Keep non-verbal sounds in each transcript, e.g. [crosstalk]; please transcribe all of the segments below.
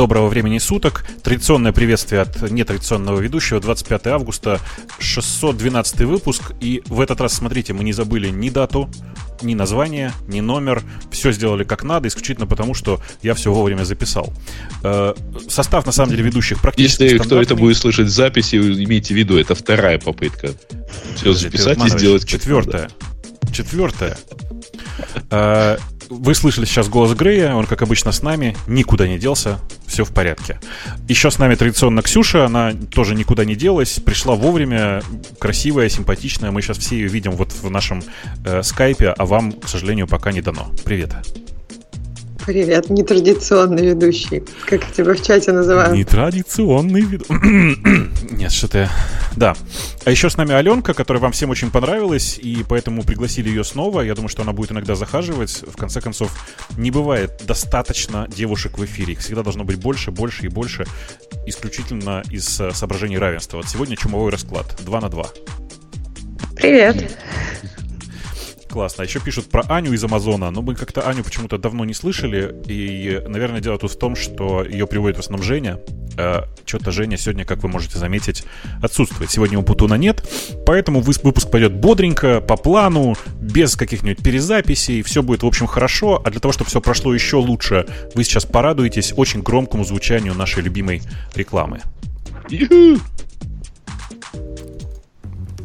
Доброго времени суток. Традиционное приветствие от нетрадиционного ведущего. 25 августа, 612 выпуск. И в этот раз, смотрите, мы не забыли ни дату, ни название, ни номер. Все сделали как надо, исключительно потому, что я все вовремя записал. Э, состав, на самом деле, ведущих практически Если кто это будет слышать в записи, имейте в виду, это вторая попытка. Все записать и сделать. Четвертая. Четвертая. Вы слышали сейчас голос Грея, он, как обычно, с нами, никуда не делся, все в порядке. Еще с нами традиционно Ксюша, она тоже никуда не делась, пришла вовремя, красивая, симпатичная, мы сейчас все ее видим вот в нашем э, скайпе, а вам, к сожалению, пока не дано. Привет. Привет, нетрадиционный ведущий. Как тебя в чате называют? Нетрадиционный ведущий. [coughs] Нет, что-то я... Да. А еще с нами Аленка, которая вам всем очень понравилась, и поэтому пригласили ее снова. Я думаю, что она будет иногда захаживать. В конце концов, не бывает достаточно девушек в эфире. Их всегда должно быть больше, больше и больше, исключительно из э, соображений равенства. Вот сегодня чумовой расклад. Два на два. Привет. Классно. А еще пишут про Аню из Амазона, но мы как-то Аню почему-то давно не слышали, и, наверное, дело тут в том, что ее приводит в основном Женя. Э, Что-то Женя сегодня, как вы можете заметить, отсутствует. Сегодня у Путуна нет, поэтому выпуск пойдет бодренько, по плану, без каких-нибудь перезаписей, все будет, в общем, хорошо, а для того, чтобы все прошло еще лучше, вы сейчас порадуетесь очень громкому звучанию нашей любимой рекламы.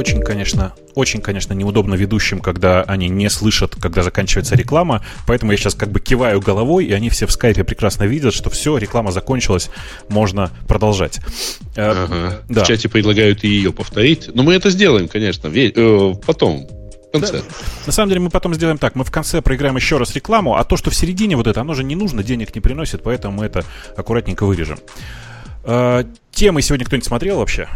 Очень, конечно, очень, конечно, неудобно ведущим, когда они не слышат, когда заканчивается реклама. Поэтому я сейчас как бы киваю головой, и они все в скайпе прекрасно видят, что все, реклама закончилась, можно продолжать. Э, ага. Да. В чате предлагают и ее повторить. Но мы это сделаем, конечно, э, потом, в конце. Да. На самом деле мы потом сделаем так. Мы в конце проиграем еще раз рекламу, а то, что в середине вот это, оно же не нужно, денег не приносит, поэтому мы это аккуратненько вырежем. Э, темы сегодня кто-нибудь смотрел вообще?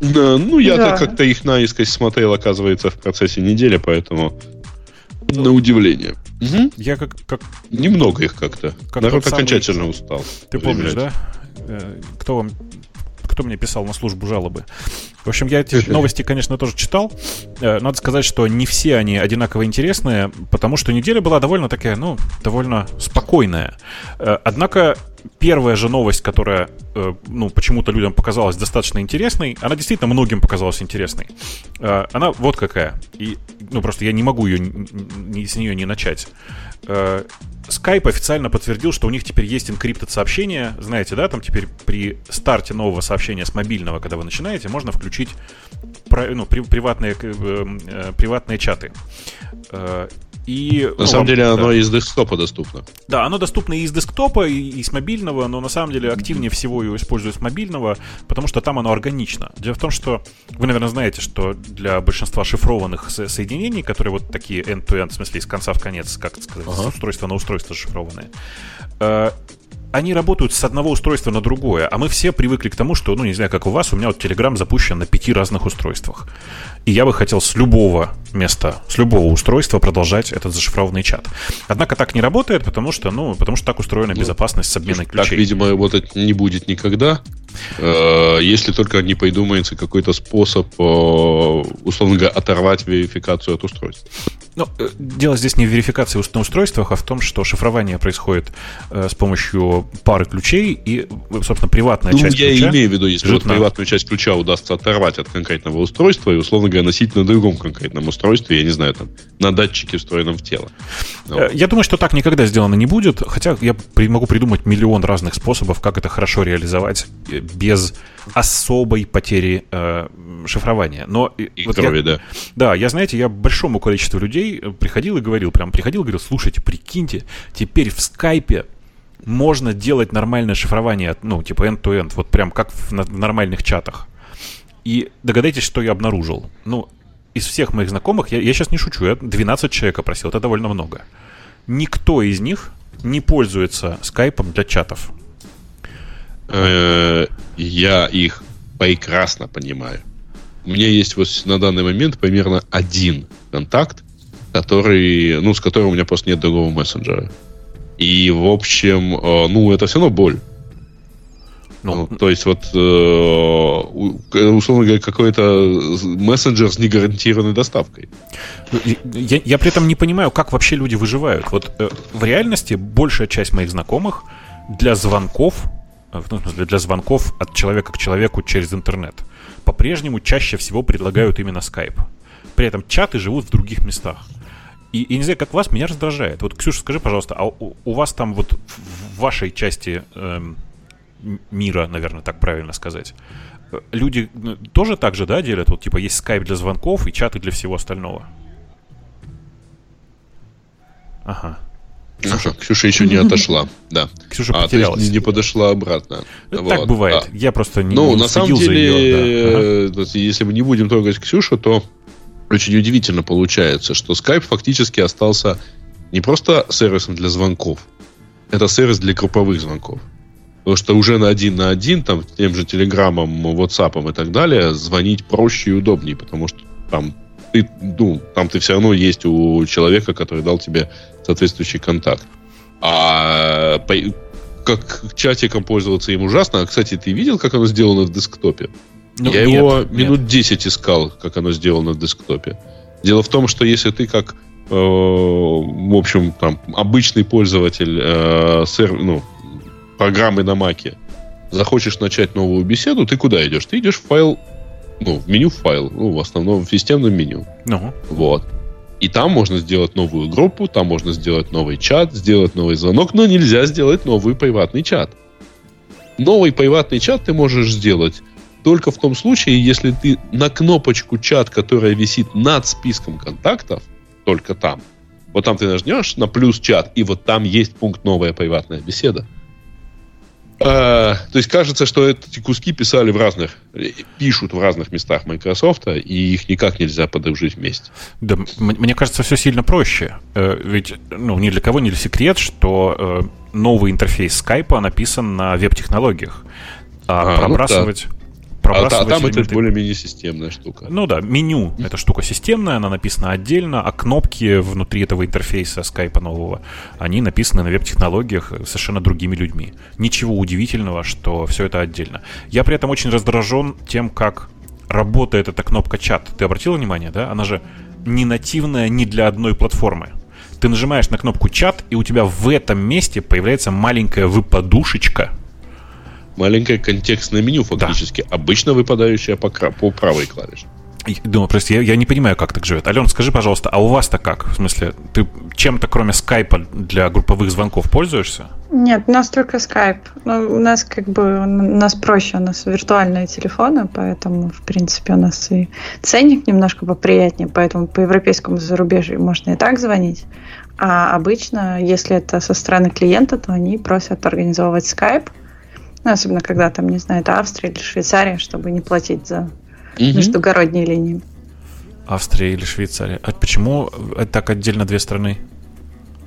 Да, ну я-то да. как-то их наискось смотрел, оказывается, в процессе недели, поэтому ну, на удивление. Угу. Я как, как... Немного их как-то. Как Народ окончательно самый... устал. Ты помнишь, да? Э, кто вам кто мне писал на службу жалобы. В общем, я эти новости, конечно, тоже читал. Э, надо сказать, что не все они одинаково интересные, потому что неделя была довольно такая, ну, довольно спокойная. Э, однако первая же новость, которая, э, ну, почему-то людям показалась достаточно интересной, она действительно многим показалась интересной. Она вот какая. И, ну, просто я не могу ее, с нее не начать. Skype официально подтвердил, что у них теперь есть encripted сообщения. Знаете, да, там теперь при старте нового сообщения с мобильного, когда вы начинаете, можно включить ну, приватные, э, приватные чаты. Э, и, на ну, самом деле да. оно из десктопа доступно. Да, оно доступно и из десктопа, и, и с мобильного, но на самом деле активнее всего его используют с мобильного, потому что там оно органично. Дело в том, что вы, наверное, знаете, что для большинства шифрованных со- соединений, которые вот такие end-to-end, в смысле, из конца в конец, как сказать, ага. с устройства на устройство шифрованные, э- они работают с одного устройства на другое, а мы все привыкли к тому, что, ну, не знаю, как у вас, у меня вот Telegram запущен на пяти разных устройствах. И я бы хотел с любого места, с любого устройства продолжать этот зашифрованный чат. Однако так не работает, потому что, ну, потому что так устроена ну, безопасность с обменой ключей. Так, видимо, работать не будет никогда. Э, если только не придумается какой-то способ, э, условно говоря, оторвать верификацию от устройства. Ну, э, дело здесь не в верификации на устройствах, а в том, что шифрование происходит с помощью пары ключей, и, собственно, приватная ну, часть я ключа... Я имею в виду, если вот приватную часть ключа удастся оторвать от конкретного устройства и, условно говоря, носить на другом конкретном устройстве, я не знаю, там, на датчике, встроенном в тело. Ну. Я думаю, что так никогда сделано не будет, хотя я могу придумать миллион разных способов, как это хорошо реализовать без особой потери э, шифрования. Но и вот крови, я, да. Да, я, знаете, я большому количеству людей приходил и говорил, прям приходил и говорил, слушайте, прикиньте, теперь в скайпе можно делать нормальное шифрование, ну, типа end-to-end, вот прям как в, в нормальных чатах. И догадайтесь, что я обнаружил. Ну, из всех моих знакомых, я, я сейчас не шучу, я 12 человек опросил, это довольно много. Никто из них не пользуется скайпом для чатов. Э, я их прекрасно понимаю. У меня есть вот на данный момент примерно один контакт, который, ну, с которым у меня просто нет другого мессенджера. И, в общем, э, ну, это все равно боль. Ну, ну, то есть вот, э, условно говоря, какой-то мессенджер с негарантированной доставкой. Я, я при этом не понимаю, как вообще люди выживают. Вот э, в реальности большая часть моих знакомых для звонков, в смысле для звонков от человека к человеку через интернет, по-прежнему чаще всего предлагают именно Skype. При этом чаты живут в других местах. И я не знаю, как вас, меня раздражает. Вот, Ксюша, скажи, пожалуйста, а у, у вас там вот в вашей части эм, мира, наверное, так правильно сказать, люди ну, тоже так же, да, делят? Вот, типа, есть скайп для звонков и чаты для всего остального? Ага. Ксюша, Ксюша еще не отошла, [laughs] да. Ксюша а, потерялась. Есть не подошла обратно. Вот. Так бывает. Да. Я просто не Ну, не на самом деле, ее, да. ага. если мы не будем трогать Ксюшу, то очень удивительно получается, что Skype фактически остался не просто сервисом для звонков, это сервис для групповых звонков. Потому что уже на один на один, там, тем же Телеграмом, WhatsApp и так далее, звонить проще и удобнее, потому что там ты, ну, там ты все равно есть у человека, который дал тебе соответствующий контакт. А по, как чатиком пользоваться им ужасно. А, кстати, ты видел, как оно сделано в десктопе? Ну, Я нет, его нет. минут 10 искал, как оно сделано в десктопе. Дело в том, что если ты как, э, в общем, там, обычный пользователь э, сер, ну, программы на Маке захочешь начать новую беседу, ты куда идешь? Ты идешь в файл, ну, в меню файл, ну, в основном в системном меню. Ну. Вот. И там можно сделать новую группу, там можно сделать новый чат, сделать новый звонок, но нельзя сделать новый приватный чат. Новый приватный чат ты можешь сделать только в том случае, если ты на кнопочку чат, которая висит над списком контактов, только там, вот там ты нажмешь на плюс чат, и вот там есть пункт новая приватная беседа. А, то есть кажется, что эти куски писали в разных, пишут в разных местах Microsoft, и их никак нельзя подружить вместе. Да, мне кажется, все сильно проще. Э, ведь ну, ни для кого не секрет, что э, новый интерфейс Skype написан на веб-технологиях. А, а пробрасывать... Ну, да пробрасывать а, а там элементы... это более-менее системная штука. Ну да, меню — эта штука системная, она написана отдельно, а кнопки внутри этого интерфейса скайпа нового, они написаны на веб-технологиях совершенно другими людьми. Ничего удивительного, что все это отдельно. Я при этом очень раздражен тем, как работает эта кнопка чат. Ты обратил внимание, да? Она же не нативная ни для одной платформы. Ты нажимаешь на кнопку чат, и у тебя в этом месте появляется маленькая выпадушечка, маленькое контекстное меню фактически, да. обычно выпадающее по, по правой клавише. Думаю, просто я, я не понимаю, как так живет. Ален, скажи, пожалуйста, а у вас-то как? В смысле, ты чем-то кроме скайпа для групповых звонков пользуешься? Нет, у нас только скайп. Ну, у нас как бы у нас проще, у нас виртуальные телефоны, поэтому, в принципе, у нас и ценник немножко поприятнее, поэтому по европейскому зарубежью можно и так звонить. А обычно, если это со стороны клиента, то они просят организовывать скайп, ну, особенно когда там, не знаю, это Австрия или Швейцария, чтобы не платить за угу. междугородние линии. Австрия или Швейцария. А почему так отдельно две страны?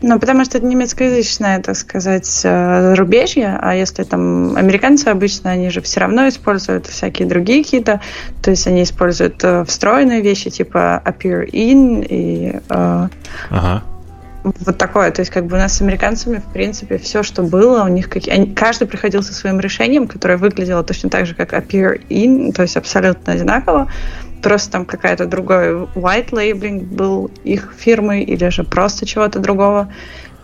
Ну, потому что это немецкоязычное, так сказать, э, зарубежье, а если там американцы обычно, они же все равно используют всякие другие какие-то, то есть они используют э, встроенные вещи типа appear in и э, ага вот такое. То есть, как бы у нас с американцами, в принципе, все, что было, у них какие... Они, каждый приходил со своим решением, которое выглядело точно так же, как appear in, то есть абсолютно одинаково. Просто там какая-то другой white labeling был их фирмы или же просто чего-то другого.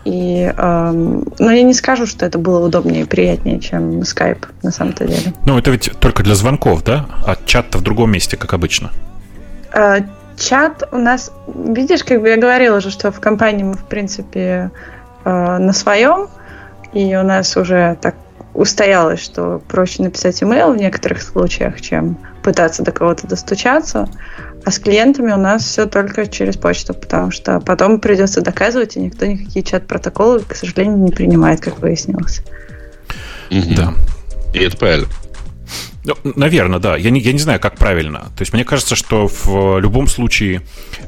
И, эм, но я не скажу, что это было удобнее и приятнее, чем Skype на самом-то деле. Ну, это ведь только для звонков, да? А чат-то в другом месте, как обычно. Э, чат у нас, видишь, как бы я говорила уже, что в компании мы, в принципе, э, на своем, и у нас уже так устоялось, что проще написать email в некоторых случаях, чем пытаться до кого-то достучаться, а с клиентами у нас все только через почту, потому что потом придется доказывать, и никто никакие чат-протоколы, к сожалению, не принимает, как выяснилось. Да. И это правильно. Ну, наверное, да. Я не, я не знаю, как правильно. То есть мне кажется, что в любом случае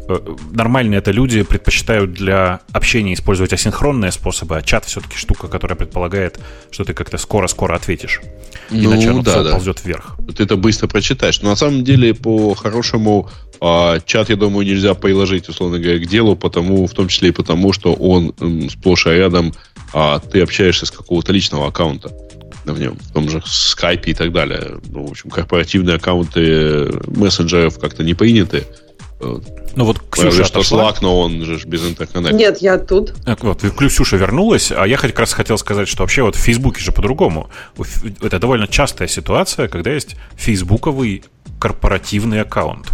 э, нормальные это люди предпочитают для общения использовать асинхронные способы, а чат все-таки штука, которая предполагает, что ты как-то скоро-скоро ответишь. Иначе ну, оно да, все да. ползет вверх. Ты это быстро прочитаешь. Но на самом деле, по-хорошему, а, чат, я думаю, нельзя приложить, условно говоря, к делу, потому, в том числе и потому, что он сплошь и рядом, а ты общаешься с какого-то личного аккаунта в нем, в том же скайпе и так далее. Ну, в общем, корпоративные аккаунты мессенджеров как-то не приняты. Ну вот Ксюша что Slack, но он же без интернета. Нет, я тут. Так вот, Ксюша вернулась, а я как раз хотел сказать, что вообще вот в Фейсбуке же по-другому. Это довольно частая ситуация, когда есть фейсбуковый корпоративный аккаунт.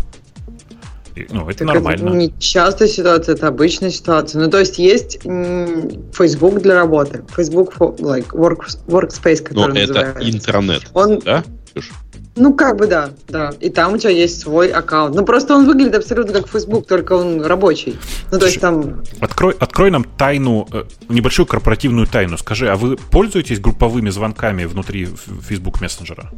Ну, это так нормально. Это не частая ситуация, это обычная ситуация. Ну, то есть есть Facebook для работы, Facebook for, like, work, Workspace, который Но это интернет, он, да? Ну, как бы да, да. И там у тебя есть свой аккаунт. Ну, просто он выглядит абсолютно как Facebook, только он рабочий. Ну, то есть там... Открой, открой нам тайну, э, небольшую корпоративную тайну. Скажи, а вы пользуетесь групповыми звонками внутри Facebook мессенджера?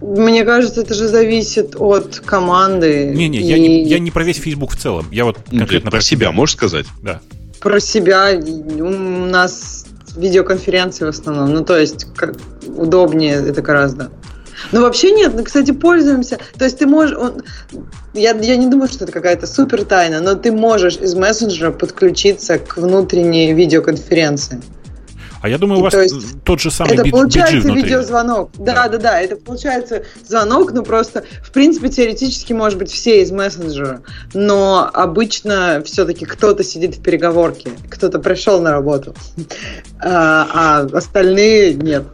Мне кажется, это же зависит от команды. Не-не, и... я, не, я не про весь Facebook в целом. Я вот конкретно про, себя, можешь сказать? Да. Про себя у нас видеоконференции в основном. Ну, то есть, как удобнее это гораздо. Ну, вообще нет. Ну, кстати, пользуемся. То есть ты можешь... Он, я, я не думаю, что это какая-то супер тайна, но ты можешь из мессенджера подключиться к внутренней видеоконференции. А я думаю, у вас То есть тот же самый Это получается видеозвонок. Да, да, да, это получается звонок, но просто, в принципе, теоретически, может быть, все из мессенджера. Но обычно все-таки кто-то сидит в переговорке, кто-то пришел на работу, [laughs] а, а остальные нет.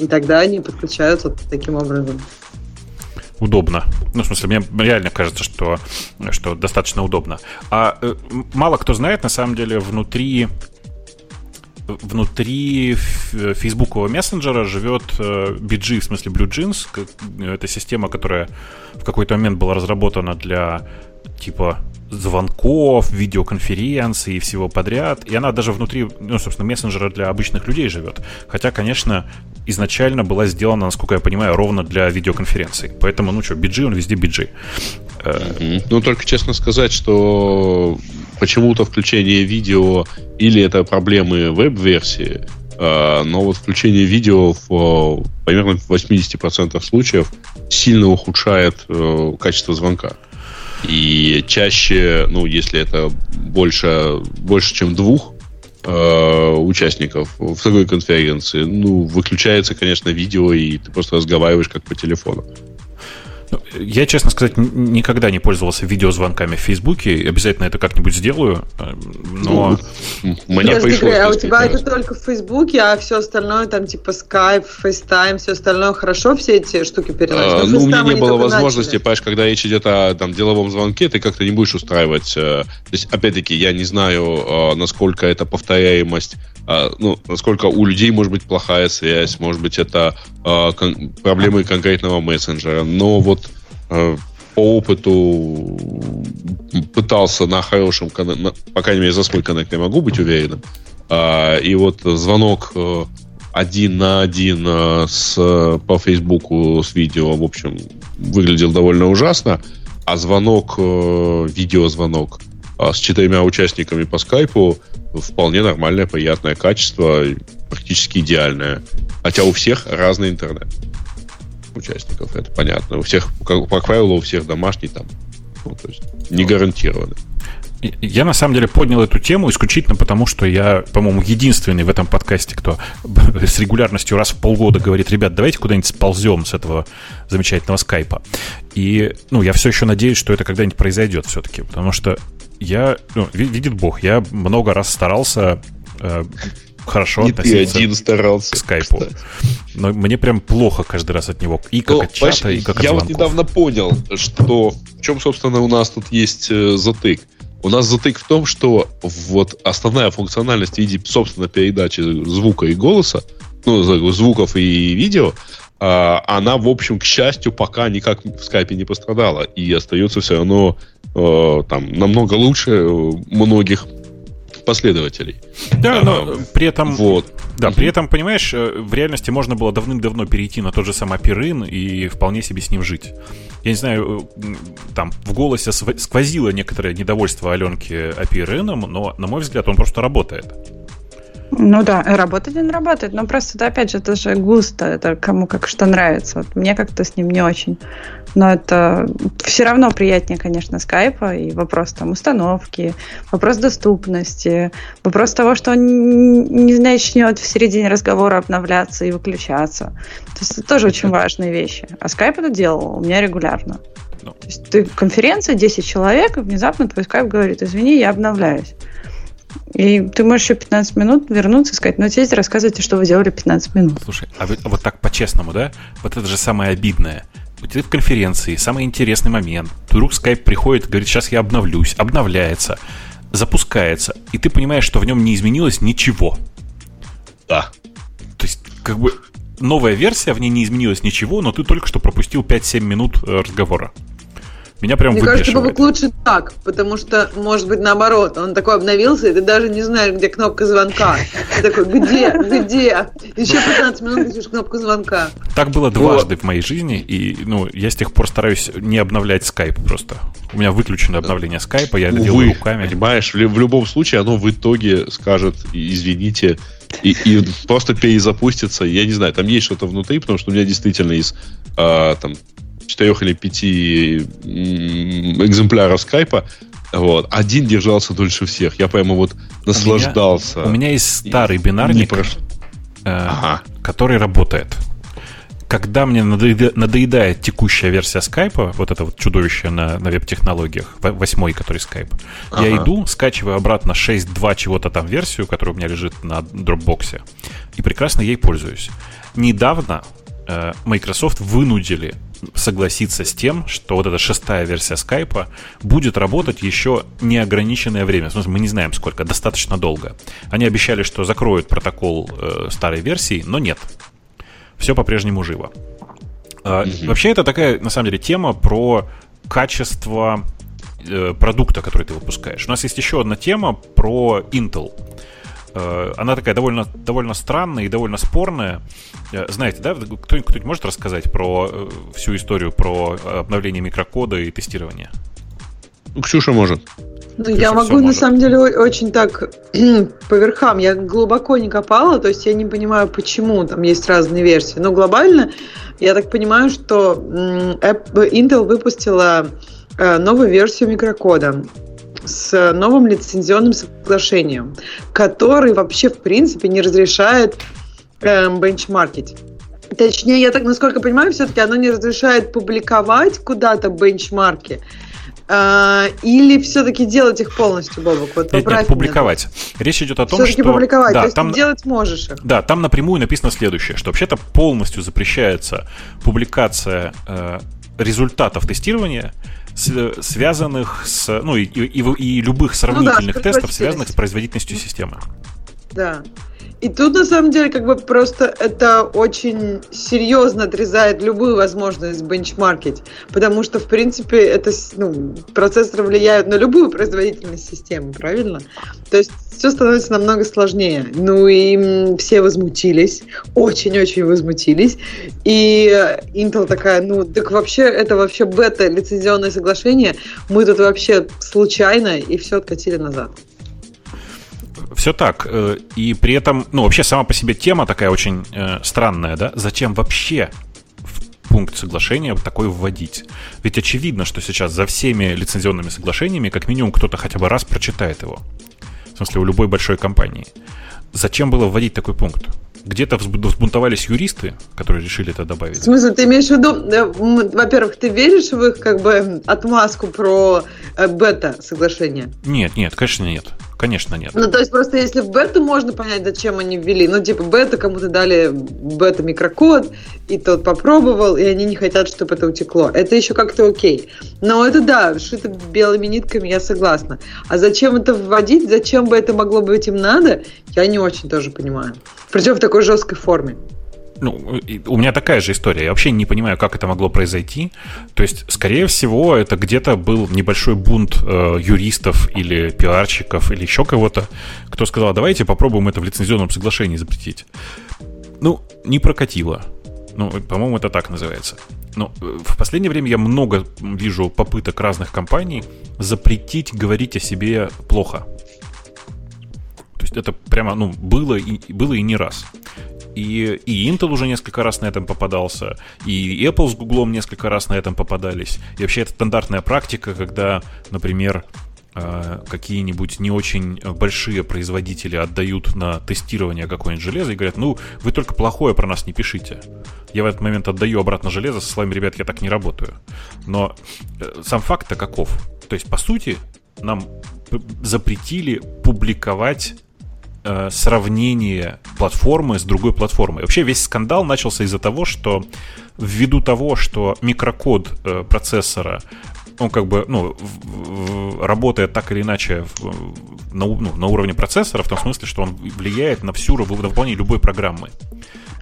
И тогда они подключаются таким образом удобно. Ну, в смысле, мне реально кажется, что, что достаточно удобно. А э, мало кто знает, на самом деле, внутри внутри фейсбукового мессенджера живет BG, э, в смысле Blue Jeans. Это система, которая в какой-то момент была разработана для типа звонков, видеоконференций и всего подряд. И она даже внутри, ну, собственно, мессенджера для обычных людей живет. Хотя, конечно, изначально была сделана, насколько я понимаю, ровно для видеоконференций. Поэтому, ну что, BG, он везде BG. Mm-hmm. Ну, только честно сказать, что почему-то включение видео или это проблемы веб-версии, а, но вот включение видео в примерно в 80% случаев сильно ухудшает э, качество звонка. И чаще, ну, если это больше, больше чем двух э, участников в такой конференции, ну, выключается, конечно, видео, и ты просто разговариваешь как по телефону. Я, честно сказать, никогда не пользовался видеозвонками в Фейсбуке. Обязательно это как-нибудь сделаю. Э, но ну, мне пришлось. А у тебя это только в Фейсбуке, а все остальное там типа Skype, FaceTime, все остальное хорошо все эти штуки переносят? А, ну, у меня не было возможности, начали. понимаешь, когда речь идет о там, деловом звонке, ты как-то не будешь устраивать. Э, то есть, опять-таки, я не знаю, э, насколько это повторяемость ну, насколько у людей может быть плохая связь, может быть, это кон- проблемы конкретного мессенджера. Но вот Э, по опыту пытался на хорошем канале, по крайней мере, за свой коннект я могу быть уверенным. А, и вот звонок э, один на один э, с, по Фейсбуку с видео, в общем, выглядел довольно ужасно. А звонок, видеозвонок с четырьмя участниками по скайпу вполне нормальное, приятное качество, практически идеальное. Хотя у всех разный интернет участников, это понятно. У всех, как, по правилу, у всех домашний там. Ну, то есть не гарантированно. Я на самом деле поднял эту тему исключительно потому, что я, по-моему, единственный в этом подкасте, кто [laughs] с регулярностью раз в полгода говорит, ребят, давайте куда-нибудь сползем с этого замечательного скайпа. И, ну, я все еще надеюсь, что это когда-нибудь произойдет все-таки, потому что я, ну, видит Бог, я много раз старался э, хорошо Не относиться ты один старался, к скайпу. Кстати. Но мне прям плохо каждый раз от него. И как Но, от чата, и как от Я звонков. вот недавно понял, что в чем, собственно, у нас тут есть э, затык. У нас затык в том, что вот основная функциональность в виде, собственно, передачи звука и голоса, ну, звуков и видео, а, она, в общем, к счастью, пока никак в скайпе не пострадала. И остается все равно э, там намного лучше многих последователей. Да, а, но при этом... Вот. Да, при этом, понимаешь, э, в реальности можно было давным-давно перейти на тот же самый Апирин и вполне себе с ним жить. Я не знаю, э, там в голосе сквозило некоторое недовольство Аленки Апирином, но, на мой взгляд, он просто работает. Ну да, работает он работает, но просто, да, опять же, это же густо, это кому как что нравится. Вот мне как-то с ним не очень. Но это все равно приятнее, конечно, скайпа, и вопрос там установки, вопрос доступности, вопрос того, что он не начнет в середине разговора обновляться и выключаться. То есть это тоже очень важные вещи. А скайп это делал у меня регулярно. Ну. То есть ты конференция, 10 человек, и внезапно твой скайп говорит, извини, я обновляюсь. И ты можешь еще 15 минут вернуться и сказать, ну, теперь рассказывайте, что вы делали 15 минут. Слушай, а вот так по-честному, да? Вот это же самое обидное. У тебя в конференции самый интересный момент. Вдруг скайп приходит, говорит, сейчас я обновлюсь, обновляется, запускается, и ты понимаешь, что в нем не изменилось ничего. Да. То есть, как бы, новая версия, в ней не изменилось ничего, но ты только что пропустил 5-7 минут э, разговора. Меня прям Мне кажется, Бобок лучше так, потому что, может быть, наоборот, он такой обновился, и ты даже не знаешь, где кнопка звонка. Ты такой, где, где? Еще 15 минут видишь кнопку звонка. Так было дважды в моей жизни, и ну, я с тех пор стараюсь не обновлять скайп просто. У меня выключено обновление скайпа, я это Увы, делаю руками. Понимаешь, в, в любом случае оно в итоге скажет, извините, и, и просто перезапустится. Я не знаю, там есть что-то внутри, потому что у меня действительно из э, там, четырех или пяти экземпляров скайпа, вот. Один держался дольше всех. Я прямо вот наслаждался. У меня, у меня есть старый бинарник, прош... э, ага. который работает. Когда мне надоедает текущая версия скайпа, вот это вот чудовище на, на веб-технологиях, восьмой, который скайп, ага. я иду, скачиваю обратно 6.2 чего-то там версию, которая у меня лежит на дропбоксе, и прекрасно ей пользуюсь. Недавно э, Microsoft вынудили согласиться с тем, что вот эта шестая версия скайпа будет работать еще неограниченное время. В смысле, мы не знаем сколько, достаточно долго. Они обещали, что закроют протокол э, старой версии, но нет. Все по-прежнему живо. Э, mm-hmm. Вообще, это такая, на самом деле, тема про качество э, продукта, который ты выпускаешь. У нас есть еще одна тема про Intel. Э, она такая довольно, довольно странная и довольно спорная. Э, знаете, да, кто-нибудь, кто может рассказать про э, всю историю про обновление микрокода и тестирование? Ну, Ксюша может. Ну, я могу, на самом деле, очень так [clears throat] по верхам. Я глубоко не копала, то есть я не понимаю, почему там есть разные версии. Но глобально я так понимаю, что Intel выпустила новую версию микрокода с новым лицензионным соглашением, который вообще в принципе не разрешает э, бенчмаркить. Точнее, я так, насколько понимаю, все-таки оно не разрешает публиковать куда-то бенчмарки, а, или все-таки делать их полностью, Бобок? Вот нет, нет, публиковать. Речь идет о том, все-таки что... публиковать, да, то есть там... делать можешь их. Да, там напрямую написано следующее, что вообще-то полностью запрещается публикация э, результатов тестирования связанных с, ну и, и, и любых сравнительных ну, да, тестов, связанных с производительностью системы. Да. И тут, на самом деле, как бы просто это очень серьезно отрезает любую возможность бенчмаркить, потому что, в принципе, это, ну, процессоры влияют на любую производительность системы, правильно? То есть все становится намного сложнее. Ну и все возмутились, очень-очень возмутились. И Intel такая, ну, так вообще, это вообще бета-лицензионное соглашение, мы тут вообще случайно и все откатили назад. Все так. Э, и при этом, ну, вообще сама по себе тема такая очень э, странная, да? Зачем вообще в пункт соглашения такой вводить? Ведь очевидно, что сейчас за всеми лицензионными соглашениями как минимум кто-то хотя бы раз прочитает его. В смысле, у любой большой компании. Зачем было вводить такой пункт? где-то взбунтовались юристы, которые решили это добавить. В смысле, ты имеешь в виду, э, во-первых, ты веришь в их как бы отмазку про бета-соглашение? Нет, нет, конечно нет. Конечно, нет. Ну, то есть просто если в бету можно понять, зачем они ввели. Ну, типа, бета кому-то дали бета-микрокод, и тот попробовал, и они не хотят, чтобы это утекло. Это еще как-то окей. Но это да, шито белыми нитками, я согласна. А зачем это вводить, зачем бы это могло быть им надо, я не очень тоже понимаю. Причем в такой жесткой форме. Ну, у меня такая же история. Я вообще не понимаю, как это могло произойти. То есть, скорее всего, это где-то был небольшой бунт э, юристов или пиарщиков или еще кого-то, кто сказал, давайте попробуем это в лицензионном соглашении запретить. Ну, не прокатило. Ну, по-моему, это так называется. Но э, в последнее время я много вижу попыток разных компаний запретить говорить о себе плохо. То есть это прямо, ну, было и, было и не раз. И, и Intel уже несколько раз на этом попадался, и Apple с Google несколько раз на этом попадались. И вообще это стандартная практика, когда, например, э, какие-нибудь не очень большие производители отдают на тестирование какое-нибудь железо и говорят, ну, вы только плохое про нас не пишите. Я в этот момент отдаю обратно железо, со словами, ребят, я так не работаю. Но э, сам факт-то каков? То есть, по сути, нам запретили публиковать э, сравнение платформы с другой платформой. Вообще весь скандал начался из-за того, что ввиду того, что микрокод э, процессора он как бы, ну, в, в, работает так или иначе в, на, ну, на уровне процессора, в том смысле, что он влияет на всю на выполнение любой программы.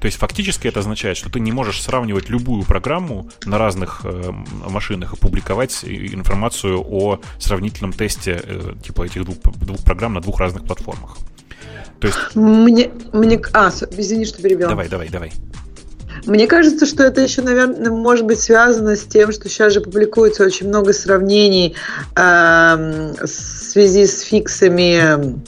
То есть фактически это означает, что ты не можешь сравнивать любую программу на разных э, машинах и публиковать информацию о сравнительном тесте э, типа этих двух, двух программ на двух разных платформах. То есть... Мне, мне... А, извини, что перебил. Давай, давай, давай. Мне кажется, что это еще, наверное, может быть связано с тем, что сейчас же публикуется очень много сравнений э, в связи с фиксами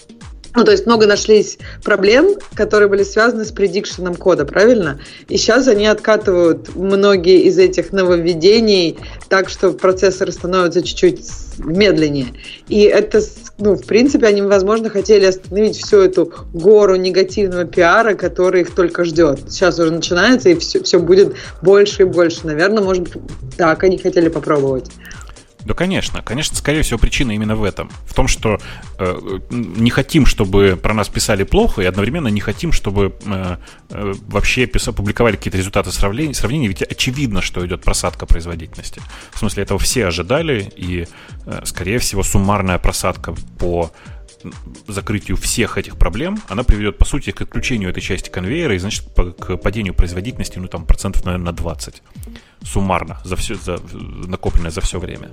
ну, то есть много нашлись проблем, которые были связаны с предикшеном кода, правильно? И сейчас они откатывают многие из этих нововведений так, что процессоры становятся чуть-чуть медленнее. И это, ну, в принципе, они, возможно, хотели остановить всю эту гору негативного пиара, который их только ждет. Сейчас уже начинается, и все, все будет больше и больше. Наверное, может так они хотели попробовать. Да, конечно. Конечно, скорее всего, причина именно в этом. В том, что э, не хотим, чтобы про нас писали плохо, и одновременно не хотим, чтобы э, э, вообще писали, публиковали какие-то результаты сравнений, сравнений, ведь очевидно, что идет просадка производительности. В смысле, этого все ожидали, и, э, скорее всего, суммарная просадка по закрытию всех этих проблем, она приведет, по сути, к отключению этой части конвейера и, значит, к падению производительности, ну, там, процентов, наверное, на 20 суммарно, за все, за, накопленное за все время.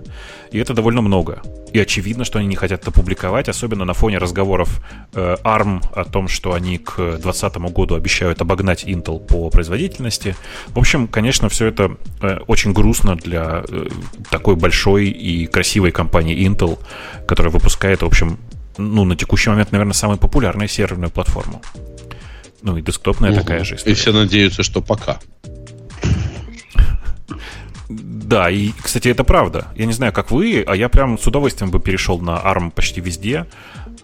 И это довольно много. И очевидно, что они не хотят это публиковать, особенно на фоне разговоров э, ARM о том, что они к 2020 году обещают обогнать Intel по производительности. В общем, конечно, все это э, очень грустно для э, такой большой и красивой компании Intel, которая выпускает, в общем, ну, на текущий момент, наверное, самую популярную серверную платформу. Ну и десктопная угу. такая же история. И все надеются, что пока. Да, и, кстати, это правда. Я не знаю, как вы, а я прям с удовольствием бы перешел на ARM почти везде.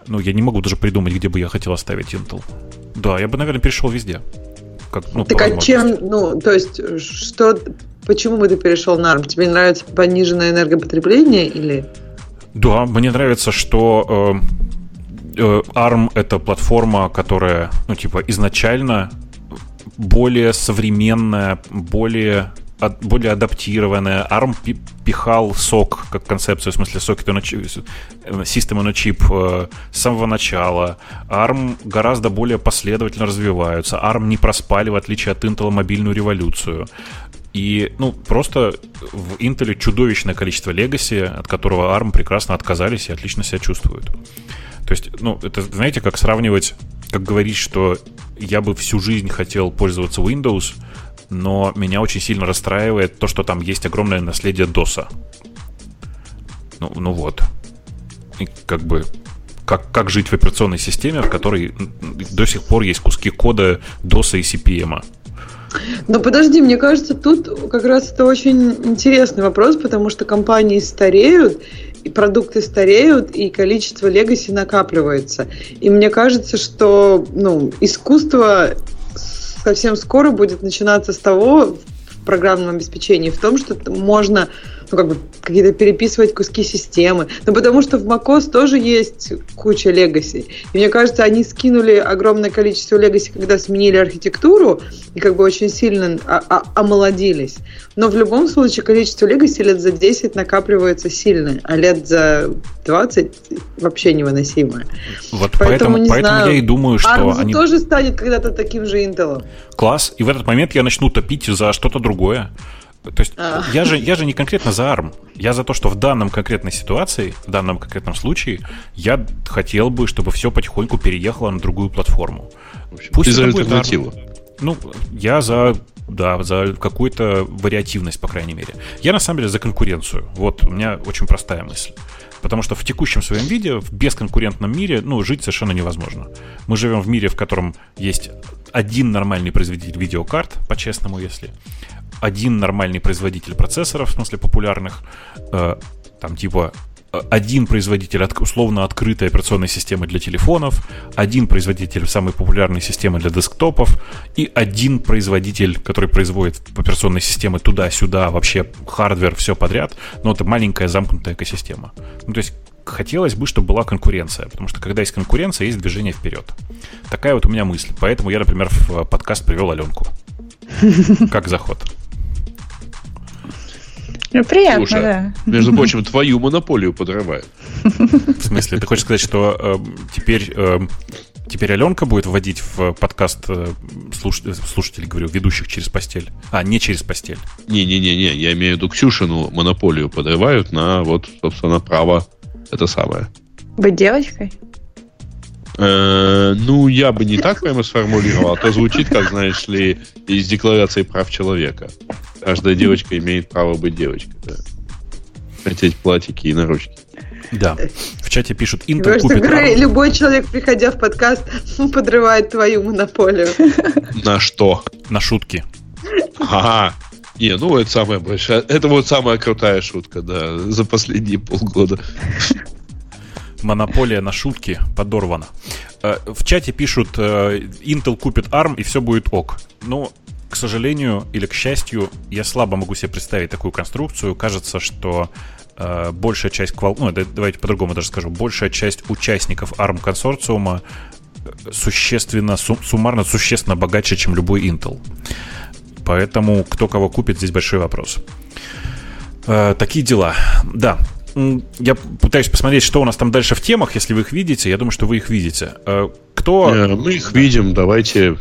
Ну, я не могу даже придумать, где бы я хотел оставить Intel. Да, я бы, наверное, перешел везде. Как, ну, так а чем, ну, то есть, что, почему бы ты перешел на ARM? Тебе нравится пониженное энергопотребление или... Да, мне нравится, что э, э, ARM это платформа, которая, ну, типа, изначально более современная, более более адаптированная. ARM пихал сок как концепцию, в смысле на чип, система на чип с самого начала. ARM гораздо более последовательно развиваются. ARM не проспали, в отличие от Intel, мобильную революцию. И, ну, просто в Intel чудовищное количество Legacy, от которого ARM прекрасно отказались и отлично себя чувствуют. То есть, ну, это, знаете, как сравнивать, как говорить, что я бы всю жизнь хотел пользоваться Windows, но меня очень сильно расстраивает то, что там есть огромное наследие DOS. Ну, ну вот. И как бы как, как жить в операционной системе, в которой до сих пор есть куски кода DOS и CPM. Но подожди, мне кажется, тут как раз это очень интересный вопрос, потому что компании стареют, и продукты стареют, и количество легаси накапливается. И мне кажется, что ну, искусство совсем скоро будет начинаться с того в программном обеспечении, в том, что можно ну, как бы какие-то переписывать куски системы. Ну, потому что в macOS тоже есть куча легаси. И мне кажется, они скинули огромное количество легаси, когда сменили архитектуру, и как бы очень сильно омолодились. Но в любом случае количество легаси лет за 10 накапливается сильно, а лет за 20 вообще невыносимое. Вот поэтому, поэтому, поэтому знаю, я и думаю, что ARM они... тоже станет когда-то таким же Intel. Класс. И в этот момент я начну топить за что-то другое. То есть а. я, же, я же не конкретно за ARM. Я за то, что в данном конкретной ситуации, в данном конкретном случае, я хотел бы, чтобы все потихоньку переехало на другую платформу. Пусть Ты за альтернативу? Ну, я за да, за какую-то вариативность, по крайней мере. Я на самом деле за конкуренцию. Вот у меня очень простая мысль. Потому что в текущем своем виде, в бесконкурентном мире, ну, жить совершенно невозможно. Мы живем в мире, в котором есть один нормальный производитель видеокарт, по-честному, если, один нормальный производитель процессоров, в смысле популярных, э, там типа один производитель от, условно открытой операционной системы для телефонов, один производитель самой популярной системы для десктопов и один производитель, который производит операционные системы туда-сюда, вообще hardware, все подряд, но это маленькая замкнутая экосистема. Ну, то есть хотелось бы, чтобы была конкуренция, потому что когда есть конкуренция, есть движение вперед. Такая вот у меня мысль. Поэтому я, например, в подкаст привел Аленку. Как заход. Ну, приятно, Слушай, да. Между прочим, твою монополию подрывают. В смысле, ты хочешь сказать, что э, теперь э, теперь Аленка будет вводить в подкаст э, слуш... слушателей, говорю, ведущих через постель. А, не через постель. Не-не-не, я имею в виду Ксюшину монополию подрывают на вот, собственно, право это самое. Быть девочкой? Э, ну, я бы не так прямо сформулировал, а то звучит, как, знаешь ли, из Декларации прав человека. Каждая девочка имеет право быть девочкой. Да. Хотеть платьики и наручки. Да. В чате пишут Intel купит Грей, любой человек, приходя в подкаст, [laughs] подрывает твою монополию. [laughs] На что? На шутки. Ага. Не, ну это самая большая, это вот самая крутая шутка, да, за последние полгода. Монополия на шутки подорвана. Э, в чате пишут, э, Intel купит ARM и все будет ок. Ну, к сожалению или к счастью, я слабо могу себе представить такую конструкцию. Кажется, что э, большая часть квал... Ну, давайте по-другому даже скажу. Большая часть участников ARM консорциума существенно, суммарно существенно богаче, чем любой Intel. Поэтому кто кого купит, здесь большой вопрос. Э, такие дела. Да, я пытаюсь посмотреть, что у нас там дальше в темах, если вы их видите. Я думаю, что вы их видите. Э, кто... Э, мы их видим, давайте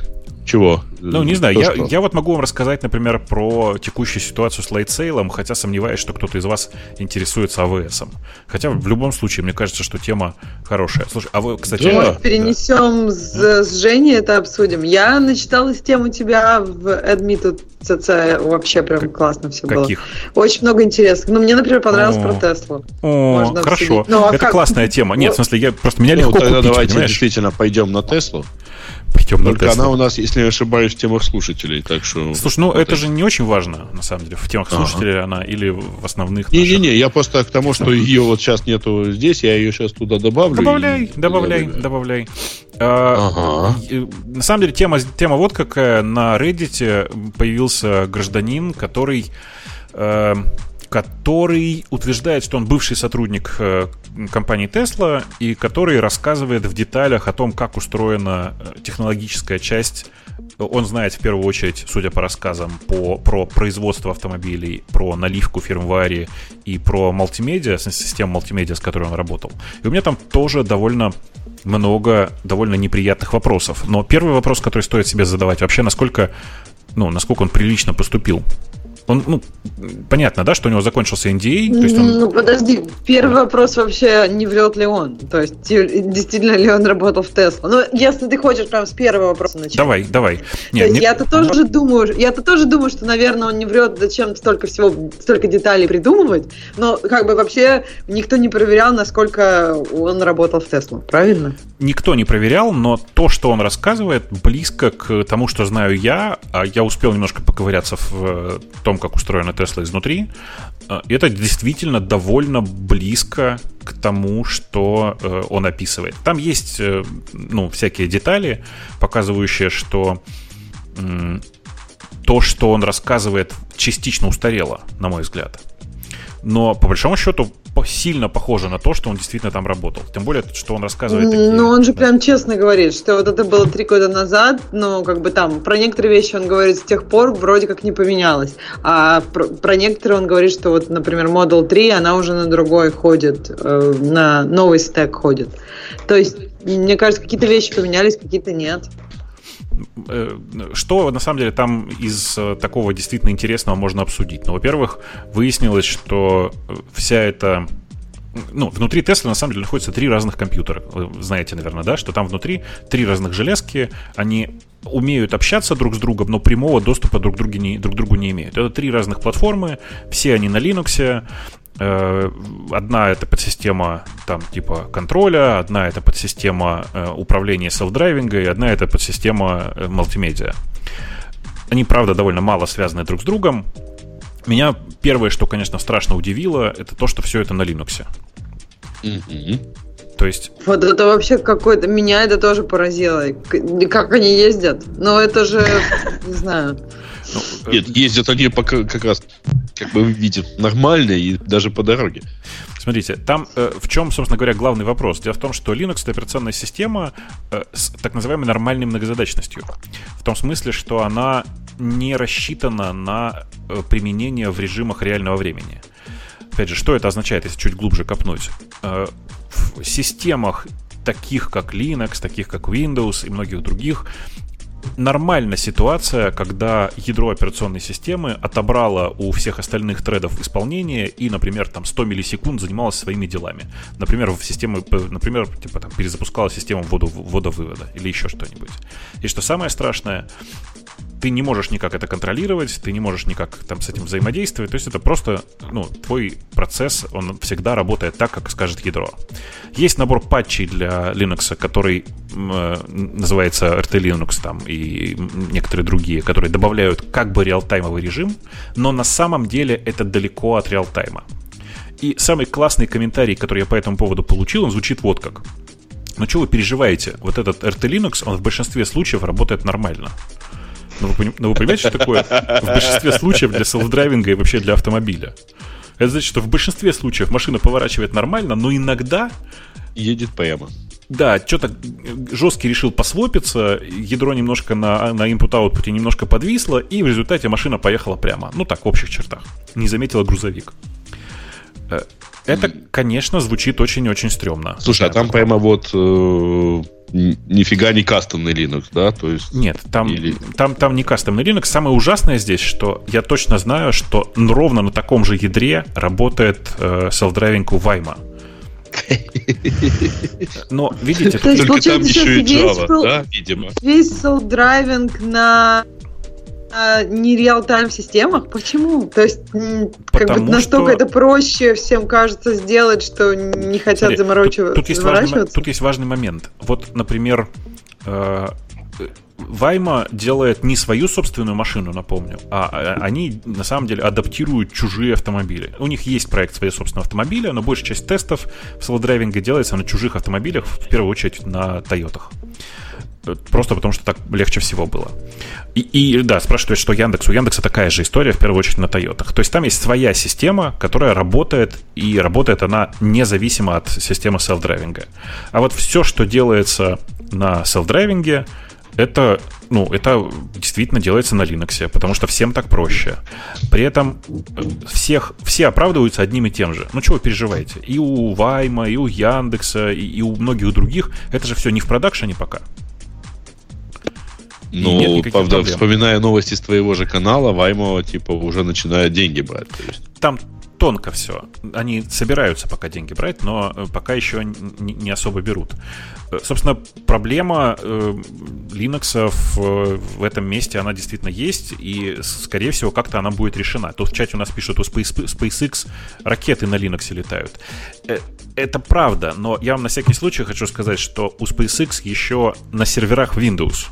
чего? Ну, не знаю, я, я вот могу вам рассказать, например, про текущую ситуацию с лайтсейлом, хотя сомневаюсь, что кто-то из вас интересуется АВС. Хотя в любом случае, мне кажется, что тема хорошая. Слушай, а вы, кстати... Да, Может, перенесем да. с, с Женей это обсудим. Я начиталась тему тебя в Admitted CC, вообще прям как, классно все каких? было. Очень много интересных. Ну, мне, например, понравилось о, про Теслу. О, хорошо. Ну, а это как? классная тема. Нет, в смысле, я просто меня ну, легко тогда купить, давайте понимаешь? действительно пойдем на Теслу. Пойдем Только Теслу. она у нас, если не ошибаюсь, в темах слушателей, так что... Слушай, ну вот это же не очень важно, на самом деле, в темах ага. слушателей она или в основных Не-не-не, я просто к тому, что ее вот сейчас нету здесь, я ее сейчас туда добавлю. Добавляй, и... добавляй, добавляй. А, ага. На самом деле тема, тема вот какая. На Reddit появился гражданин, который э, который утверждает, что он бывший сотрудник э, компании Tesla и который рассказывает в деталях о том, как устроена э, технологическая часть. Он знает в первую очередь, судя по рассказам, по, про производство автомобилей, про наливку фирмваре и про мультимедиа, систему мультимедиа, с которой он работал. И у меня там тоже довольно много довольно неприятных вопросов. Но первый вопрос, который стоит себе задавать, вообще насколько, ну, насколько он прилично поступил он, ну, понятно, да, что у него закончился NDA? То есть он... Ну, подожди, первый вопрос вообще, не врет ли он? То есть, действительно ли он работал в Tesla? Ну, если ты хочешь прям с первого вопроса начать. Давай, давай. Нет, не... Я-то тоже думаю, я-то тоже думаю, что, наверное, он не врет, зачем столько всего, столько деталей придумывать, но как бы вообще никто не проверял, насколько он работал в Tesla, правильно? Никто не проверял, но то, что он рассказывает, близко к тому, что знаю я, а я успел немножко поковыряться в э, том, том, как устроена Тесла изнутри, э, это действительно довольно близко к тому, что э, он описывает. Там есть э, ну, всякие детали, показывающие, что то, что он рассказывает, частично устарело, на мой взгляд. но по большому счету сильно похоже на то, что он действительно там работал. Тем более, что он рассказывает такие... Ну, он же да. прям честно говорит, что вот это было три года назад, но как бы там про некоторые вещи он говорит с тех пор вроде как не поменялось. А про, про некоторые он говорит, что вот, например, Model 3, она уже на другой ходит, э, на новый стек ходит. То есть, мне кажется, какие-то вещи поменялись, какие-то нет. Э, что на самом деле там из э, такого действительно интересного можно обсудить? Ну, во-первых, выяснилось, что вся эта ну, внутри Тесла на самом деле находятся три разных компьютера. Вы знаете, наверное, да, что там внутри три разных железки, они умеют общаться друг с другом, но прямого доступа друг, друге не, друг к другу не имеют. Это три разных платформы, все они на Linux, Э, одна это подсистема там типа контроля, одна это подсистема э, управления селф-драйвинга, и одна это подсистема э, мультимедиа. Они, правда, довольно мало связаны друг с другом. Меня первое, что, конечно, страшно удивило, это то, что все это на Linux. Mm-hmm. То есть... Вот это вообще какой-то... Меня это тоже поразило. Как они ездят? Но это же... Не знаю. Ну, Нет, ездят они пока как раз, как бы вы видите, нормально и даже по дороге. Смотрите, там э, в чем, собственно говоря, главный вопрос? Дело в том, что Linux это операционная система э, с так называемой нормальной многозадачностью. В том смысле, что она не рассчитана на э, применение в режимах реального времени. Опять же, что это означает, если чуть глубже копнуть? Э, в системах таких как Linux, таких как Windows и многих других, нормальна ситуация, когда ядро операционной системы отобрало у всех остальных тредов исполнение и, например, там 100 миллисекунд занималось своими делами. Например, в систему, например, типа там перезапускала систему ввода-вывода или еще что-нибудь. И что самое страшное, ты не можешь никак это контролировать, ты не можешь никак там с этим взаимодействовать. То есть это просто, ну, твой процесс, он всегда работает так, как скажет ядро. Есть набор патчей для Linux, который э, называется RT Linux там и некоторые другие, которые добавляют как бы реалтаймовый режим, но на самом деле это далеко от реалтайма. И самый классный комментарий, который я по этому поводу получил, он звучит вот как. Ну что вы переживаете? Вот этот RT Linux, он в большинстве случаев работает нормально. Но ну, вы, но ну, вы понимаете, что такое в большинстве случаев для селф-драйвинга и вообще для автомобиля? Это значит, что в большинстве случаев машина поворачивает нормально, но иногда... Едет прямо. Да, что-то жесткий решил посвопиться, ядро немножко на, на input-output немножко подвисло, и в результате машина поехала прямо. Ну так, в общих чертах. Не заметила грузовик. Это, конечно, звучит очень-очень стрёмно. Слушай, а там прямо вот э, нифига не кастомный Linux, да? То есть, Нет, там, или... там, там не кастомный Linux. Самое ужасное здесь, что я точно знаю, что ровно на таком же ядре работает э, self-driving у Вайма. Но, видите, то есть, получается, там еще и Java, да, видимо. Весь self-driving на не реал-тайм системах? Почему? То есть, как бы настолько что... это проще всем кажется сделать, что не хотят Смотри, заморачиваться. Тут, тут, есть важный, тут есть важный момент. Вот, например, э, Вайма делает не свою собственную машину, напомню, а, а они на самом деле адаптируют чужие автомобили. У них есть проект своего собственного автомобиля, но большая часть тестов в self-driving е делается на чужих автомобилях, в первую очередь на Тойотах. Просто потому, что так легче всего было. И, и да, спрашивают, что Яндекс. У Яндекса такая же история, в первую очередь, на Тойотах. То есть там есть своя система, которая работает, и работает она независимо от системы self-driving а. А вот все, что делается на self-driving е, это, ну, это действительно делается на Linux, потому что всем так проще. При этом э, всех, все оправдываются одним и тем же. Ну, чего вы переживаете? И у Вайма, и у Яндекса, и, и у многих других. Это же все не в продакшене пока. Ну, правда, проблем. вспоминая новости с твоего же канала, Ваймо, типа, уже начинает деньги брать. То есть. Там тонко все. Они собираются пока деньги брать, но э, пока еще не особо берут. Э, собственно, проблема э, Linux в, в этом месте, она действительно есть, и, скорее всего, как-то она будет решена. Тут в чате у нас пишут, у SpaceX ракеты на Linux летают. Это правда, но я вам на всякий случай хочу сказать, что у SpaceX еще на серверах Windows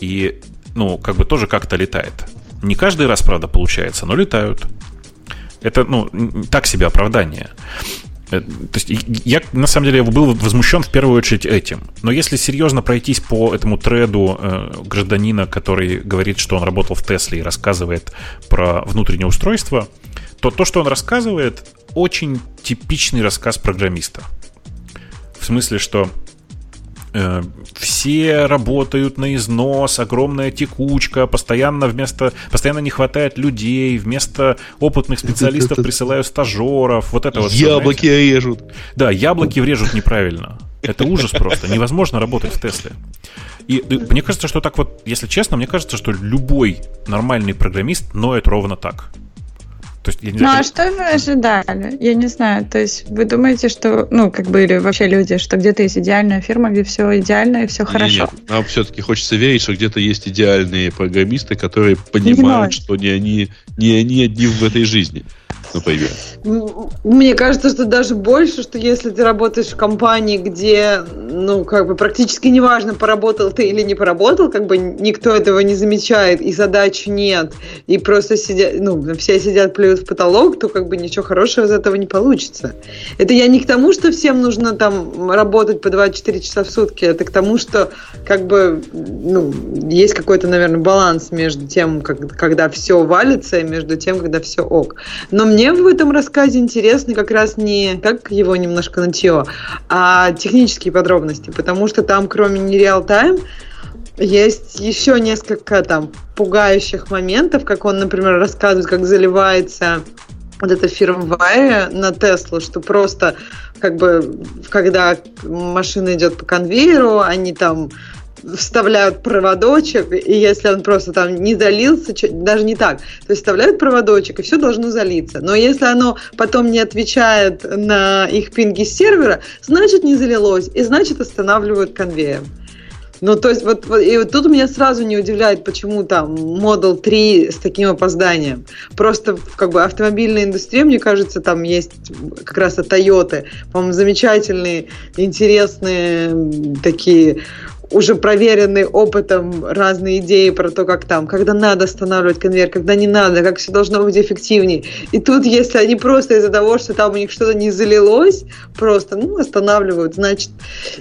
и, ну, как бы тоже как-то летает. Не каждый раз, правда, получается, но летают. Это, ну, так себе оправдание. Э, то есть я, на самом деле, был возмущен в первую очередь этим. Но если серьезно пройтись по этому треду э, гражданина, который говорит, что он работал в Тесле и рассказывает про внутреннее устройство, то, то, что он рассказывает, очень типичный рассказ программиста. В смысле, что все работают на износ, огромная текучка, постоянно вместо, постоянно не хватает людей, вместо опытных специалистов присылаю стажеров, вот это вот. Яблоки все, режут. Да, яблоки режут неправильно. Это ужас просто. Невозможно работать в Тесле. И, и мне кажется, что так вот, если честно, мне кажется, что любой нормальный программист ноет ровно так. То есть, я не знаю, ну, а что вы ожидали? Я не знаю. То есть, вы думаете, что, ну, как бы, или вообще люди, что где-то есть идеальная фирма, где все идеально и все хорошо? Нет, нам все-таки хочется верить, что где-то есть идеальные программисты, которые понимают, что не они, не они одни в этой жизни например? Мне кажется, что даже больше, что если ты работаешь в компании, где, ну, как бы практически неважно, поработал ты или не поработал, как бы никто этого не замечает, и задач нет, и просто сидят, ну, все сидят, плюют в потолок, то как бы ничего хорошего из этого не получится. Это я не к тому, что всем нужно там работать по 24 часа в сутки, это к тому, что как бы, ну, есть какой-то, наверное, баланс между тем, как, когда все валится, и между тем, когда все ок. Но мне мне в этом рассказе интересны как раз не как его немножко нытье, а технические подробности, потому что там, кроме не реал-тайм, есть еще несколько там пугающих моментов, как он, например, рассказывает, как заливается вот эта фирмвайя на Теслу, что просто как бы когда машина идет по конвейеру, они там вставляют проводочек, и если он просто там не залился, даже не так, то есть вставляют проводочек, и все должно залиться. Но если оно потом не отвечает на их пинги с сервера, значит не залилось, и значит останавливают конвейер. Ну, то есть, вот, вот, и вот тут меня сразу не удивляет, почему там Model 3 с таким опозданием. Просто, как бы, автомобильная индустрия, мне кажется, там есть как раз от Toyota, по-моему, замечательные, интересные такие уже проверенные опытом разные идеи про то, как там, когда надо останавливать конвейер, когда не надо, как все должно быть эффективнее. И тут, если они просто из-за того, что там у них что-то не залилось, просто, ну, останавливают, значит,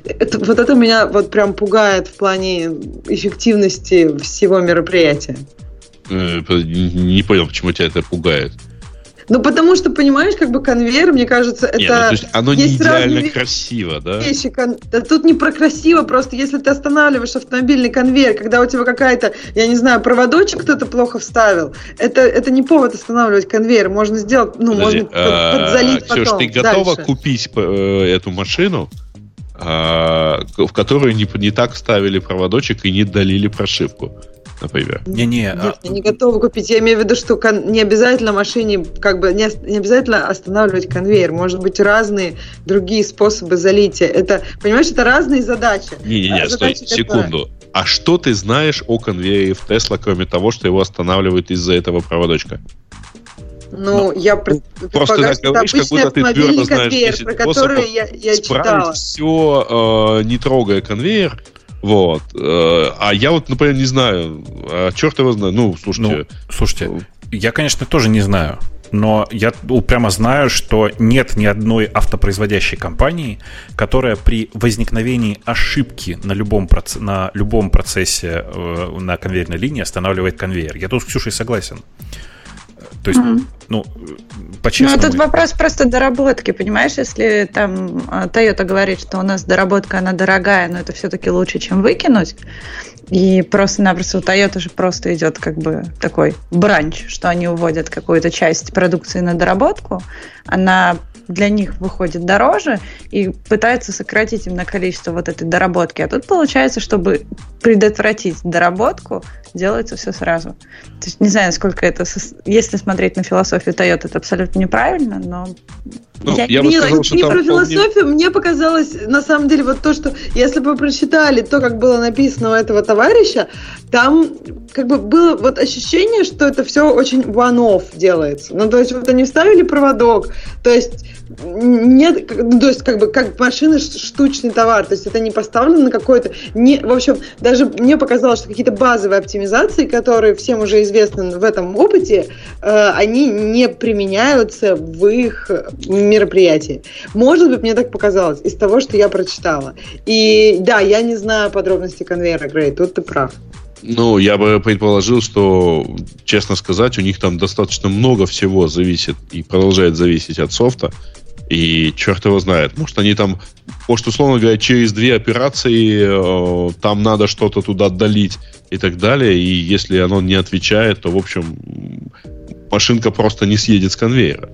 это, вот это меня вот прям пугает в плане эффективности всего мероприятия. Э, не понял, почему тебя это пугает. Ну, потому что, понимаешь, как бы конвейер, мне кажется, это... Нет, ну, то есть оно не идеально красиво, да? Вещи, кон... да? Тут не про красиво, просто если ты останавливаешь автомобильный конвейер, когда у тебя какая-то, я не знаю, проводочек кто-то плохо вставил, это, это не повод останавливать конвейер. Можно сделать, ну, Подожди, можно а, подзалить Ксюш, потом. ты готова дальше. купить э, эту машину, а, в которую не, не так вставили проводочек и не долили прошивку? Например. Не-не. Нет, а... я не готова купить. Я имею в виду, что кон... не обязательно машине, как бы, не, не обязательно останавливать конвейер. Может быть, разные другие способы залития. Это, понимаешь, это разные задачи. Не-не-не, а стой, секунду. А что ты знаешь о конвейере в Тесла, кроме того, что его останавливают из-за этого проводочка? Ну, ну я просто так говоришь, как будто ты твердо знаешь 10 про который я, я читала. все, э, не трогая конвейер, вот. Э, а я вот, например, не знаю. А черт его знает. Ну, слушайте. Ну, слушайте, я, конечно, тоже не знаю. Но я прямо знаю, что нет ни одной автопроизводящей компании, которая при возникновении ошибки на любом, проц... на любом процессе э, на конвейерной линии останавливает конвейер. Я тут с Ксюшей согласен. То есть, mm-hmm. ну, по-честному. Ну, тут вопрос просто доработки, понимаешь? Если там а, Toyota говорит, что у нас доработка, она дорогая, но это все-таки лучше, чем выкинуть, и просто-напросто у Toyota же просто идет как бы такой бранч, что они уводят какую-то часть продукции на доработку, она для них выходит дороже и пытается сократить именно количество вот этой доработки. А тут получается, чтобы предотвратить доработку, делается все сразу. То есть не знаю, насколько это, если смотреть на философию Toyota, это абсолютно неправильно, но ну, я, я не, сказал, не про философию, вполне... мне показалось, на самом деле, вот то, что если бы вы прочитали то, как было написано у этого товарища, там как бы было вот ощущение, что это все очень one-off делается. Ну, то есть вот они вставили проводок, то есть нет, ну, то есть как бы как машина штучный товар, то есть это не поставлено на какой-то, не, в общем, даже мне показалось, что какие-то базовые оптимизации, которые всем уже известны в этом опыте, э, они не применяются в их мероприятии. Может быть, мне так показалось из того, что я прочитала. И да, я не знаю подробности конвейера, Грей, тут ты прав. Ну, я бы предположил, что, честно сказать, у них там достаточно много всего зависит и продолжает зависеть от софта. И черт его знает. Может, они там, может, условно говоря, через две операции э, там надо что-то туда отдалить и так далее. И если оно не отвечает, то, в общем, машинка просто не съедет с конвейера.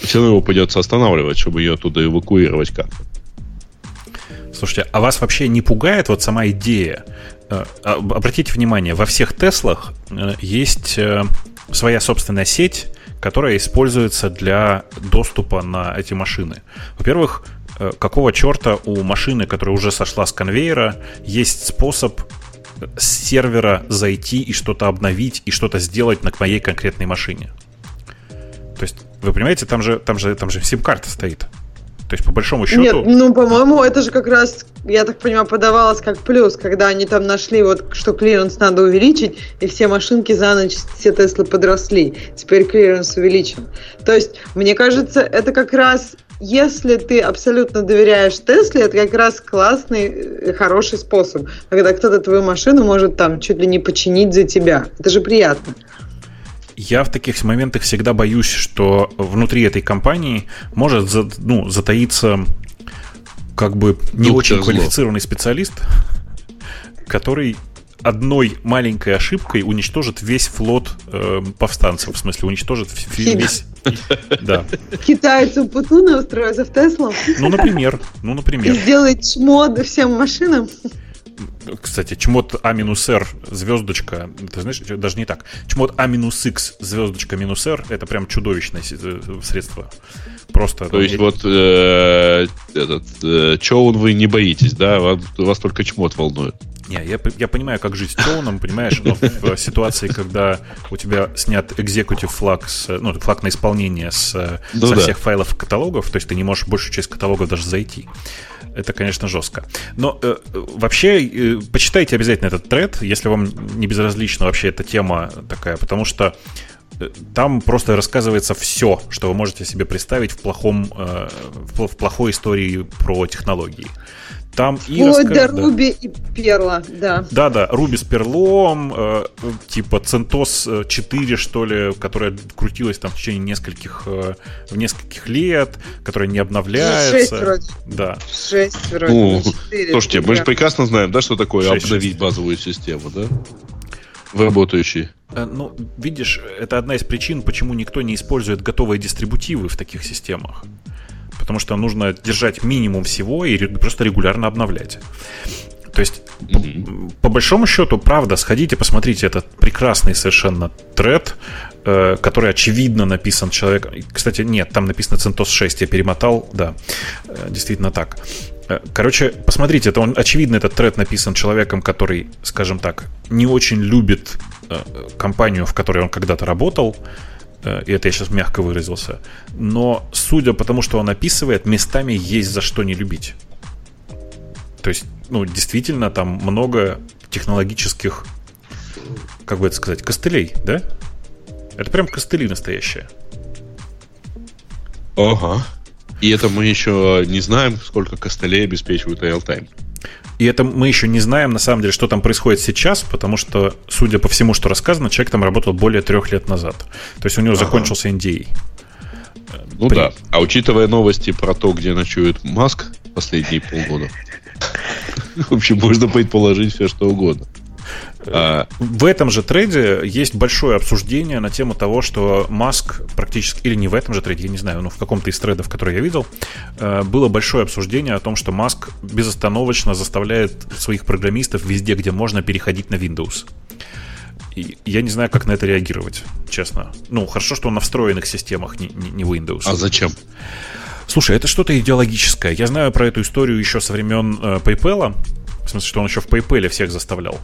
Все равно его придется останавливать, чтобы ее оттуда эвакуировать как-то. Слушайте, а вас вообще не пугает вот сама идея? Э, а, обратите внимание, во всех Теслах э, есть э, своя собственная сеть, которая используется для доступа на эти машины. Во-первых, какого черта у машины, которая уже сошла с конвейера, есть способ с сервера зайти и что-то обновить и что-то сделать на моей конкретной машине. То есть, вы понимаете, там же, там же, там же сим-карта стоит. То есть, по большому счету... Нет, ну, по-моему, это же как раз, я так понимаю, подавалось как плюс, когда они там нашли, вот, что клиренс надо увеличить, и все машинки за ночь, все Теслы подросли. Теперь клиренс увеличен. То есть, мне кажется, это как раз если ты абсолютно доверяешь Тесле, это как раз классный, э, хороший способ, когда кто-то твою машину может там чуть ли не починить за тебя. Это же приятно. Я в таких моментах всегда боюсь, что внутри этой компании может ну, затаиться как бы не Доктор очень квалифицированный специалист, который одной маленькой ошибкой уничтожит весь флот э, повстанцев. В смысле, уничтожит весь... Да. Китайцы Путуна устроятся в Теслу? Ну, например. Ну, например. И сделает чмод всем машинам? Кстати, чмот А минус Р звездочка, ты знаешь, даже не так. Чмот А минус X звездочка минус Р это прям чудовищное э, средство. Просто. То есть вот э, этот э, Чоун вы не боитесь, да? Вас, вас только чмот волнует. Не, я, я понимаю, как жить с Чоуном, понимаешь, но в ситуации, когда у тебя снят executive флаг, с, ну, флаг на исполнение с, ну, со да. всех файлов каталогов, то есть ты не можешь большую часть каталога даже зайти. Это, конечно, жестко. Но э, вообще, э, почитайте обязательно этот тред, если вам не безразлична вообще эта тема такая, потому что э, там просто рассказывается все, что вы можете себе представить в плохом, э, в плохой истории про технологии. Там и Ой, рассказ... да, Руби и Перла, да. Да, да, Руби с Перлом, э, типа Центос 4, что ли, которая крутилась там в течение нескольких, э, в нескольких лет, которая не обновляется. 6 вроде. Да. 6 вроде, ну, 4. Слушайте, мы же прекрасно знаем, да, что такое 6, обновить 6. базовую систему, да? В работающей. Э, ну, видишь, это одна из причин, почему никто не использует готовые дистрибутивы в таких системах потому что нужно держать минимум всего и просто регулярно обновлять. То есть, mm-hmm. по, по большому счету, правда, сходите, посмотрите этот прекрасный совершенно тред, э, который очевидно написан человеком. Кстати, нет, там написано CentOS 6, я перемотал, да, э, действительно так. Э, короче, посмотрите, это он, очевидно, этот тред написан человеком, который, скажем так, не очень любит э, компанию, в которой он когда-то работал, Э, и это я сейчас мягко выразился. Но судя по тому, что он описывает, местами есть за что не любить. То есть, ну, действительно, там много технологических, как бы это сказать, костылей, да? Это прям костыли настоящие. Ага. И это мы еще не знаем, сколько костылей обеспечивают real-time. И это мы еще не знаем, на самом деле, что там происходит сейчас, потому что, судя по всему, что рассказано, человек там работал более трех лет назад. То есть у него ага. закончился NDA. Ну При... да. А учитывая новости про то, где ночует Маск последние полгода, [laughs] в общем, можно предположить все, что угодно. А... В этом же трейде есть большое обсуждение на тему того, что Маск практически, или не в этом же трейде, я не знаю, но в каком-то из трейдов, который я видел, э, было большое обсуждение о том, что Маск безостановочно заставляет своих программистов везде, где можно, переходить на Windows. И я не знаю, как на это реагировать, честно. Ну, хорошо, что он на встроенных системах, не, не Windows. А зачем? Слушай, это что-то идеологическое. Я знаю про эту историю еще со времен э, PayPal. В смысле, что он еще в PayPal всех заставлял.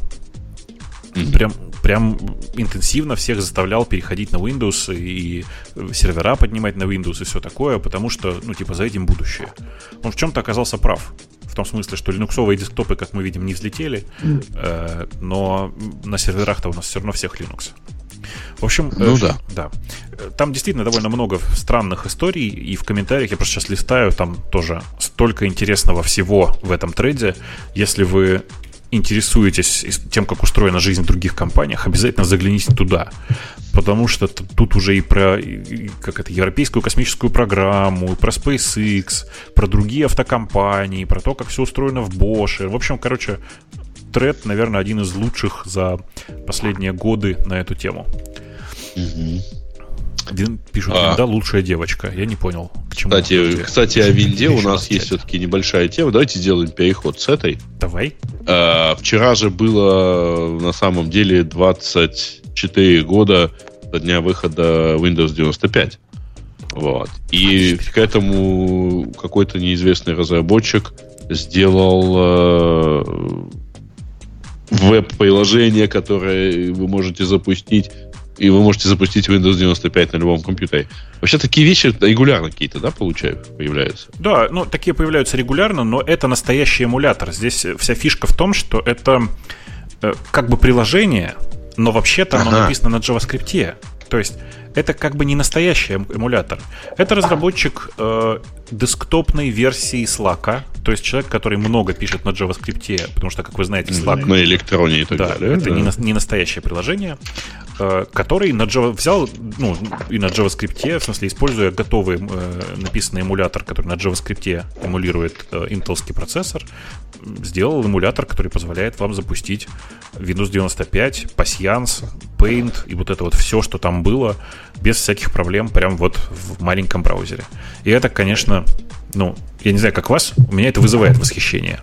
Mm-hmm. Прям, прям интенсивно всех заставлял переходить на Windows и сервера поднимать на Windows и все такое, потому что, ну, типа, за этим будущее. Он в чем-то оказался прав. В том смысле, что линуксовые десктопы, как мы видим, не взлетели, э, но на серверах-то у нас все равно всех Linux. В общем, ну, э, да. да. Там действительно довольно много странных историй, и в комментариях я просто сейчас листаю, там тоже столько интересного всего в этом трейде. Если вы интересуетесь тем, как устроена жизнь в других компаниях, обязательно загляните туда. Потому что тут уже и про как это, европейскую космическую программу, про SpaceX, про другие автокомпании, про то, как все устроено в Bosch. В общем, короче, тред, наверное, один из лучших за последние годы на эту тему. Вин, пишут, а. Винда лучшая девочка. Я не понял, к чему. Кстати, кстати о Винде у нас есть все-таки небольшая тема. Давайте сделаем переход с этой. Давай. А, вчера же было на самом деле 24 года до дня выхода Windows 95. Вот. И к этому какой-то неизвестный разработчик сделал э, веб-приложение, которое вы можете запустить, и вы можете запустить Windows 95 на любом компьютере. Вообще такие вещи регулярно какие-то, да, получают, появляются? Да, ну, такие появляются регулярно, но это настоящий эмулятор. Здесь вся фишка в том, что это э, как бы приложение, но вообще-то ага. оно написано на JavaScript. То есть это как бы не настоящий эм, эмулятор. Это разработчик э, десктопной версии Slack, то есть человек, который много пишет на JavaScript, потому что, как вы знаете, Slack... На электроне и так да, далее. Это да. не, не настоящее приложение, э, который на Java, взял, ну, и на JavaScript, в смысле, используя готовый э, написанный эмулятор, который на JavaScript эмулирует э, интелский процессор, сделал эмулятор, который позволяет вам запустить Windows 95, Passions, Paint и вот это вот все, что там было, без всяких проблем, прям вот в маленьком браузере. И это, конечно, ну, я не знаю, как вас, у меня это вызывает восхищение.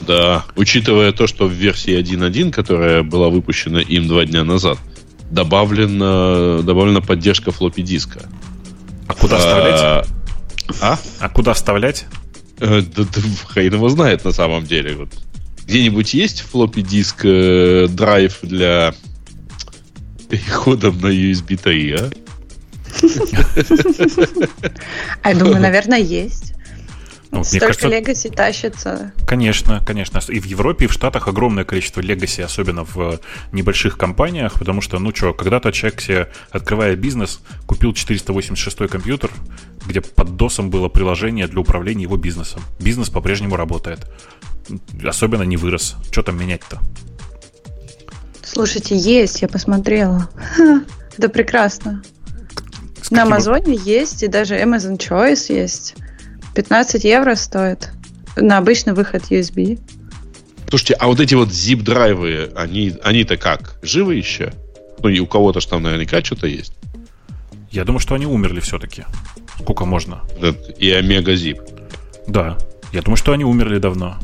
Да, учитывая то, что в версии 1.1, которая была выпущена им два дня назад, добавлена, добавлена поддержка флоппи диска. А куда вставлять? А, а? а куда вставлять? Э, да, да, хрен его знает на самом деле. Вот. Где-нибудь есть флоппи диск э, драйв для перехода на USB 3, а? А [laughs] я думаю, наверное, есть. Ну, Столько легаси тащится. Конечно, конечно. И в Европе, и в Штатах огромное количество легаси, особенно в небольших компаниях, потому что, ну что, когда-то человек себе, открывая бизнес, купил 486 компьютер, где под досом было приложение для управления его бизнесом. Бизнес по-прежнему работает. Особенно не вырос. Что там менять-то? Слушайте, есть, я посмотрела. [laughs] Это прекрасно. На Амазоне есть, и даже Amazon Choice есть. 15 евро стоит на обычный выход USB. Слушайте, а вот эти вот zip-драйвы, они, они-то как? Живы еще? Ну, и у кого-то же там наверняка что-то есть. Я думаю, что они умерли все-таки. Сколько можно? И Омега Zip. Да. Я думаю, что они умерли давно.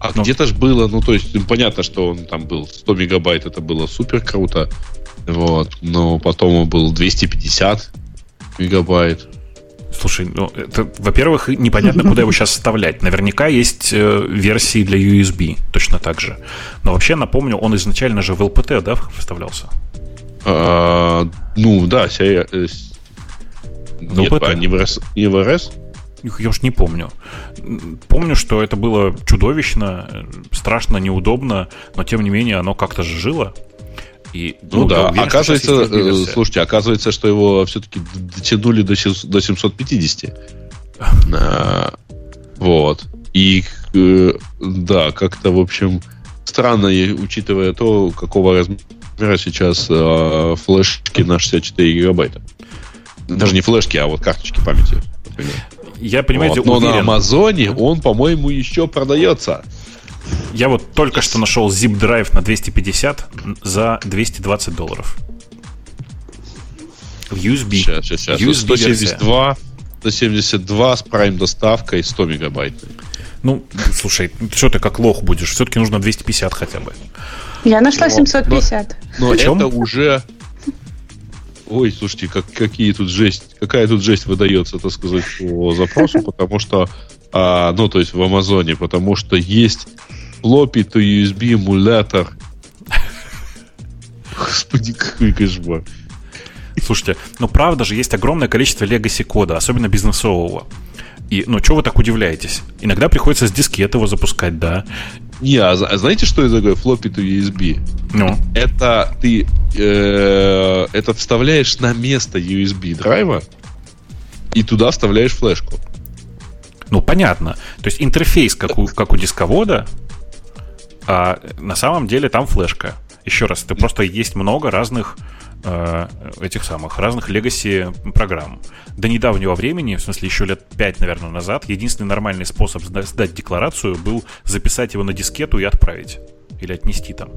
А Но... где-то же было, ну, то есть, ну, понятно, что он там был 100 мегабайт, это было супер круто. Вот. Но потом он был 250 мегабайт. Слушай, ну, это, во-первых, непонятно, куда его сейчас вставлять. Наверняка есть э, версии для USB, точно так же. Но вообще, напомню, он изначально же в LPT, да, вставлялся? А, ну, да, серия... Э, нет, а не в, РС, не в РС? Я уж не помню. Помню, что это было чудовищно, страшно, неудобно, но тем не менее оно как-то же жило. И, ну, да, уверен, оказывается, э, слушайте, оказывается, что его все-таки дотянули до, до 750. а, вот. И э, да, как-то, в общем, странно, учитывая то, какого размера сейчас э, флешки на 64 гигабайта. Даже не флешки, а вот карточки памяти. Например. Я, понимаете, вот. Но уверен. на Амазоне он, по-моему, еще продается. Я вот только что нашел zip драйв на 250 за 220 долларов. В USB. Сейчас, сейчас, сейчас. USB 172, 172 с prime доставкой 100 мегабайт. Ну, слушай, что ты как лох будешь? Все-таки нужно 250 хотя бы. Я нашла 750. Но, но это уже... Ой, слушайте, как, какие тут жесть, какая тут жесть выдается, так сказать, по запросу, потому что, а, ну, то есть в Амазоне, потому что есть floppy to USB эмулятор. [laughs] Господи, какой кошмар. Слушайте, ну правда же есть огромное количество legacy кода, особенно бизнесового. И, ну, что вы так удивляетесь? Иногда приходится с дискет его запускать, да. Не, а, а знаете, что это такое floppy to USB? Ну? Это ты э, это вставляешь на место USB драйва и туда вставляешь флешку. Ну, понятно. То есть интерфейс, как у, как у дисковода, А на самом деле там флешка. Еще раз, это просто есть много разных э, этих самых разных легаси программ. До недавнего времени, в смысле еще лет 5, наверное, назад, единственный нормальный способ сдать декларацию был записать его на дискету и отправить. Или отнести там.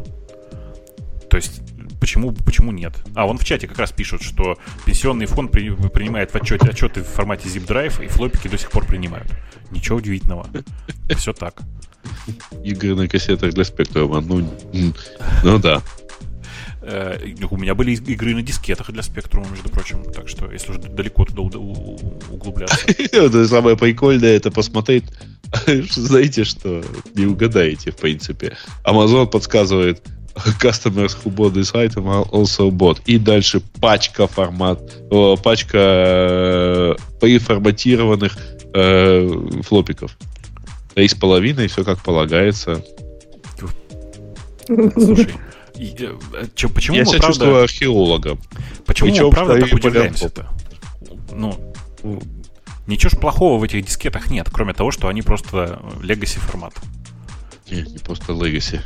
То есть почему, почему нет? А, он в чате как раз пишут, что пенсионный фонд при, принимает в отчете, отчеты в формате zip-drive, и флопики до сих пор принимают. Ничего удивительного. [laughs] Все так. Игры на кассетах для спектрума. Ну, ну да. Э, у меня были игры на дискетах для спектрума, между прочим. Так что, если уже далеко туда углубляться. [laughs] Самое прикольное, это посмотреть. [laughs] Знаете, что не угадаете, в принципе. Amazon подсказывает, customers who bought this item also bought. И дальше пачка формат, пачка э, преформатированных э, флопиков. Три с половиной, все как полагается. Слушай, э, чё, почему Я мы, себя правда, чувствую археологом. Почему Причем мы, правда, так удивляемся-то? Ну, ничего ж плохого в этих дискетах нет, кроме того, что они просто legacy формат. Нет, не просто legacy.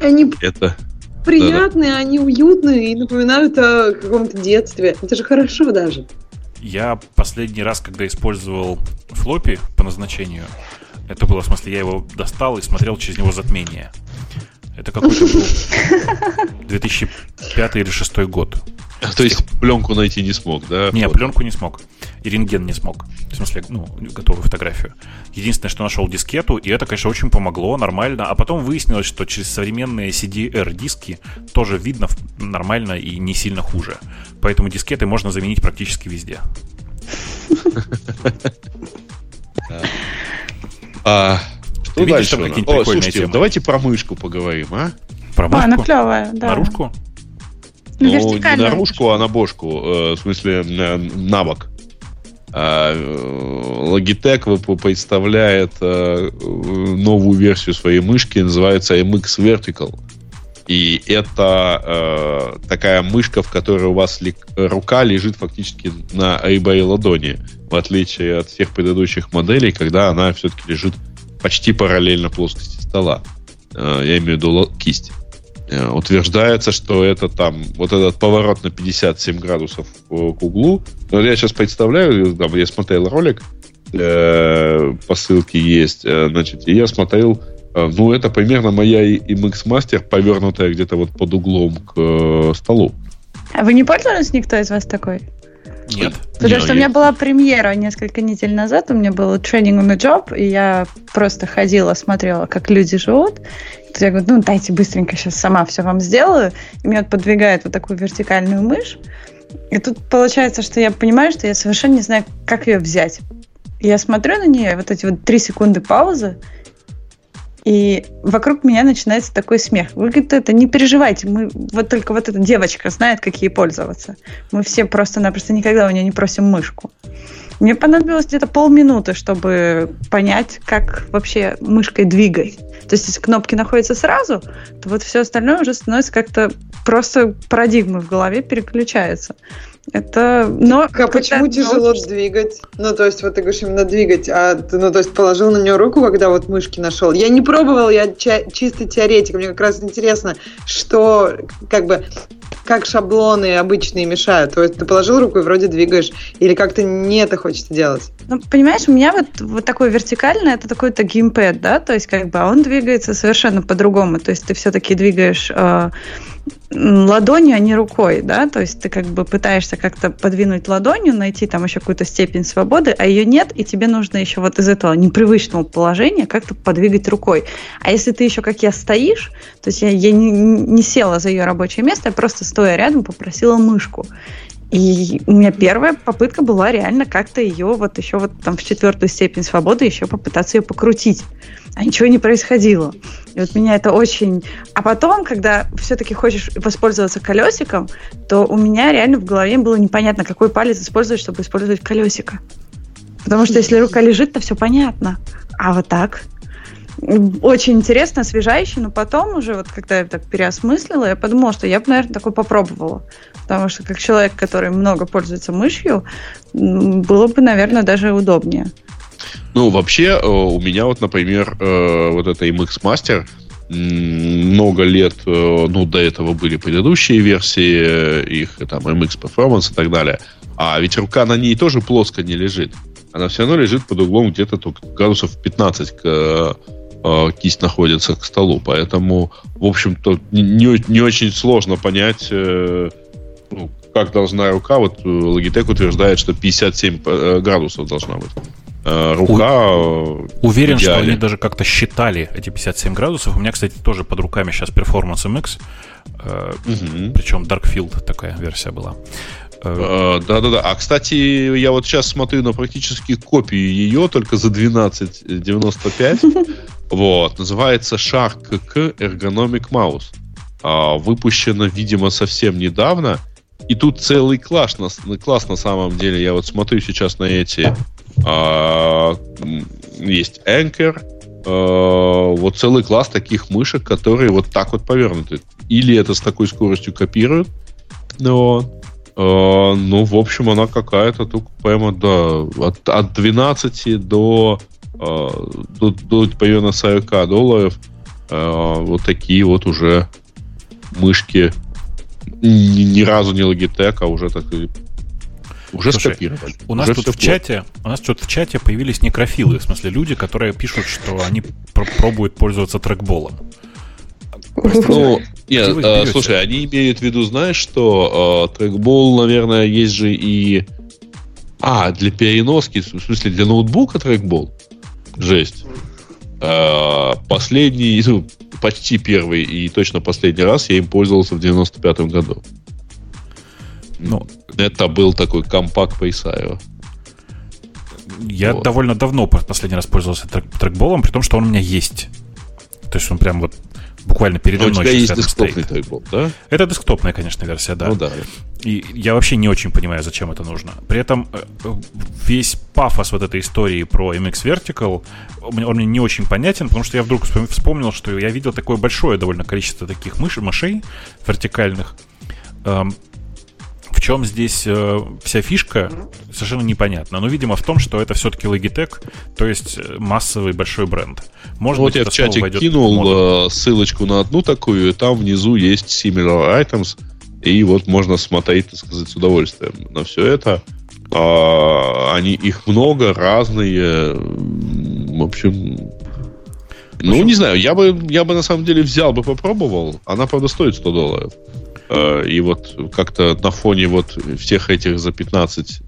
Они это приятные, да, да. они уютные и напоминают о каком-то детстве. Это же хорошо даже. Я последний раз, когда использовал флоппи по назначению, это было, в смысле, я его достал и смотрел через него затмение. Это какой-то был [laughs] 2005 или 2006 год. То есть пленку найти не смог, да? Не, пленку не смог. И рентген не смог. В смысле, ну, готовую фотографию. Единственное, что нашел дискету, и это, конечно, очень помогло, нормально. А потом выяснилось, что через современные CDR-диски тоже видно нормально и не сильно хуже. Поэтому дискеты можно заменить практически везде. А, что дальше? О, слушайте, давайте про мышку поговорим, а? Про мышку? А, она клевая, да. Наружку? Ну, не наружку, а на бошку. Э, в смысле, на бок. А, Logitech представляет э, новую версию своей мышки, называется MX Vertical. И это э, такая мышка, в которой у вас ли, рука лежит фактически на ребре ладони, в отличие от всех предыдущих моделей, когда она все-таки лежит почти параллельно плоскости стола. Э, я имею в виду кисть. Э, утверждается, что это там вот этот поворот на 57 градусов к углу. Но я сейчас представляю, там, я смотрел ролик, э, по ссылке есть, э, значит, и я смотрел Э, ну, это примерно моя MX Master, повернутая где-то вот под углом к э, столу. А вы не пользовались никто из вас такой? Нет. Потому что у меня была премьера несколько недель назад, у меня был тренинг на job, и я просто ходила, смотрела, как люди живут. Я говорю, ну, дайте быстренько сейчас сама все вам сделаю. И меня вот подвигает вот такую вертикальную мышь. И тут получается, что я понимаю, что я совершенно не знаю, как ее взять. И я смотрю на нее, вот эти вот три секунды паузы, и вокруг меня начинается такой смех. Вы, говорит, это не переживайте, мы вот только вот эта девочка знает, как ей пользоваться. Мы все просто-напросто никогда у нее не просим мышку. Мне понадобилось где-то полминуты, чтобы понять, как вообще мышкой двигать. То есть, если кнопки находятся сразу, то вот все остальное уже становится как-то просто парадигмы в голове переключается. Это, но а почему тяжело научишься... двигать? Ну, то есть, вот ты говоришь именно двигать, а ты, ну, то есть, положил на нее руку, когда вот мышки нашел. Я не пробовал, я ча- чисто теоретик. Мне как раз интересно, что, как бы, как шаблоны обычные мешают. То есть, ты положил руку и вроде двигаешь, или как-то не это хочется делать? Ну, понимаешь, у меня вот, вот такой вертикальный, это такой-то геймпэд, да, то есть, как бы, а он двигается совершенно по-другому. То есть, ты все-таки двигаешь... Э, ладонью, а не рукой, да, то есть ты как бы пытаешься как-то подвинуть ладонью, найти там еще какую-то степень свободы, а ее нет, и тебе нужно еще вот из этого непривычного положения как-то подвигать рукой. А если ты еще, как я, стоишь, то есть я, я не, не села за ее рабочее место, я просто стоя рядом попросила мышку. И у меня первая попытка была реально как-то ее вот еще вот там в четвертую степень свободы еще попытаться ее покрутить. А ничего не происходило. И вот меня это очень... А потом, когда все-таки хочешь воспользоваться колесиком, то у меня реально в голове было непонятно, какой палец использовать, чтобы использовать колесико. Потому что если рука лежит, то все понятно. А вот так очень интересно, освежающе, но потом уже, вот когда я так переосмыслила, я подумала, что я бы, наверное, такое попробовала. Потому что как человек, который много пользуется мышью, было бы, наверное, даже удобнее. Ну, вообще, э, у меня вот, например, э, вот эта MX Master, много лет, э, ну, до этого были предыдущие версии, их там MX Performance и так далее. А ведь рука на ней тоже плоско не лежит. Она все равно лежит под углом где-то только градусов 15 к, э, кисть находится к столу. Поэтому, в общем-то, не, не очень сложно понять, э, ну, как должна рука. Вот Logitech утверждает, что 57 градусов должна быть. Э, рука У, Уверен, что они даже как-то считали эти 57 градусов. У меня, кстати, тоже под руками сейчас Performance MX. Угу. Причем Darkfield такая версия была. Э, да-да-да. А, кстати, я вот сейчас смотрю на практически копию ее, только за 12.95. [laughs] Вот. Называется Shark K Ergonomic Mouse. А, выпущена, видимо, совсем недавно. И тут целый класс на, класс на самом деле. Я вот смотрю сейчас на эти а, есть Anchor, а, вот целый класс таких мышек, которые вот так вот повернуты. Или это с такой скоростью копируют, но а, ну, в общем, она какая-то тут прямо до, от, от 12 до, до, до примерно 40 долларов вот такие вот уже мышки ни, ни разу не Logitech, а уже так уже Слушай, скопировали. У нас тут в чате, у нас тут в чате появились некрофилы, в смысле люди, которые пишут, что они пр- пробуют пользоваться трекболом. Ну, нет, э, слушай, они имеют в виду, знаешь, что э, трекбол, наверное, есть же и... А, для переноски, в смысле, для ноутбука трекбол? Жесть. Э, последний, [laughs] ну, почти первый и точно последний раз я им пользовался в 95-м году. Ну, это был такой компакт Исаеву. Я вот. довольно давно последний раз пользовался трек трекболом, при том, что он у меня есть. То есть он прям вот буквально передо мной. У тебя есть десктопный трекбол, да? Это десктопная, конечно, версия, да. Ну да. И я вообще не очень понимаю, зачем это нужно. При этом э, весь пафос вот этой истории про MX Vertical, он мне не очень понятен, потому что я вдруг вспомнил, что я видел такое большое довольно количество таких мышей, мышей вертикальных, эм, чем здесь э, вся фишка, совершенно непонятно. Но, видимо, в том, что это все-таки Logitech, то есть э, массовый большой бренд. Может вот быть, я в чате кинул э, ссылочку на одну такую, и там внизу есть similar items, и вот можно смотреть, так сказать, с удовольствием на все это. А, они, их много, разные. В общем, ну, не знаю, я бы, я бы на самом деле взял бы, попробовал. Она, правда, стоит 100 долларов. Э, и вот как-то на фоне вот всех этих за 15,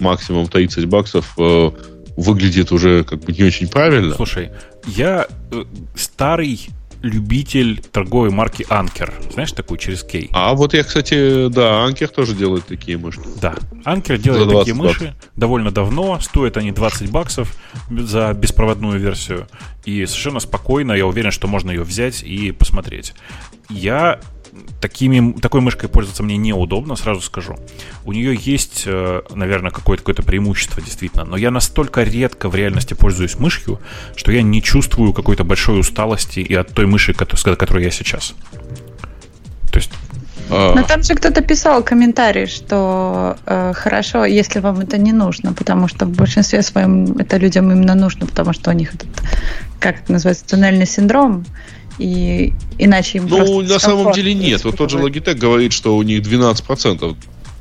максимум 30 баксов э, выглядит уже как бы не очень правильно. Слушай, я э, старый любитель торговой марки Анкер. Знаешь такую через Кей? А вот я, кстати, да, Анкер тоже делает такие мышки. Да, Анкер делает такие мыши баксов. довольно давно. Стоят они 20 баксов за беспроводную версию. И совершенно спокойно, я уверен, что можно ее взять и посмотреть. Я такими, такой мышкой пользоваться мне неудобно, сразу скажу. У нее есть, э, наверное, какое-то какое преимущество, действительно, но я настолько редко в реальности пользуюсь мышью, что я не чувствую какой-то большой усталости и от той мыши, с которой я сейчас. То есть а. но там же кто-то писал комментарий, что э, хорошо, если вам это не нужно, потому что в большинстве своем это людям именно нужно, потому что у них этот, как это называется, туннельный синдром, и иначе им Ну, на самом деле нет. Вот тот же Logitech говорит, что у них 12%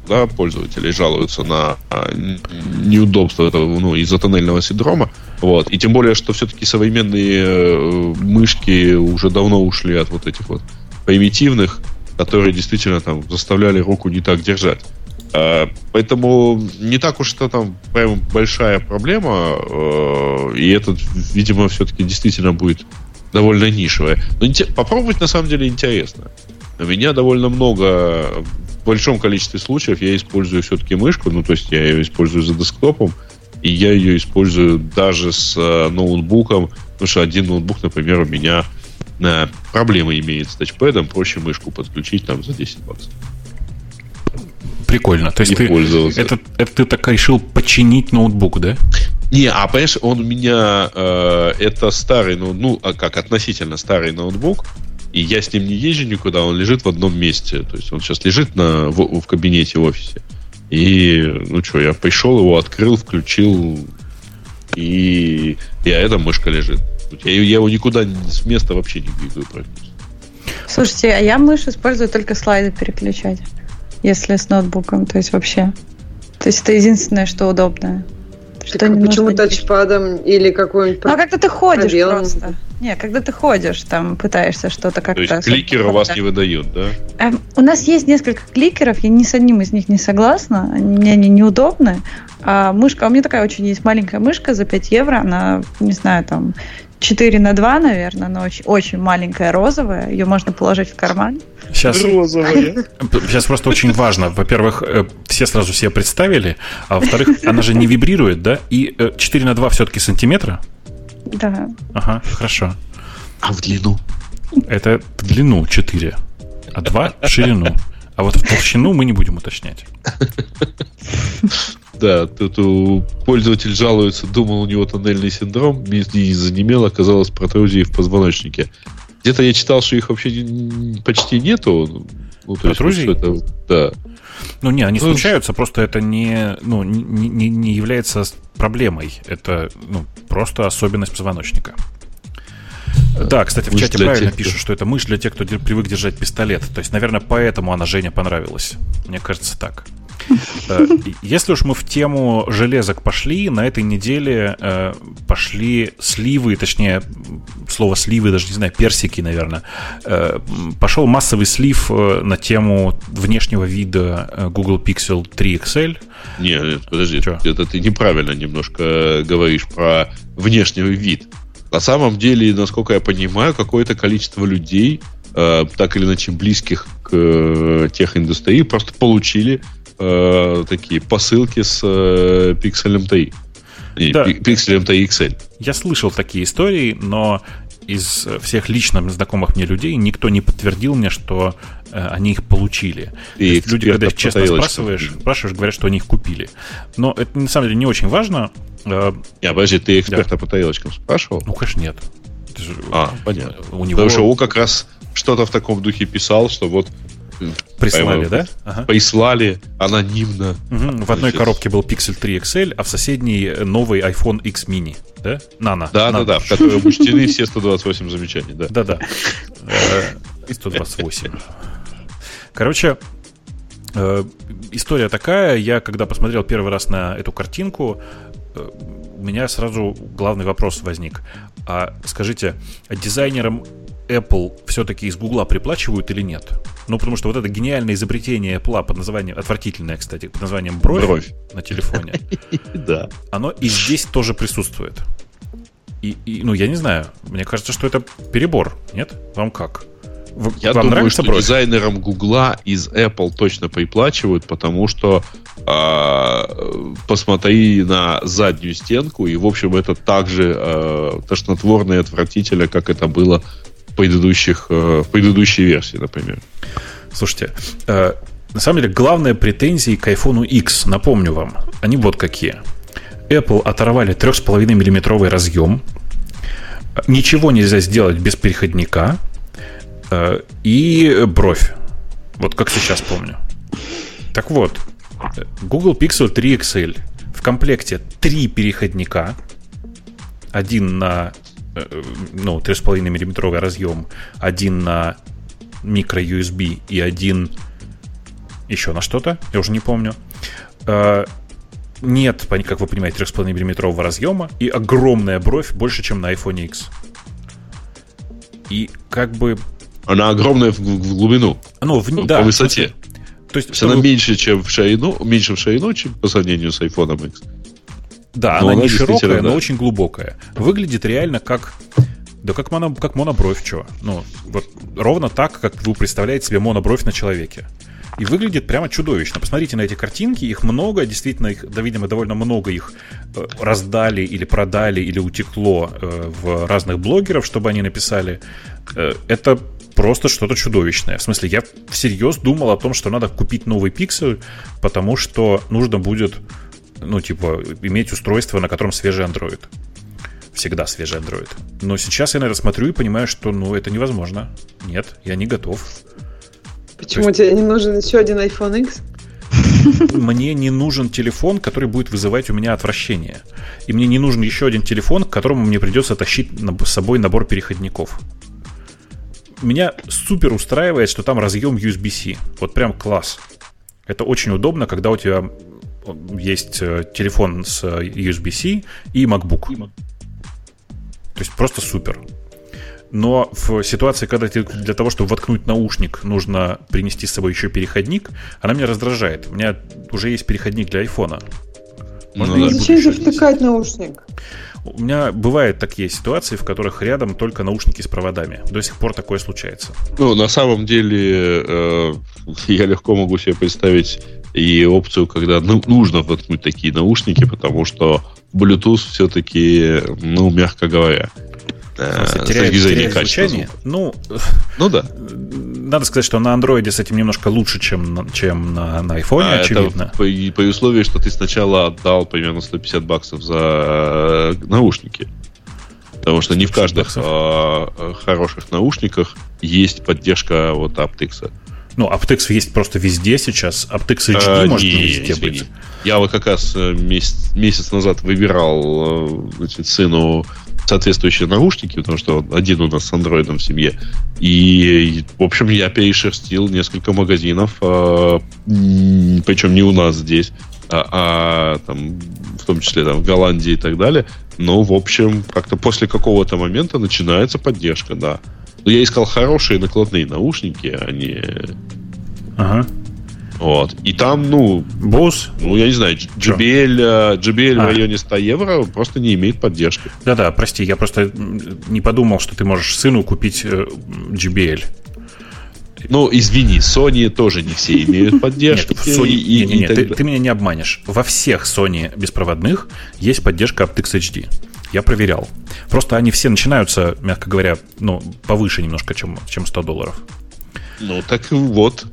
да, пользователей жалуются на а, неудобство этого, ну, из-за тоннельного синдрома. Вот. И тем более, что все-таки современные э, мышки уже давно ушли от вот этих вот примитивных, которые действительно там заставляли руку не так держать. А, поэтому не так уж это там прям большая проблема, э, и этот, видимо, все-таки действительно будет довольно нишевая. Но попробовать на самом деле интересно. У меня довольно много, в большом количестве случаев я использую все-таки мышку, ну, то есть я ее использую за десктопом, и я ее использую даже с э, ноутбуком, потому что один ноутбук, например, у меня э, проблемы имеет с тачпэдом, проще мышку подключить там за 10 баксов. Прикольно. То есть ты, это, это ты так решил починить ноутбук, да? Не, а понимаешь, он у меня э, это старый, ну, ну, а как относительно старый ноутбук, и я с ним не езжу никуда, он лежит в одном месте. То есть он сейчас лежит на, в, в кабинете в офисе. И, ну что, я пришел, его открыл, включил, и, и а эта мышка лежит. Я, я его никуда с места вообще не двигаю практически. Слушайте, а я мышь использую только слайды переключать, если с ноутбуком, то есть вообще. То есть это единственное, что удобное. Что так, не почему тачпадом или какой-нибудь... Ну, а как-то ты ходишь пробелом. просто. Не, когда ты ходишь, там пытаешься что-то как-то... То есть кликеры у вас не выдают, да? Эм, у нас есть несколько кликеров, я ни с одним из них не согласна, мне они неудобны. А мышка, у меня такая очень есть маленькая мышка за 5 евро, она, не знаю, там 4 на 2, наверное, но очень, очень маленькая розовая. Ее можно положить в карман. Сейчас, розовая. [laughs] Сейчас просто очень важно. Во-первых, э, все сразу себе представили, а во-вторых, она же не вибрирует, да? И 4 э, на 2 все-таки сантиметра? Да. Ага, хорошо. А в длину? Это в длину 4, а 2 в ширину. А вот в толщину мы не будем уточнять. [laughs] Да, тут пользователь жалуется, думал, у него тоннельный синдром, не занемело, оказалось протрузии в позвоночнике. Где-то я читал, что их вообще почти нету. Ну, то Протрузий? Есть, это, да. Ну, не, они ну, случаются, просто это не, ну, не, не, не является проблемой. Это ну, просто особенность позвоночника. Да, кстати, в чате правильно тех, пишут, что это мышь для тех, кто привык держать пистолет. То есть, наверное, поэтому она Жене понравилась. Мне кажется, так. Э, если уж мы в тему железок пошли, на этой неделе э, пошли сливы, точнее, слово сливы, даже не знаю, персики, наверное. Э, пошел массовый слив на тему внешнего вида Google Pixel 3 XL. Нет, подожди, Чё? это ты неправильно немножко говоришь про внешний вид. На самом деле, насколько я понимаю, какое-то количество людей, так или иначе близких к э, техиндустрии, просто получили э, такие посылки с э, пикселем TI. Да. Пикселем TI XL. Я слышал такие истории, но из всех лично знакомых мне людей никто не подтвердил мне, что э, они их получили. И люди, когда их честно спрашиваешь, спрашиваешь, говорят, что они их купили. Но это на самом деле не очень важно. Э, не, подожди, ты эксперта да. по тарелочкам спрашивал? Ну, конечно, нет. Же, а, понятно. У него... Потому что он как раз что-то в таком духе писал, что вот Прислали, да? Ага. Прислали анонимно. Угу. В одной коробке был Pixel 3 XL, а в соседней новый iPhone X mini, да? Nano. Да, Nano. да, да, в которой учтены все 128 замечаний, да. Да, да. Э, и 128. Короче, э, история такая. Я, когда посмотрел первый раз на эту картинку, э, у меня сразу главный вопрос возник. А скажите, дизайнерам Apple все-таки из Гугла приплачивают или нет? Ну, потому что вот это гениальное изобретение Apple под названием, отвратительное, кстати, под названием бровь, бровь. на телефоне, [laughs] да. оно и здесь тоже присутствует. И, и, ну, я не знаю, мне кажется, что это перебор, нет? Вам как? Я Вам думаю, что бровь? дизайнерам Гугла из Apple точно приплачивают, потому что э, посмотри на заднюю стенку, и, в общем, это так же э, тошнотворно и отвратительно, как это было предыдущих, э, предыдущей версии, например. Слушайте, э, на самом деле главная претензия к iPhone X, напомню вам, они вот какие. Apple оторвали 3,5 миллиметровый разъем, ничего нельзя сделать без переходника э, и бровь. Вот как сейчас помню. Так вот, Google Pixel 3 XL в комплекте три переходника. Один на ну, 3,5 миллиметровый разъем, один на микро-USB и один еще на что-то, я уже не помню. Э, нет, как вы понимаете, 3,5 миллиметрового разъема и огромная бровь больше, чем на iPhone X. И как бы... Она огромная в, в глубину. Ну, в, да, по высоте. То есть, То есть она меньше, чем в ширину, меньше в ширину, чем по сравнению с iPhone X. Да, но она, она не широкая, да. но очень глубокая. Выглядит реально как да как, моно, как монобровь, что? Ну, вот ровно так, как вы представляете себе монобровь на человеке. И выглядит прямо чудовищно. Посмотрите на эти картинки, их много, действительно, их, да, видимо, довольно много их э, раздали или продали, или утекло э, в разных блогеров, чтобы они написали. Э, это просто что-то чудовищное. В смысле, я всерьез думал о том, что надо купить новый пиксель, потому что нужно будет ну, типа, иметь устройство, на котором свежий Android. Всегда свежий Android. Но сейчас я на это смотрю и понимаю, что, ну, это невозможно. Нет, я не готов. Почему есть... тебе не нужен еще один iPhone X? мне не нужен телефон, который будет вызывать у меня отвращение. И мне не нужен еще один телефон, к которому мне придется тащить с собой набор переходников. Меня супер устраивает, что там разъем USB-C. Вот прям класс. Это очень удобно, когда у тебя есть э, телефон с э, USB-C и MacBook. То есть просто супер. Но в ситуации, когда тебе для того, чтобы воткнуть наушник, нужно принести с собой еще переходник, она меня раздражает. У меня уже есть переходник для айфона. Можно ну, зачем же втыкать наушник? У меня бывают такие ситуации, в которых рядом только наушники с проводами. До сих пор такое случается. Ну, на самом деле, э, [laughs] я легко могу себе представить и опцию, когда ну, нужно воткнуть такие наушники, потому что Bluetooth все-таки, ну, мягко говоря, Э, теряет, теряет звучание. Ну, ну да. Надо сказать, что на андроиде с этим немножко лучше, чем, чем на, на iPhone, а, очевидно. Это при, при условии, что ты сначала отдал примерно 150 баксов за э, наушники. Потому что не в каждых а, хороших наушниках есть поддержка вот aptX. Ну, aptX есть просто везде сейчас. aptX HD а, может не, везде извини. быть. Я вот как раз месяц, месяц назад выбирал значит, сыну соответствующие наушники, потому что один у нас с андроидом в семье. И, в общем, я перешерстил несколько магазинов, а, причем не у нас здесь, а, а там, в том числе там, в Голландии и так далее. Но, в общем, как-то после какого-то момента начинается поддержка, да. Но я искал хорошие накладные наушники, а не... Ага. Вот. И там, ну... Босс? Ну, я не знаю, JBL, JBL а. в районе 100 евро просто не имеет поддержки. Да-да, прости, я просто не подумал, что ты можешь сыну купить JBL. Ну, извини, Sony тоже не все имеют поддержку. [laughs] Нет, Sony, и, не, не, не, ты, ты меня не обманешь. Во всех Sony беспроводных есть поддержка aptX HD. Я проверял. Просто они все начинаются, мягко говоря, ну, повыше немножко, чем, чем 100 долларов. Ну, так вот.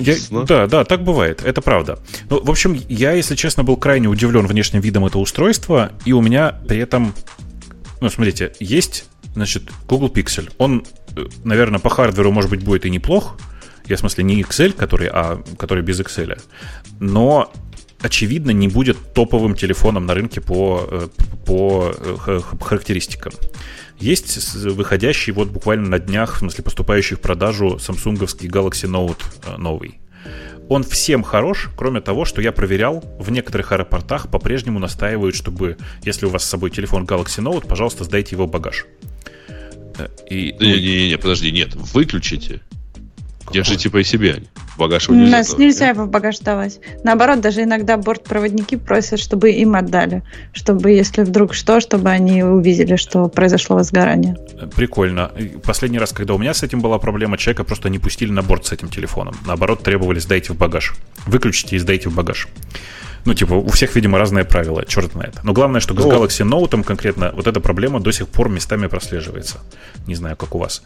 Я, да, да, так бывает, это правда. Ну, в общем, я, если честно, был крайне удивлен внешним видом этого устройства, и у меня при этом, ну, смотрите, есть, значит, Google Pixel. Он, э, наверное, по хардверу, может быть, будет и неплох. Я, в смысле, не XL, который, а который без XL. Но очевидно, не будет топовым телефоном на рынке по, э, по э, характеристикам. Есть выходящий вот буквально на днях, в смысле поступающий в продажу самсунговский Galaxy Note э, новый. Он всем хорош, кроме того, что я проверял, в некоторых аэропортах по-прежнему настаивают, чтобы, если у вас с собой телефон Galaxy Note, пожалуйста, сдайте его багаж. И, ну, Не-не-не, подожди, нет, выключите. Держите при себе. В багаж его нельзя Нас давать, нельзя его в багаж давать. Наоборот, даже иногда бортпроводники просят, чтобы им отдали. Чтобы, если вдруг что, чтобы они увидели, что произошло возгорание. Прикольно. Последний раз, когда у меня с этим была проблема, человека просто не пустили на борт с этим телефоном. Наоборот, требовали сдайте в багаж. Выключите и сдайте в багаж. Ну, типа, у всех, видимо, разные правила, черт знает. Но главное, что с Galaxy Note конкретно вот эта проблема до сих пор местами прослеживается. Не знаю, как у вас.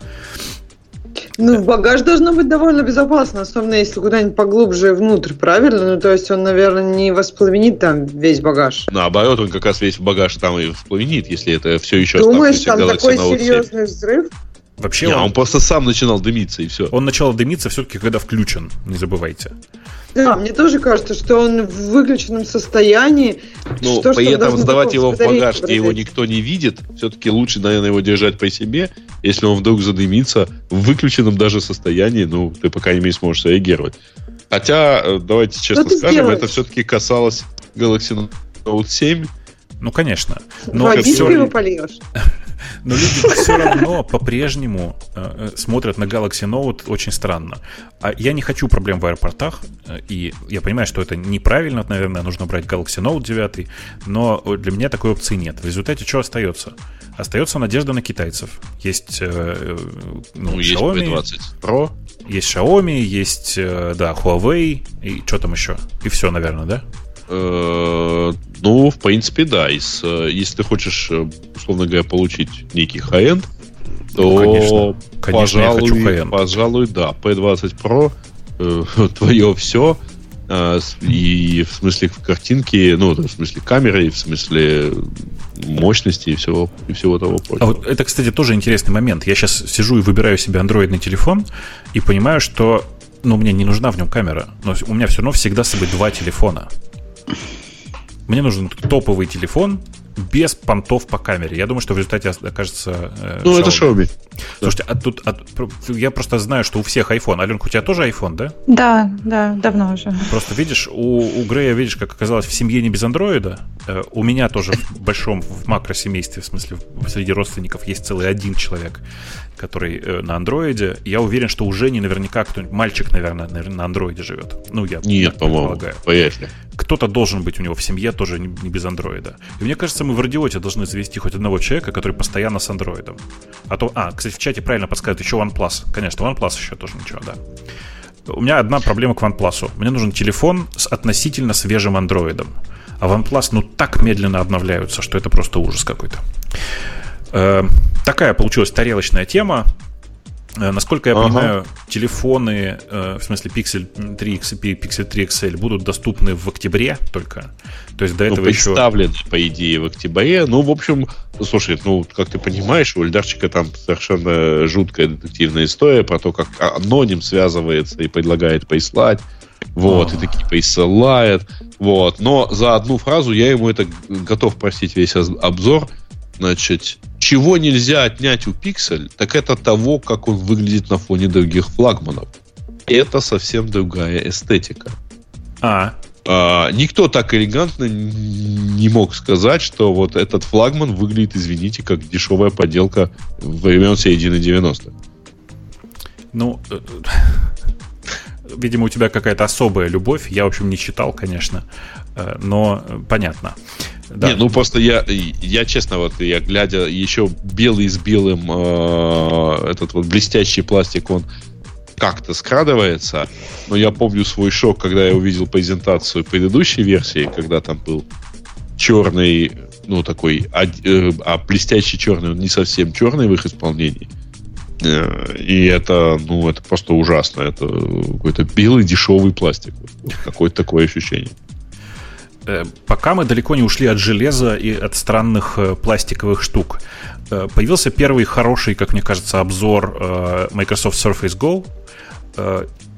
Ну, багаж должно быть довольно безопасно, особенно если куда-нибудь поглубже внутрь, правильно? Ну, то есть он, наверное, не воспламенит там весь багаж. Наоборот, он как раз весь багаж там и воспламенит, если это все еще Думаешь, там такой серьезный взрыв? Вообще не, он... он просто сам начинал дымиться, и все. Он начал дымиться все-таки, когда включен, не забывайте. Да, мне тоже кажется, что он в выключенном состоянии. Ну, что, при этом сдавать его в багаж, где его никто не видит, все-таки лучше, наверное, его держать при себе. Если он вдруг задымится в выключенном даже состоянии, ну, ты, по крайней мере, сможешь реагировать. Хотя, э, давайте честно скажем, сделаешь? это все-таки касалось Galaxy Note 7. Ну, конечно. Но Водичку его польешь. Но люди [laughs] все равно по-прежнему э, смотрят на Galaxy Note очень странно. А я не хочу проблем в аэропортах, э, и я понимаю, что это неправильно, наверное, нужно брать Galaxy Note 9, но для меня такой опции нет. В результате что остается? Остается надежда на китайцев. Есть, э, ну, ну, Xiaomi, есть P20 Pro, есть Xiaomi, есть, да, Huawei, и что там еще? И все, наверное, да? Э, ну, в принципе, да. Из, э, если ты хочешь, э, условно говоря, получить некий high-end, то, ну, конечно, конечно, пожалуй, пожалуй, да, P20 Pro [laughs] твое все. И в смысле картинки, ну, в смысле камеры, и в смысле мощности и всего, и всего того прочего. А вот это, кстати, тоже интересный момент. Я сейчас сижу и выбираю себе андроидный телефон и понимаю, что Но мне не нужна в нем камера. Но у меня все равно всегда с собой два телефона. Мне нужен топовый телефон, без понтов по камере. Я думаю, что в результате окажется... Э, ну, Xiaomi. это Xiaomi. Слушайте, а тут а, я просто знаю, что у всех iPhone. Аленка, у тебя тоже iPhone, да? Да, да, давно уже. Просто видишь, у, у Грея, видишь, как оказалось, в семье не без андроида. Э, у меня тоже в большом, в макросемействе, в смысле, среди родственников есть целый один человек, который э, на андроиде. Я уверен, что уже не наверняка кто-нибудь, мальчик, наверное, наверное, на андроиде живет. Ну, я Нет, по-моему, поехали. Кто-то должен быть у него в семье тоже не, не без андроида. И мне кажется, мы в радиоте должны завести хоть одного человека, который постоянно с андроидом. А то, а, кстати, в чате правильно подсказывают, еще OnePlus. Конечно, OnePlus еще тоже ничего, да. У меня одна проблема к OnePlus. Мне нужен телефон с относительно свежим андроидом. А OnePlus, ну, так медленно обновляются, что это просто ужас какой-то. Э, такая получилась тарелочная тема. Э, насколько я ага. понимаю, телефоны, э, в смысле Pixel 3, Pixel 3 XL будут доступны в октябре только. То есть до ну, этого ну, еще... по идее, в октябре. Ну, в общем, слушай, ну, как ты понимаешь, у Эльдарчика там совершенно жуткая детективная история про то, как аноним связывается и предлагает прислать. Вот, а. и такие присылает. Вот. Но за одну фразу я ему это готов простить весь обзор. Значит, чего нельзя отнять у Pixel, так это того, как он выглядит на фоне других флагманов. Это совсем другая эстетика. А. а никто так элегантно не мог сказать, что вот этот флагман выглядит, извините, как дешевая подделка времен середины 90-х. Ну, э, [laughs] видимо, у тебя какая-то особая любовь. Я, в общем, не читал, конечно, э, но понятно. Да. Не, ну просто я, я честно, вот я глядя еще белый с белым э, этот вот блестящий пластик, он как-то скрадывается. Но я помню свой шок, когда я увидел презентацию предыдущей версии, когда там был черный, ну такой, а, э, а блестящий черный, он не совсем черный в их исполнении. Э, и это, ну, это просто ужасно. Это какой-то белый дешевый пластик. Какое-то такое ощущение. Э, пока мы далеко не ушли от железа и от странных э, пластиковых штук. Э, появился первый хороший, как мне кажется, обзор Microsoft Surface Go.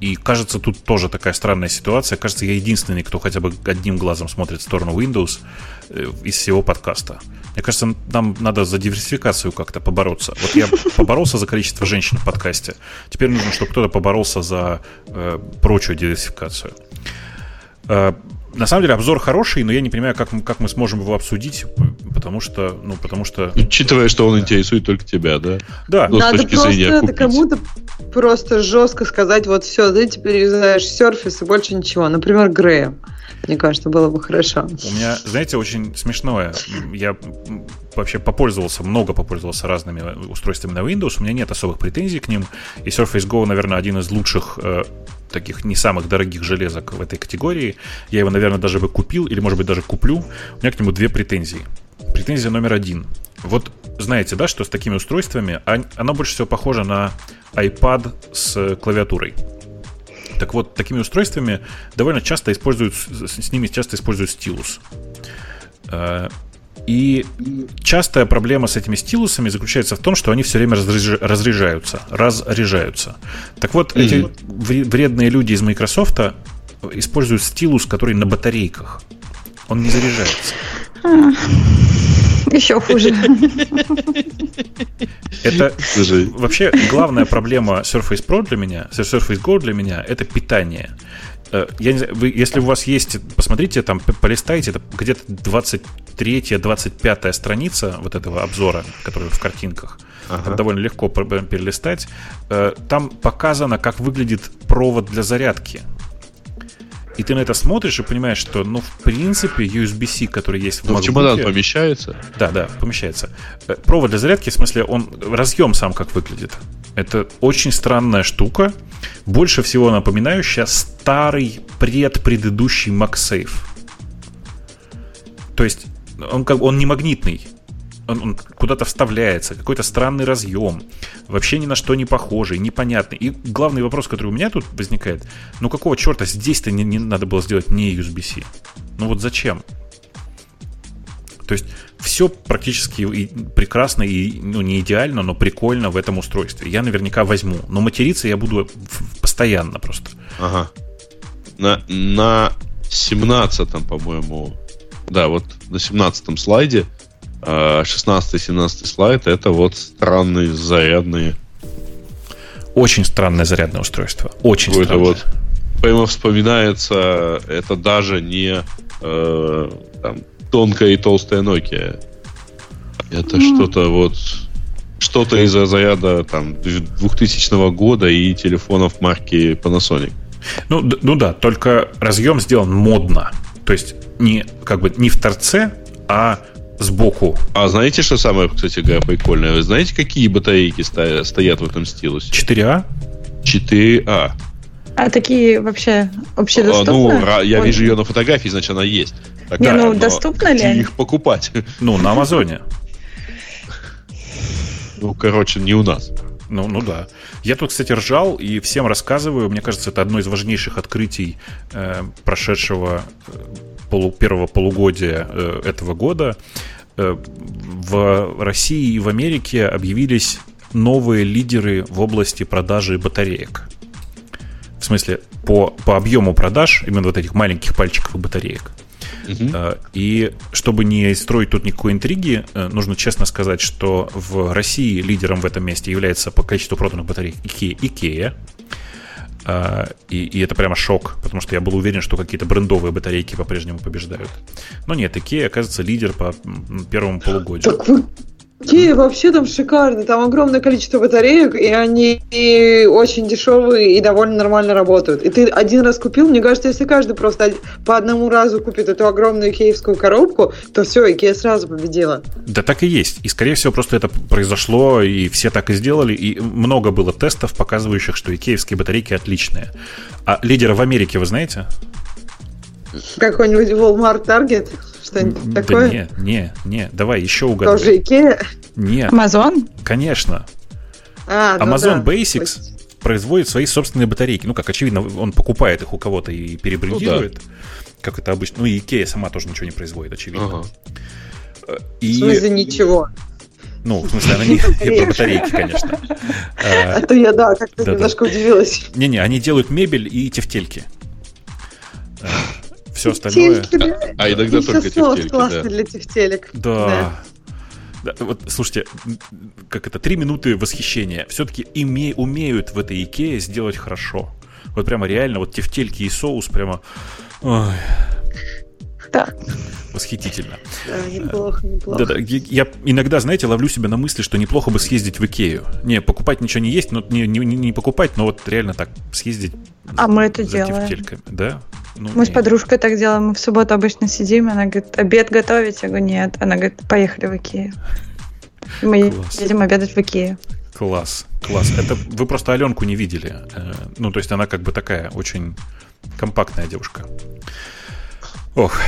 И кажется, тут тоже такая странная ситуация. Кажется, я единственный, кто хотя бы одним глазом смотрит в сторону Windows из всего подкаста. Мне кажется, нам надо за диверсификацию как-то побороться. Вот я поборолся за количество женщин в подкасте. Теперь нужно, чтобы кто-то поборолся за э, прочую диверсификацию на самом деле обзор хороший, но я не понимаю, как, как мы сможем его обсудить, потому что, ну, потому что... Учитывая, что он интересует только тебя, да? Да. Ну, Надо просто это кому-то просто жестко сказать, вот все, ты теперь знаешь Surface и больше ничего. Например, Грея. Мне кажется, было бы хорошо. У меня, знаете, очень смешное. Я вообще попользовался, много попользовался разными устройствами на Windows. У меня нет особых претензий к ним. И Surface Go, наверное, один из лучших э, таких не самых дорогих железок в этой категории. Я его, наверное, даже бы купил, или, может быть, даже куплю. У меня к нему две претензии. Претензия номер один. Вот знаете, да, что с такими устройствами оно больше всего похоже на iPad с клавиатурой. Так вот, такими устройствами довольно часто используют, с ними часто используют стилус. И частая проблема с этими стилусами заключается в том, что они все время разряжаются, разряжаются. Так вот, mm-hmm. эти вредные люди из Microsoft используют стилус, который на батарейках. Он не заряжается. Еще хуже. Это вообще главная проблема Surface Pro для меня, Surface Go для меня, это питание. Э, я не знаю, вы, если у вас есть, посмотрите, там, полистайте, это где-то 23-25 страница вот этого обзора, который в картинках. Ага. Там довольно легко перелистать. Э, там показано, как выглядит провод для зарядки. И ты на это смотришь и понимаешь, что, ну, в принципе, USB-C, который есть в ну, MacBook... чемодан помещается? Да, да, помещается. Э, провод для зарядки, в смысле, он разъем сам как выглядит. Это очень странная штука, больше всего напоминающая старый предпредыдущий MagSafe. То есть он, как, он не магнитный, он, он куда-то вставляется, какой-то странный разъем, вообще ни на что не похожий, непонятный. И главный вопрос, который у меня тут возникает, ну какого черта здесь-то не, не надо было сделать не USB-C? Ну вот зачем? То есть все практически и прекрасно и ну, не идеально, но прикольно в этом устройстве. Я наверняка возьму. Но материться я буду постоянно просто. Ага. На, на 17-м, по-моему, да, вот на 17-м слайде, 16-17 а, слайд, это вот странные зарядные. Очень странное зарядное устройство. Очень странное. вот прямо вспоминается, это даже не э, там, тонкая и толстая Nokia. Это mm. что-то вот что-то из-за заряда там 2000 года и телефонов марки Panasonic. Ну, ну да, только разъем сделан модно. То есть не как бы не в торце, а сбоку. А знаете, что самое, кстати говоря, прикольное? Вы знаете, какие батарейки стоят в этом стилусе? 4А? 4А. А такие вообще общедоступны? А, ну, я вижу ее на фотографии, значит, она есть. Такая, не, ну, доступно ли? их покупать? Ну, на Амазоне. Ну, короче, не у нас. Ну, ну да. Я тут, кстати, ржал и всем рассказываю. Мне кажется, это одно из важнейших открытий э, прошедшего э, полу, первого полугодия э, этого года. Э, в России и в Америке объявились новые лидеры в области продажи батареек. В смысле, по, по объему продаж именно вот этих маленьких пальчиков и батареек. Угу. И чтобы не строить тут никакой интриги, э, нужно честно сказать, что в России лидером в этом месте является по количеству проданных батареек Ikea. Ikea. А, и, и это прямо шок, потому что я был уверен, что какие-то брендовые батарейки по-прежнему побеждают. Но нет, Ikea оказывается лидер по первому полугодию. Так в Икея вообще там шикарно, там огромное количество батареек, и они и очень дешевые и довольно нормально работают. И ты один раз купил, мне кажется, если каждый просто по одному разу купит эту огромную икеевскую коробку, то все, Икея сразу победила. Да так и есть. И, скорее всего, просто это произошло, и все так и сделали, и много было тестов, показывающих, что икеевские батарейки отличные. А лидера в Америке вы знаете? Какой-нибудь Walmart Target? Что-нибудь да такое? не, не, не. Давай еще угадай. Тоже Икея? Нет. Amazon? Конечно. А, ну Amazon да. Basics производит свои собственные батарейки. Ну, как очевидно, он покупает их у кого-то и перебрендирует. Ну, да. Как это обычно. Ну, и Икея сама тоже ничего не производит, очевидно. Ага. И... В смысле ничего? Ну, в смысле, она не, не [laughs] [laughs] батарейки, конечно. А то я, да, как-то немножко удивилась. Не-не, они делают мебель и тефтельки все остальное... А, а иногда только тефтельки, классно для тефтелек. Да. Да, вот, слушайте, как это, три минуты восхищения. Все-таки име, умеют в этой Икее сделать хорошо. Вот прямо реально, вот тефтельки и соус прямо... Ой. Да. Восхитительно. Да, неплохо, неплохо. Да, да. Я иногда, знаете, ловлю себя на мысли, что неплохо бы съездить в Икею. Не, покупать ничего не есть, но не, не, не покупать, но вот реально так съездить. А мы это делаем. Тефтельками. Да? Ну, мы нет. с подружкой так делаем. Мы в субботу обычно сидим, она говорит, обед готовить? Я говорю, нет. Она говорит, поехали в Икею. Мы Класс. едем обедать в Икею. Класс, класс. Это вы просто Аленку не видели. Э, ну, то есть она как бы такая очень компактная девушка. Ох.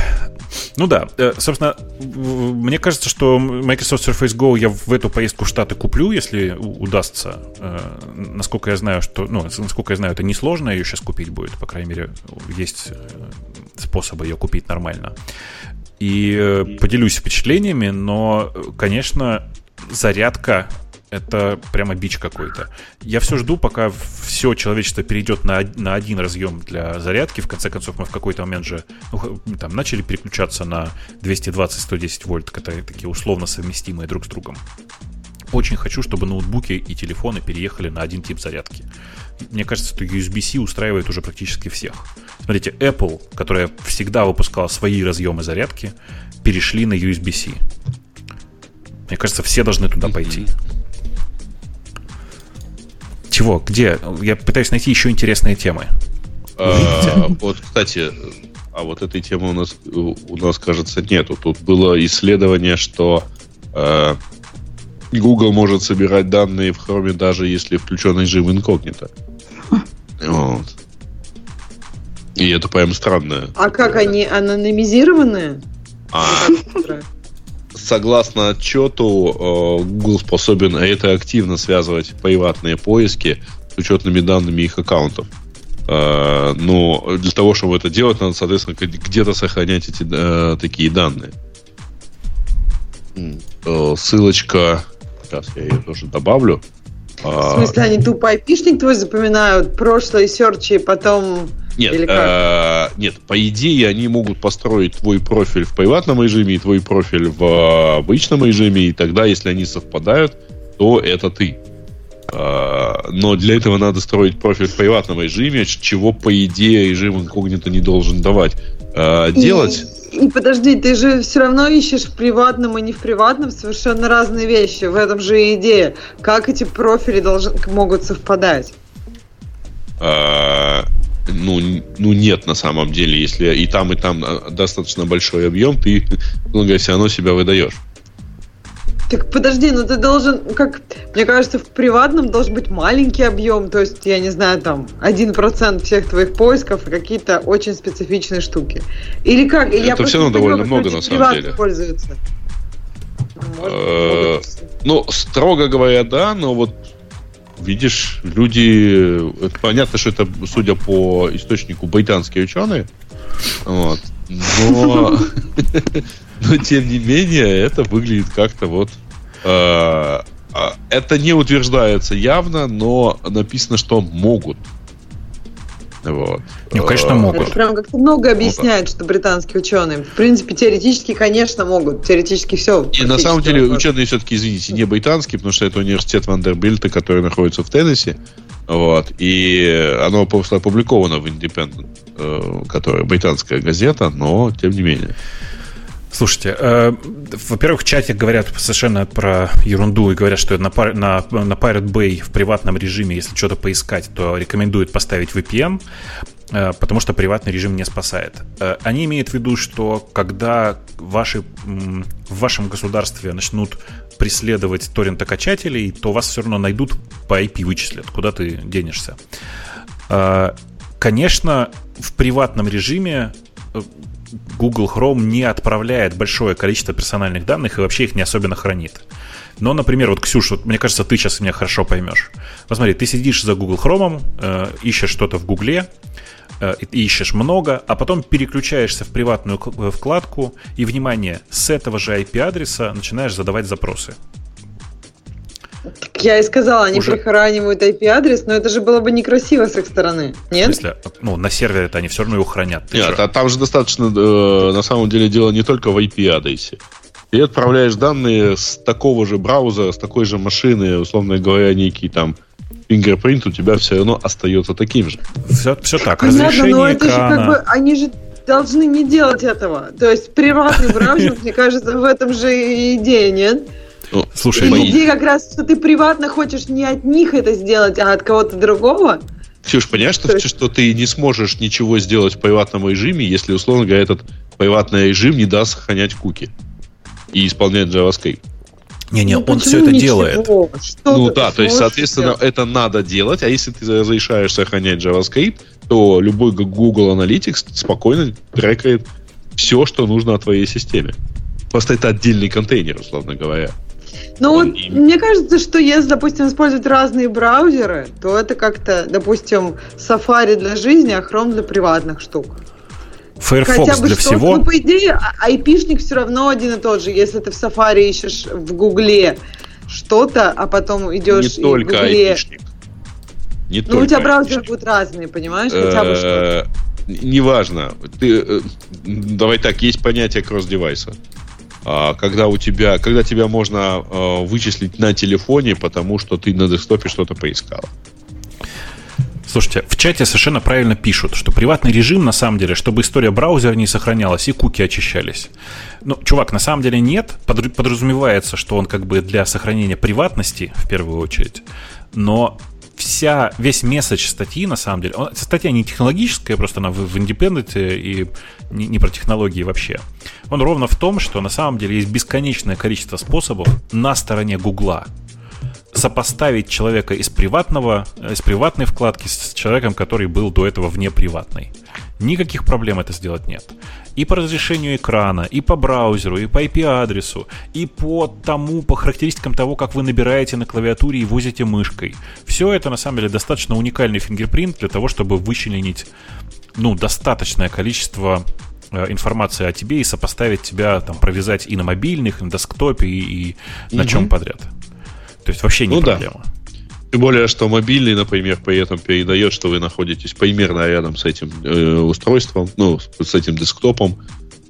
Ну да, э, собственно, мне кажется, что Microsoft Surface Go я в эту поездку в Штаты куплю, если удастся. Э, насколько я знаю, что, ну, насколько я знаю, это несложно ее сейчас купить будет, по крайней мере, есть э, способы ее купить нормально. И поделюсь впечатлениями, но, конечно, зарядка это прямо бич какой-то. Я все жду, пока все человечество перейдет на, на один разъем для зарядки. В конце концов, мы в какой-то момент же ну, там, начали переключаться на 220-110 вольт, которые такие условно совместимые друг с другом. Очень хочу, чтобы ноутбуки и телефоны переехали на один тип зарядки. Мне кажется, что USB-C устраивает уже практически всех. Смотрите, Apple, которая всегда выпускала свои разъемы зарядки, перешли на USB-C. Мне кажется, все должны туда пойти. Чего? Где? Я пытаюсь найти еще интересные темы. А, вот, кстати, а вот этой темы у нас, у нас, кажется, нету. Тут было исследование, что э, Google может собирать данные в Chrome даже если включен режим инкогнито. [laughs] Вот. И это прям странно. А как они анонимизированные? А, согласно отчету, э, Google способен это активно связывать приватные поиски с учетными данными их аккаунтов. Э, но для того, чтобы это делать, надо, соответственно, где-то сохранять эти э, такие данные. Ссылочка, сейчас я ее тоже добавлю. В смысле, они тупо айпишник твой запоминают, прошлое серчи, потом... Нет, э, нет, по идее они могут построить твой профиль в приватном режиме и твой профиль в обычном режиме, и тогда, если они совпадают, то это ты. Э, но для этого надо строить профиль в приватном режиме, чего, по идее, режим инкогнито не должен давать. Э, делать... И подожди, ты же все равно ищешь в приватном и не в приватном совершенно разные вещи. В этом же и идея. Как эти профили должны, могут совпадать? Ну, ну, нет на самом деле. Если и там, и там а, достаточно большой объем, ты, ну, говоря, все равно себя выдаешь. Так подожди, ну ты должен, как, мне кажется, в приватном должен быть маленький объем, то есть, я не знаю, там, 1% всех твоих поисков и какие-то очень специфичные штуки. Или как? Это я все равно довольно много, на самом деле. Пользуются. Э, ну, строго говоря, да, но вот видишь, люди... Это понятно, что это, судя по источнику, британские ученые. Вот. Но, [laughs] но тем не менее, это выглядит как-то вот Э, а, это не утверждается явно, но написано, что могут. Вот. Ну, конечно, э, могут. Это прям как-то много объясняет, что британские ученые. В принципе, теоретически, конечно, могут. Теоретически все. И на самом деле могут. ученые все-таки, извините, не британские, потому что это университет Вандербильта, который находится в Теннесси. Вот. И оно просто опубликовано в Independent, э, которая британская газета, но тем не менее. Слушайте, э, во-первых, в чате говорят совершенно про ерунду и говорят, что на, на, на Pirate Bay в приватном режиме, если что-то поискать, то рекомендуют поставить VPN, э, потому что приватный режим не спасает. Э, они имеют в виду, что когда ваши, в вашем государстве начнут преследовать торрентокачателей, то вас все равно найдут по IP вычислят, куда ты денешься. Э, конечно, в приватном режиме э, Google Chrome не отправляет большое количество персональных данных и вообще их не особенно хранит. Но, например, вот, Ксюш, вот, мне кажется, ты сейчас меня хорошо поймешь. Посмотри, ты сидишь за Google Chrome, э, ищешь что-то в Гугле, э, ищешь много, а потом переключаешься в приватную э, вкладку и, внимание, с этого же IP-адреса начинаешь задавать запросы. Так я и сказала, они уже... прихоранивают IP-адрес, но это же было бы некрасиво с их стороны, нет? В смысле, ну, на сервере это они все равно его хранят. Ты нет, а там же достаточно, э, на самом деле, дело не только в IP-адресе. Ты отправляешь данные с такого же браузера, с такой же машины, условно говоря, некий там фингерпринт у тебя все равно остается таким же. Все, все так. Понятно, Разрешение но это экрана... же как бы, они же должны не делать этого. То есть приватный браузер, [laughs] мне кажется, в этом же идея, нет? Ну, слушай, Или мои... как раз, что ты приватно хочешь не от них это сделать, а от кого-то другого? Ксюш, понимаешь, что, что ты не сможешь ничего сделать в приватном режиме, если, условно говоря, этот приватный режим не даст сохранять куки и исполнять JavaScript. Не-не, ну, он все это ничего? делает. Что ну да, то есть, соответственно, сделать? это надо делать, а если ты разрешаешь сохранять JavaScript, то любой Google Analytics спокойно трекает все, что нужно о твоей системе. Просто это отдельный контейнер, условно говоря. Ну вот, мне кажется, что если, допустим, использовать разные браузеры, то это как-то, допустим, Safari для жизни, а Chrome для приватных штук. Firefox Хотя бы для всего. Ну, по идее, а, айпишник все равно один и тот же. Если ты в Safari ищешь в Гугле что-то, а потом идешь Не только Гугле... айпишник. Не ну, у тебя браузеры будут разные, понимаешь? Хотя бы что Неважно. Ты, э, давай так, есть понятие кросс-девайса. А, когда у тебя, когда тебя можно э, вычислить на телефоне, потому что ты на десктопе что-то поискал. Слушайте, в чате совершенно правильно пишут, что приватный режим, на самом деле, чтобы история браузера не сохранялась и куки очищались. Ну, чувак, на самом деле нет. Подразумевается, что он как бы для сохранения приватности, в первую очередь. Но вся, весь месседж статьи, на самом деле, он, статья не технологическая, просто она в, в Independent и не, не про технологии вообще. Он ровно в том, что на самом деле есть бесконечное количество способов на стороне Гугла сопоставить человека из приватного, из приватной вкладки с человеком, который был до этого вне приватной. Никаких проблем это сделать нет. И по разрешению экрана, и по браузеру, и по IP-адресу, и по тому, по характеристикам того, как вы набираете на клавиатуре и возите мышкой. Все это на самом деле достаточно уникальный фингерпринт для того, чтобы вычленить ну, достаточное количество э, информации о тебе и сопоставить тебя, там, провязать и на мобильных, и на десктопе, и, и на чем подряд. То есть вообще не ну, проблема. Да. Тем более, что мобильный, например, при этом передает, что вы находитесь примерно рядом с этим э, устройством, ну, с этим десктопом.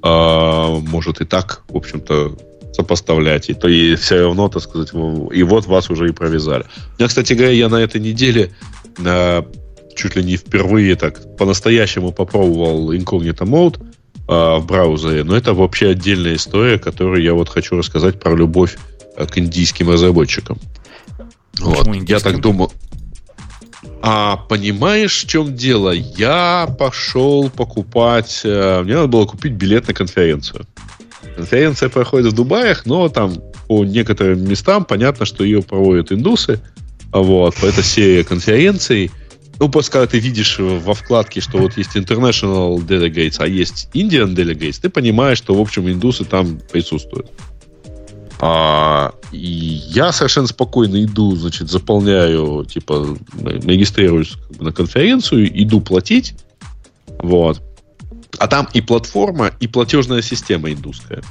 Э, может и так, в общем-то, сопоставлять. И, то и все равно, так сказать, и вот вас уже и провязали. Я, кстати говоря, я на этой неделе э, чуть ли не впервые так по-настоящему попробовал Incognito Mode э, в браузере, но это вообще отдельная история, которую я вот хочу рассказать про любовь э, к индийским разработчикам. Вот. Я так думал. А понимаешь, в чем дело? Я пошел покупать... Э, мне надо было купить билет на конференцию. Конференция проходит в Дубаях, но там по некоторым местам понятно, что ее проводят индусы. Вот, это серия конференций. Ну, просто когда ты видишь во вкладке, что вот есть International Delegates, а есть Indian Delegates, ты понимаешь, что, в общем, индусы там присутствуют. А, и я совершенно спокойно иду, значит, заполняю, типа, регистрируюсь на конференцию, иду платить. Вот. А там и платформа, и платежная система индусская.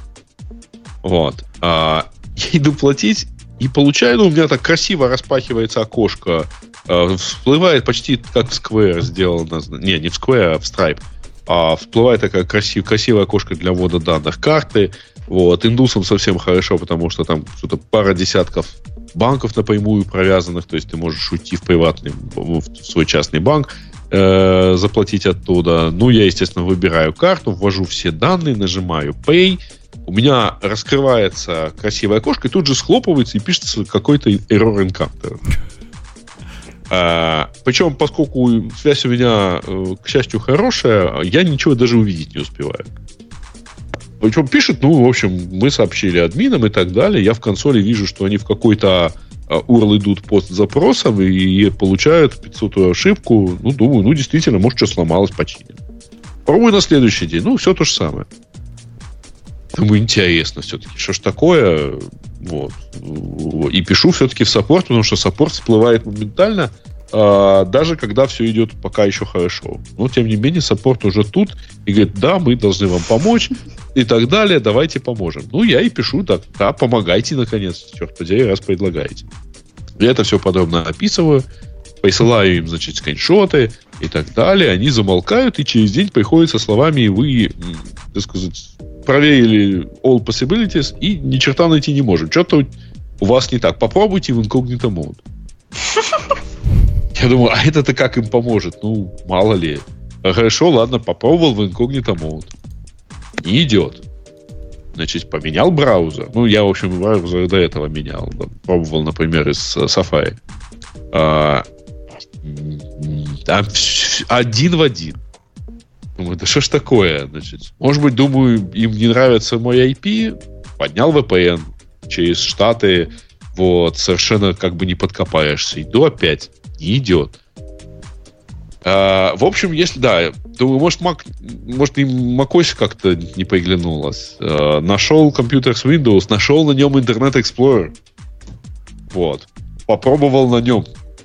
Вот. А, я иду платить, и получаю, ну, у меня так красиво распахивается окошко, э, всплывает почти как в Square сделано. Не, не в Square, а в Stripe. А всплывает такая красив, красивая окошко для ввода данных карты. Вот. Индусам совсем хорошо, потому что там что-то пара десятков банков напрямую провязанных, то есть ты можешь уйти в приватный, в свой частный банк, э, заплатить оттуда. Ну, я, естественно, выбираю карту, ввожу все данные, нажимаю Pay, у меня раскрывается красивое окошко, и тут же схлопывается и пишется какой-то error encounter. А, причем, поскольку связь у меня, э, к счастью, хорошая, я ничего даже увидеть не успеваю. Причем пишет, ну, в общем, мы сообщили админам и так далее. Я в консоли вижу, что они в какой-то URL а, идут POST запросом и получают 500 ошибку. Ну, думаю, ну, действительно, может, что сломалось, починим. Пробую на следующий день. Ну, все то же самое. Думаю, интересно все-таки, что ж такое. Вот. И пишу все-таки в support, потому что support всплывает моментально, даже когда все идет пока еще хорошо. Но, тем не менее, support уже тут и говорит, да, мы должны вам помочь и так далее, давайте поможем. Ну, я и пишу так, да, помогайте, наконец, черт подери, раз предлагаете. Я это все подробно описываю, присылаю им, значит, скриншоты и так далее. Они замолкают, и через день приходят со словами, вы, так сказать, проверили all possibilities и ни черта найти не можем. Что-то у вас не так. Попробуйте в incognito [laughs] mode. Я думаю, а это-то как им поможет? Ну, мало ли. Хорошо, ладно, попробовал в incognito mode. Не идет. Значит, поменял браузер. Ну, я, в общем, браузер до этого менял. Пробовал, например, из э, Safari. А, там один в один. Думаю, да что ж такое? Значит, может быть, думаю, им не нравится мой IP, поднял VPN через Штаты, вот, совершенно как бы не подкопаешься. Иду опять. Не идет. А, в общем, если, да, думаю, может, Mac, может, и macOS как-то не приглянулось. А, нашел компьютер с Windows, нашел на нем Internet Explorer. Вот. Попробовал на нем.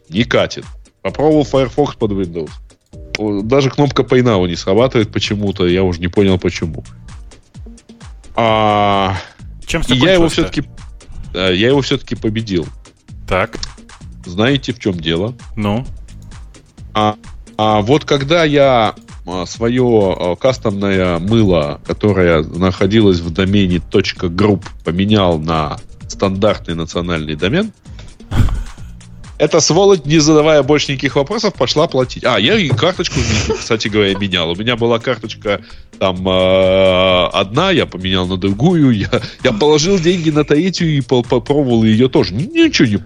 Не катит. Попробовал Firefox под Windows даже кнопка Pay Now не срабатывает почему-то, я уже не понял почему. А... Чем и я его все-таки я его все-таки победил. Так. Знаете, в чем дело? Ну. А, а вот когда я а, свое а, кастомное мыло, которое находилось в домене .group, поменял на стандартный национальный домен, эта сволочь, не задавая больше никаких вопросов, пошла платить. А, я и карточку, кстати говоря, менял. У меня была карточка там э, одна, я поменял на другую. Я, я положил деньги на третью и попробовал ее тоже. Ничего не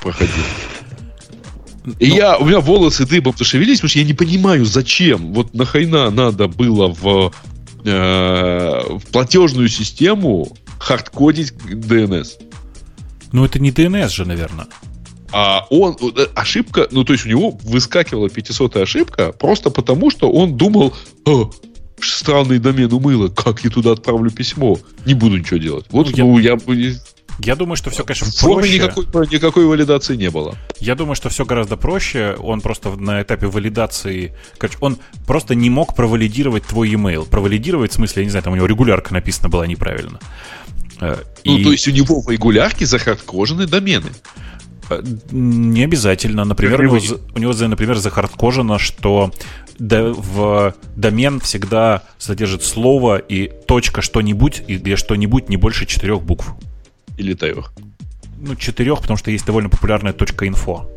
проходило. И ну, я, у меня волосы дыбом зашевелились, потому что я не понимаю, зачем. Вот нахрена надо было в, э, в платежную систему хардкодить DNS. Ну, это не DNS же, наверное. А он, э, ошибка, ну, то есть у него выскакивала 500 ошибка просто потому, что он думал, странный домен умыло, как я туда отправлю письмо? Не буду ничего делать. Вот, ну, я... Ну, я... Я думаю, что все, конечно, в форме проще. Никакой, никакой валидации не было. Я думаю, что все гораздо проще. Он просто на этапе валидации... Короче, он просто не мог провалидировать твой email. Провалидировать, в смысле, я не знаю, там у него регулярка написана была неправильно. Э, ну, и... то есть у него в регулярке захардкожены домены. Э, не обязательно. Например, у него, у него, например, захардкожено, что в домен всегда содержит слово и точка что-нибудь, и где что-нибудь не больше четырех букв. Или трех. Ну, четырех, потому что есть довольно популярная точка инфо.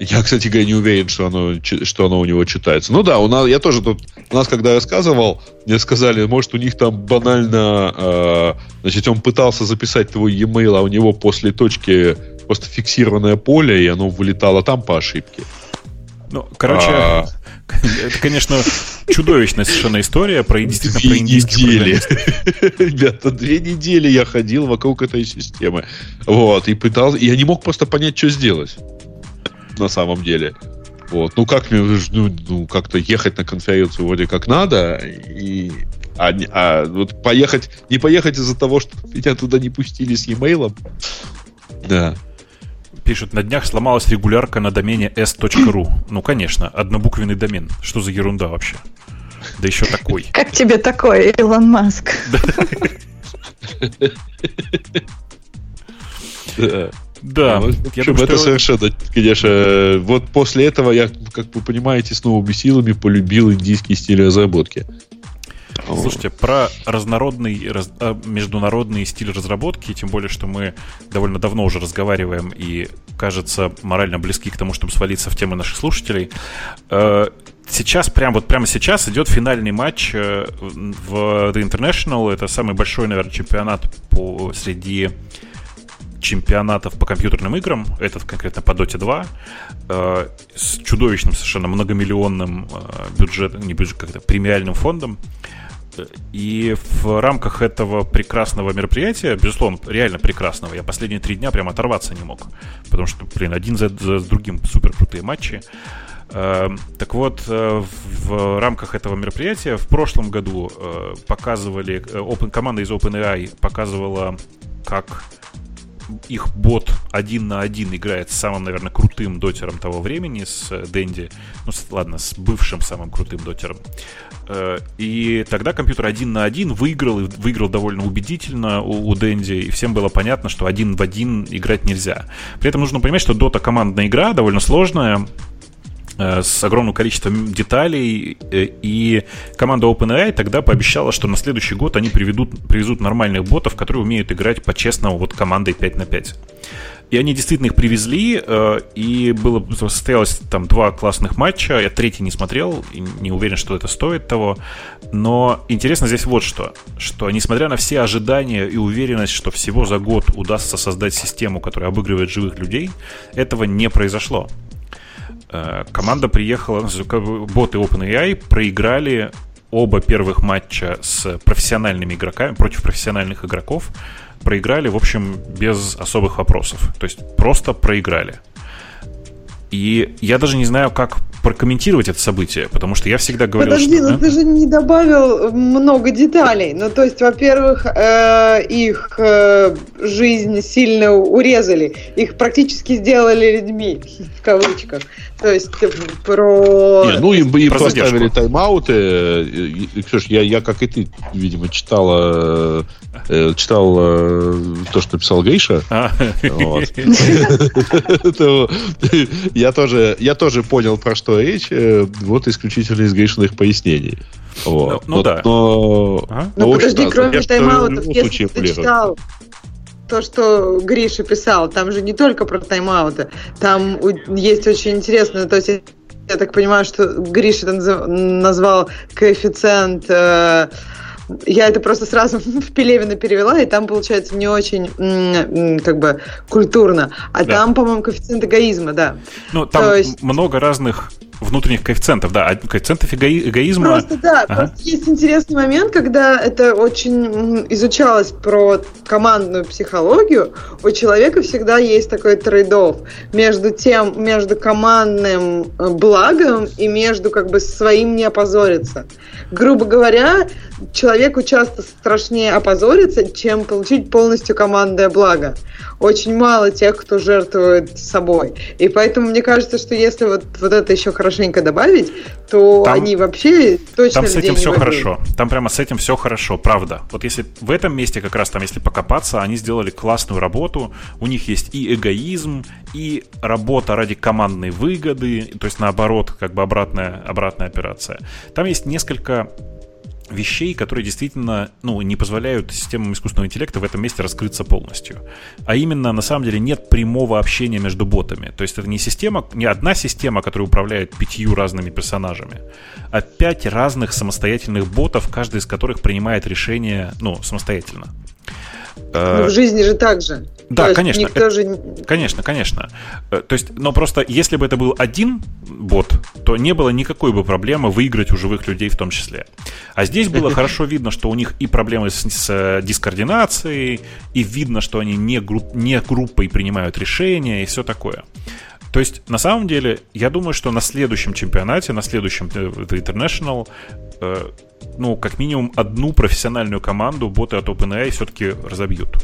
Я, кстати говоря, не уверен, что оно, что оно у него читается. Ну да, у нас, я тоже тут, у нас, когда рассказывал, мне сказали, может, у них там банально, э, значит, он пытался записать твой e-mail, а у него после точки просто фиксированное поле, и оно вылетало там по ошибке. Ну, короче, а... [laughs] это, конечно, чудовищная совершенно история про действительно две про недели. [laughs] Ребята, две недели я ходил вокруг этой системы. Вот, и пытался. Я не мог просто понять, что сделать. На самом деле. Вот. Ну, как мне ну, ну, как-то ехать на конференцию вроде как надо, и а, а вот поехать, не поехать из-за того, что меня туда не пустили с e-mail. Да. Пишут, на днях сломалась регулярка на домене s.ru. Ну, конечно, однобуквенный домен. Что за ерунда вообще? Да еще такой. [laughs] Как тебе такой, Илон Маск? [laughs] Да. Ну, я думаю, это совершенно, конечно, вот после этого я, как вы понимаете, с новыми силами полюбил индийский стиль разработки. Слушайте, про разнородный, раз, а, международный стиль разработки, тем более, что мы довольно давно уже разговариваем и, кажется, морально близки к тому, чтобы свалиться в темы наших слушателей. Э, сейчас, прям вот прямо сейчас идет финальный матч э, в The International. Это самый большой, наверное, чемпионат по, среди чемпионатов по компьютерным играм, этот конкретно по Dota 2, э, с чудовищным совершенно многомиллионным э, бюджетом, не бюджет, как-то премиальным фондом. И в рамках этого прекрасного мероприятия, безусловно, реально прекрасного, я последние три дня прям оторваться не мог. Потому что, блин, один за, за другим супер крутые матчи. Э, так вот, э, в рамках этого мероприятия в прошлом году э, показывали, open, команда из OpenAI показывала, как их бот один на один играет с самым, наверное, крутым дотером того времени, с Дэнди, ну, с, ладно, с бывшим самым крутым дотером. Э, и тогда компьютер один на один выиграл, и выиграл довольно убедительно у, у Дэнди, и всем было понятно, что один в один играть нельзя. При этом нужно понимать, что Dota командная игра, довольно сложная, э, с огромным количеством деталей, э, и команда OpenAI тогда пообещала, что на следующий год они приведут, привезут нормальных ботов, которые умеют играть по-честному вот командой 5 на 5. И они действительно их привезли, э, и было, состоялось там два классных матча. Я третий не смотрел, не уверен, что это стоит того. Но интересно здесь вот что, что несмотря на все ожидания и уверенность, что всего за год удастся создать систему, которая обыгрывает живых людей, этого не произошло. Э, команда приехала, боты OpenAI проиграли оба первых матча с профессиональными игроками против профессиональных игроков проиграли, в общем, без особых вопросов. То есть просто проиграли. И я даже не знаю, как прокомментировать это событие, потому что я всегда говорил, Подожди, что... Ну ты же не добавил много деталей. Ну, то есть, во-первых, э, их э, жизнь сильно урезали. Их практически сделали людьми, кавычках. То есть, про... Не, ну, им, им про поставили тайм-ауты. Ксюш, я, я, как и ты, видимо, читала, э, читал э, то, что писал Гейша. А. [laughs] Я тоже я тоже понял, про что речь, э, вот исключительно из Гейшиных пояснений. Вот. Ну, ну да. Но, ага. но, ну, подожди, кроме тайм-аутов, если ты читал то, что Гриша писал, там же не только про тайм-ауты, там есть очень интересно, то есть я так понимаю, что Гриша назвал коэффициент э, я это просто сразу [laughs] в Пелевина перевела, и там получается не очень как бы культурно. А да. там, по-моему, коэффициент эгоизма, да. Ну, там То есть... много разных внутренних коэффициентов, да, а коэффициентов эго- эгоизма. Просто да, ага. просто есть интересный момент, когда это очень изучалось про командную психологию. У человека всегда есть такой trade-off между тем, между командным э, благом и между как бы своим не опозориться. Грубо говоря, человеку часто страшнее опозориться, чем получить полностью командное благо. Очень мало тех, кто жертвует собой. И поэтому мне кажется, что если вот, вот это еще хорошенько добавить, то там, они вообще точно Там с этим все хорошо. Там прямо с этим все хорошо, правда. Вот если в этом месте как раз там, если покопаться, они сделали классную работу. У них есть и эгоизм, и работа ради командной выгоды, то есть наоборот, как бы обратная, обратная операция. Там есть несколько вещей, которые действительно ну, не позволяют системам искусственного интеллекта в этом месте раскрыться полностью. А именно, на самом деле, нет прямого общения между ботами. То есть это не система, не одна система, которая управляет пятью разными персонажами, а пять разных самостоятельных ботов, каждый из которых принимает решение ну, самостоятельно. Но в жизни же так же. Да, То конечно. Никто это, же... Конечно, конечно. Э, то есть, но просто если бы это был один бот, то не было никакой бы проблемы выиграть у живых людей в том числе. А здесь было [laughs] хорошо видно, что у них и проблемы с, с э, дискоординацией, и видно, что они не, групп, не группой принимают решения и все такое. То есть, на самом деле, я думаю, что на следующем чемпионате, на следующем э, The International, э, ну, как минимум одну профессиональную команду боты от OpenAI все-таки разобьют.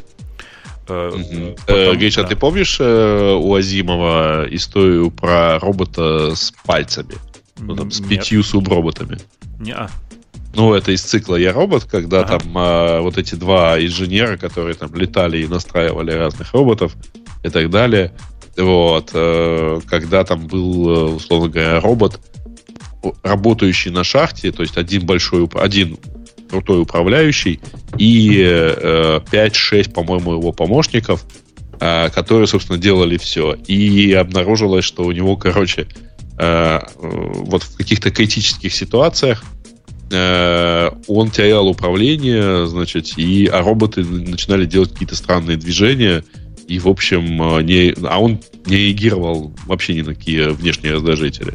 Угу. Потом, Гриша, да. ты помнишь э, у Азимова историю про робота с пальцами? Ну, там, с пятью суброботами. Не. Ну, это из цикла «Я робот», когда ага. там а, вот эти два инженера, которые там летали и настраивали разных роботов и так далее. Вот, э, когда там был, условно говоря, робот, работающий на шахте, то есть один большой, один крутой управляющий и э, 5-6, по-моему, его помощников, э, которые, собственно, делали все. И обнаружилось, что у него, короче, э, вот в каких-то критических ситуациях э, он терял управление, значит, и, а роботы начинали делать какие-то странные движения, и, в общем, э, не, а он не реагировал вообще ни на какие внешние раздражители.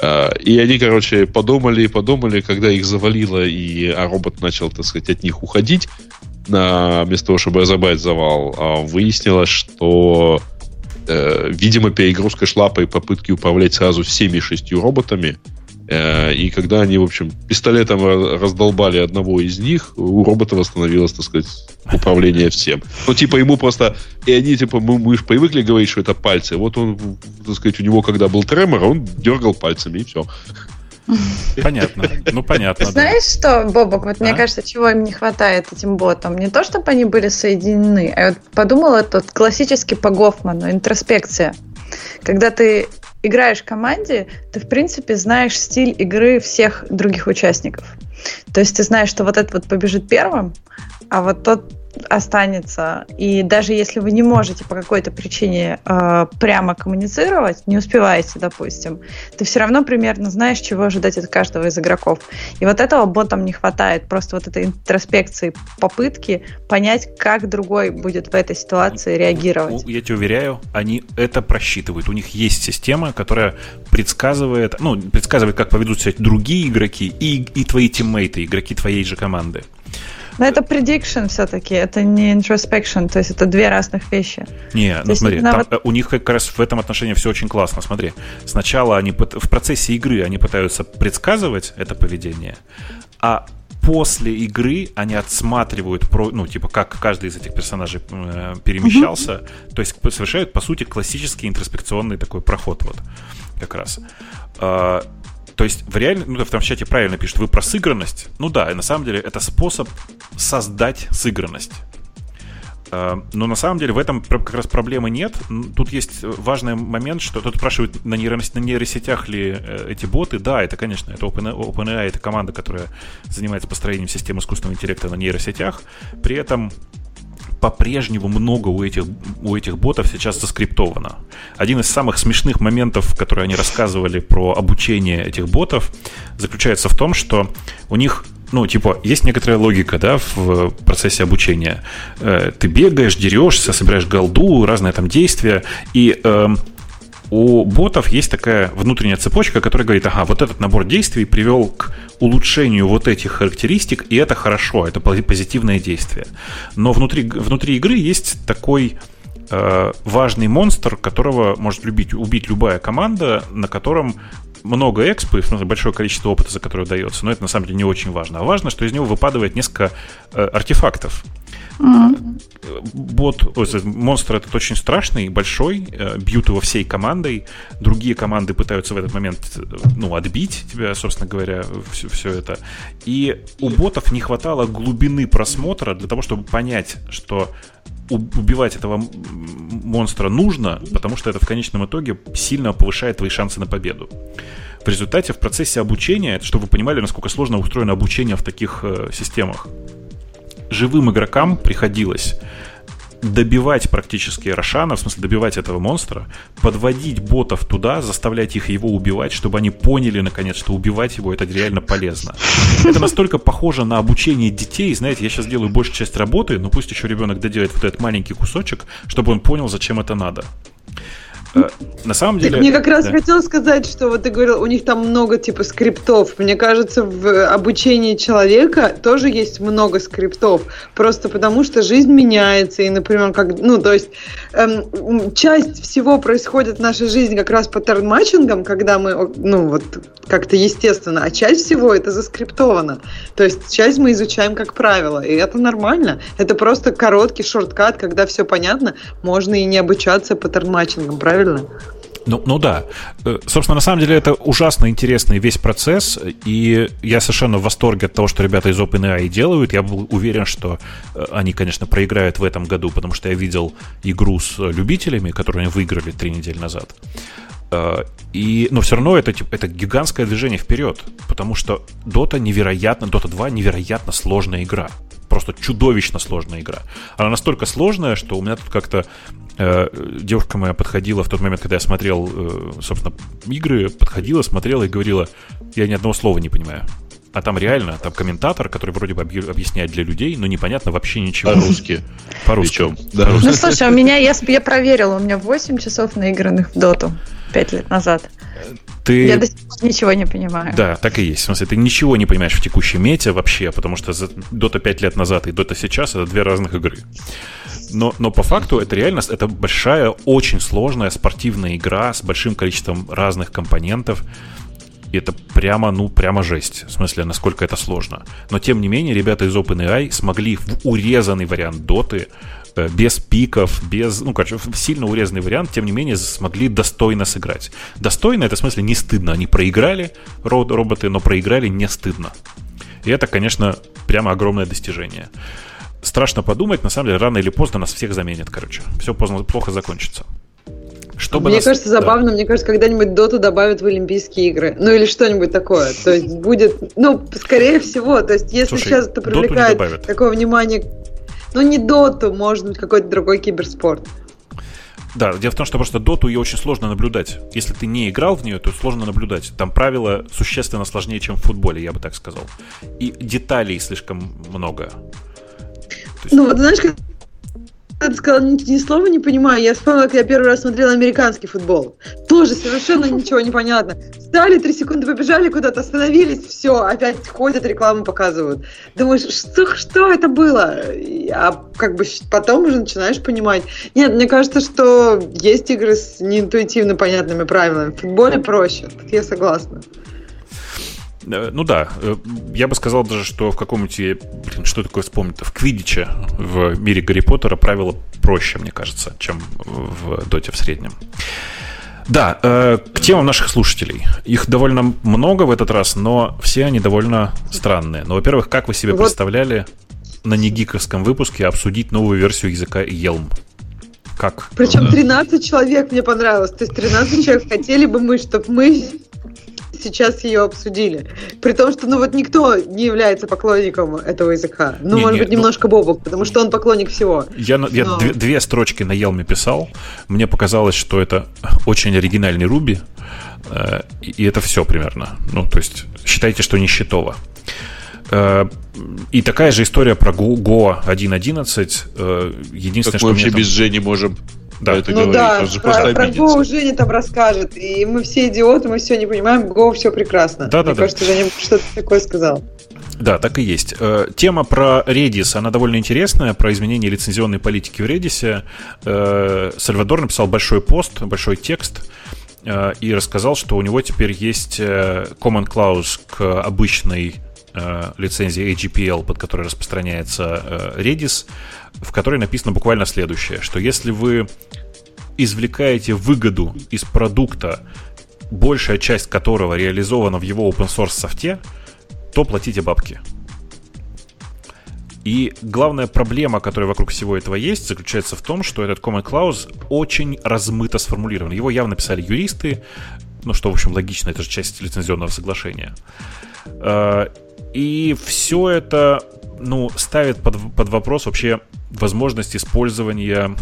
И они, короче, подумали и подумали, когда их завалило, и а робот начал, так сказать, от них уходить, на, вместо того, чтобы разобрать завал, а, выяснилось, что, э, видимо, перегрузка шла при попытке управлять сразу всеми шестью роботами, и когда они, в общем, пистолетом раздолбали одного из них, у робота восстановилось, так сказать, управление всем. Ну, типа, ему просто... И они, типа, мы, мы же привыкли говорить, что это пальцы. Вот он, так сказать, у него, когда был тремор, он дергал пальцами, и все. Понятно. Ну, понятно. Знаешь что, Бобок, вот а? мне кажется, чего им не хватает этим ботам? Не то, чтобы они были соединены, а я вот подумала, тот классический по Гофману, интроспекция. Когда ты играешь в команде, ты, в принципе, знаешь стиль игры всех других участников. То есть ты знаешь, что вот этот вот побежит первым, а вот тот останется. И даже если вы не можете по какой-то причине э, прямо коммуницировать, не успеваете, допустим, ты все равно примерно знаешь, чего ожидать от каждого из игроков. И вот этого ботам не хватает. Просто вот этой интроспекции, попытки понять, как другой будет в этой ситуации реагировать. Я тебе уверяю, они это просчитывают. У них есть система, которая предсказывает, ну, предсказывает, как поведут себя другие игроки и, и твои тиммейты, игроки твоей же команды. Но это prediction все-таки, это не introspection, то есть это две разных вещи. Не, то ну смотри, там, вот... у них как раз в этом отношении все очень классно. Смотри, сначала они в процессе игры они пытаются предсказывать это поведение, а после игры они отсматривают, про, ну, типа, как каждый из этих персонажей э, перемещался, mm-hmm. то есть совершают, по сути, классический интроспекционный такой проход вот как раз. А, то есть в реально, ну, в том чате правильно пишут, вы про сыгранность. Ну да, и на самом деле это способ создать сыгранность. А, но на самом деле в этом как раз проблемы нет. Тут есть важный момент, что тут спрашивают, на, нейрос, на нейросетях ли э, эти боты. Да, это, конечно, это OpenAI, это команда, которая занимается построением системы искусственного интеллекта на нейросетях. При этом по-прежнему много у этих, у этих ботов сейчас заскриптовано. Один из самых смешных моментов, которые они рассказывали про обучение этих ботов, заключается в том, что у них ну, типа, есть некоторая логика, да, в процессе обучения. Э, ты бегаешь, дерешься, собираешь голду, разные там действия, и э, у ботов есть такая внутренняя цепочка, которая говорит, ага, вот этот набор действий привел к улучшению вот этих характеристик, и это хорошо, это позитивное действие. Но внутри, внутри игры есть такой э, важный монстр, которого может любить, убить любая команда, на котором много экспы, большое количество опыта, за которое дается, но это на самом деле не очень важно. А важно, что из него выпадает несколько э, артефактов. Бот, ой, монстр этот очень страшный, большой, э, бьют его всей командой. Другие команды пытаются в этот момент ну, отбить тебя, собственно говоря, все, все это. И у ботов не хватало глубины просмотра для того, чтобы понять, что убивать этого монстра нужно, потому что это в конечном итоге сильно повышает твои шансы на победу. В результате в процессе обучения, чтобы вы понимали, насколько сложно устроено обучение в таких э, системах, живым игрокам приходилось добивать практически Рошана, в смысле добивать этого монстра, подводить ботов туда, заставлять их его убивать, чтобы они поняли, наконец, что убивать его это реально полезно. Это настолько похоже на обучение детей, знаете, я сейчас делаю большую часть работы, но пусть еще ребенок доделает вот этот маленький кусочек, чтобы он понял, зачем это надо. Э, на самом деле... Мне как раз да. хотел сказать, что вот ты говорил, у них там много типа скриптов. Мне кажется, в обучении человека тоже есть много скриптов. Просто потому, что жизнь меняется. И, например, как, ну, то есть эм, часть всего происходит в нашей жизни как раз по терн-матчингам, когда мы, ну, вот как-то естественно, а часть всего это заскриптовано. То есть часть мы изучаем как правило, и это нормально. Это просто короткий шорткат, когда все понятно, можно и не обучаться по терн-матчингам, правильно? Правильно? Ну, ну да. Э, собственно, на самом деле это ужасно интересный весь процесс, и я совершенно в восторге от того, что ребята из OpenAI делают. Я был уверен, что э, они, конечно, проиграют в этом году, потому что я видел игру с любителями, которую они выиграли три недели назад. Э, и, но все равно это, это гигантское движение вперед, потому что Dota невероятно, Dota 2 невероятно сложная игра. Просто чудовищно сложная игра. Она настолько сложная, что у меня тут как-то Э, девушка моя подходила в тот момент, когда я смотрел, э, собственно, игры, подходила, смотрела и говорила, я ни одного слова не понимаю. А там реально, там комментатор, который вроде бы объясняет для людей, но непонятно вообще ничего. По-русски. По-русски. Да. Ну, слушай, у меня, я, я проверила, у меня 8 часов наигранных в доту 5 лет назад. Ты... Я до сих пор ничего не понимаю. Да, так и есть. В смысле, ты ничего не понимаешь в текущей мете вообще, потому что Dota 5 лет назад и Dota сейчас это две разных игры. Но, но по факту это реально это большая, очень сложная спортивная игра с большим количеством разных компонентов. И это прямо, ну, прямо жесть. В смысле, насколько это сложно. Но, тем не менее, ребята из OpenAI смогли в урезанный вариант доты, без пиков, без, ну, короче, сильно урезанный вариант, тем не менее, смогли достойно сыграть. Достойно, это в смысле не стыдно. Они проиграли, роботы, но проиграли не стыдно. И это, конечно, прямо огромное достижение страшно подумать, на самом деле, рано или поздно нас всех заменят, короче. Все поздно, плохо закончится. Чтобы мне нас... кажется, забавно, да. мне кажется, когда-нибудь Доту добавят в Олимпийские игры. Ну или что-нибудь такое. То есть будет, ну, скорее всего, то есть если Слушай, сейчас это привлекает такое внимание, ну не Доту, может быть, какой-то другой киберспорт. Да, дело в том, что просто доту ее очень сложно наблюдать. Если ты не играл в нее, то сложно наблюдать. Там правила существенно сложнее, чем в футболе, я бы так сказал. И деталей слишком много. Есть... Ну, вот знаешь, как ты сказал, ни, ни слова не понимаю. Я вспомнила, как я первый раз смотрела американский футбол. Тоже совершенно [laughs] ничего не понятно. Стали, три секунды побежали куда-то, остановились, все, опять ходят, рекламу показывают. Думаешь, что, что это было? А как бы потом уже начинаешь понимать. Нет, мне кажется, что есть игры с неинтуитивно понятными правилами. В футболе проще. Тут я согласна. Э, ну да, э, я бы сказал даже, что в каком-нибудь, блин, что такое вспомнить в Квидиче в мире Гарри Поттера правила проще, мне кажется, чем в Доте в среднем. Да, э, к темам наших слушателей. Их довольно много в этот раз, но все они довольно странные. Ну, во-первых, как вы себе вот. представляли на негиковском выпуске обсудить новую версию языка Елм? Как? Причем 13 человек мне понравилось. То есть 13 человек хотели бы мы, чтобы мы сейчас ее обсудили. При том, что ну вот никто не является поклонником этого языка. Ну, не, может не, быть, ну, немножко ну, Бобок, потому что он поклонник всего. Я, я Но... две, две строчки на Елме писал. Мне показалось, что это очень оригинальный Руби. Э, и это все примерно. Ну, то есть, считайте, что не счетово. Э, и такая же история про Go 1.11. Э, единственное, как что мы вообще там... без Жени можем да, это ну говорит. да, же про, про Go Женя там расскажет. И мы все идиоты, мы все не понимаем, Go все прекрасно. Да, да, Мне да. кажется, Женя что-то такое сказал. Да, так и есть. Э, тема про Redis, она довольно интересная, про изменение лицензионной политики в Redis. Э, Сальвадор написал большой пост, большой текст э, и рассказал, что у него теперь есть common clause к обычной лицензии AGPL, под которой распространяется Redis, в которой написано буквально следующее, что если вы извлекаете выгоду из продукта, большая часть которого реализована в его open source софте, то платите бабки. И главная проблема, которая вокруг всего этого есть, заключается в том, что этот common clause очень размыто сформулирован. Его явно писали юристы, ну что, в общем, логично, это же часть лицензионного соглашения. А, и все это, ну, ставит под, под вопрос вообще возможность использования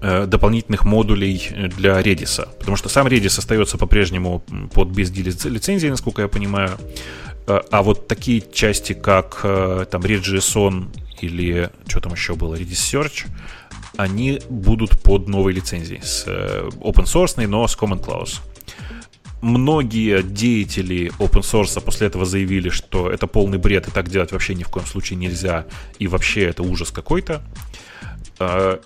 э, дополнительных модулей для Redis. Потому что сам Redis остается по-прежнему под BSD лицензией, насколько я понимаю. Э, а вот такие части, как э, там Redis или что там еще было, Redis Search, они будут под новой лицензией, с open source, но с Common Clause многие деятели open source после этого заявили, что это полный бред, и так делать вообще ни в коем случае нельзя, и вообще это ужас какой-то. А,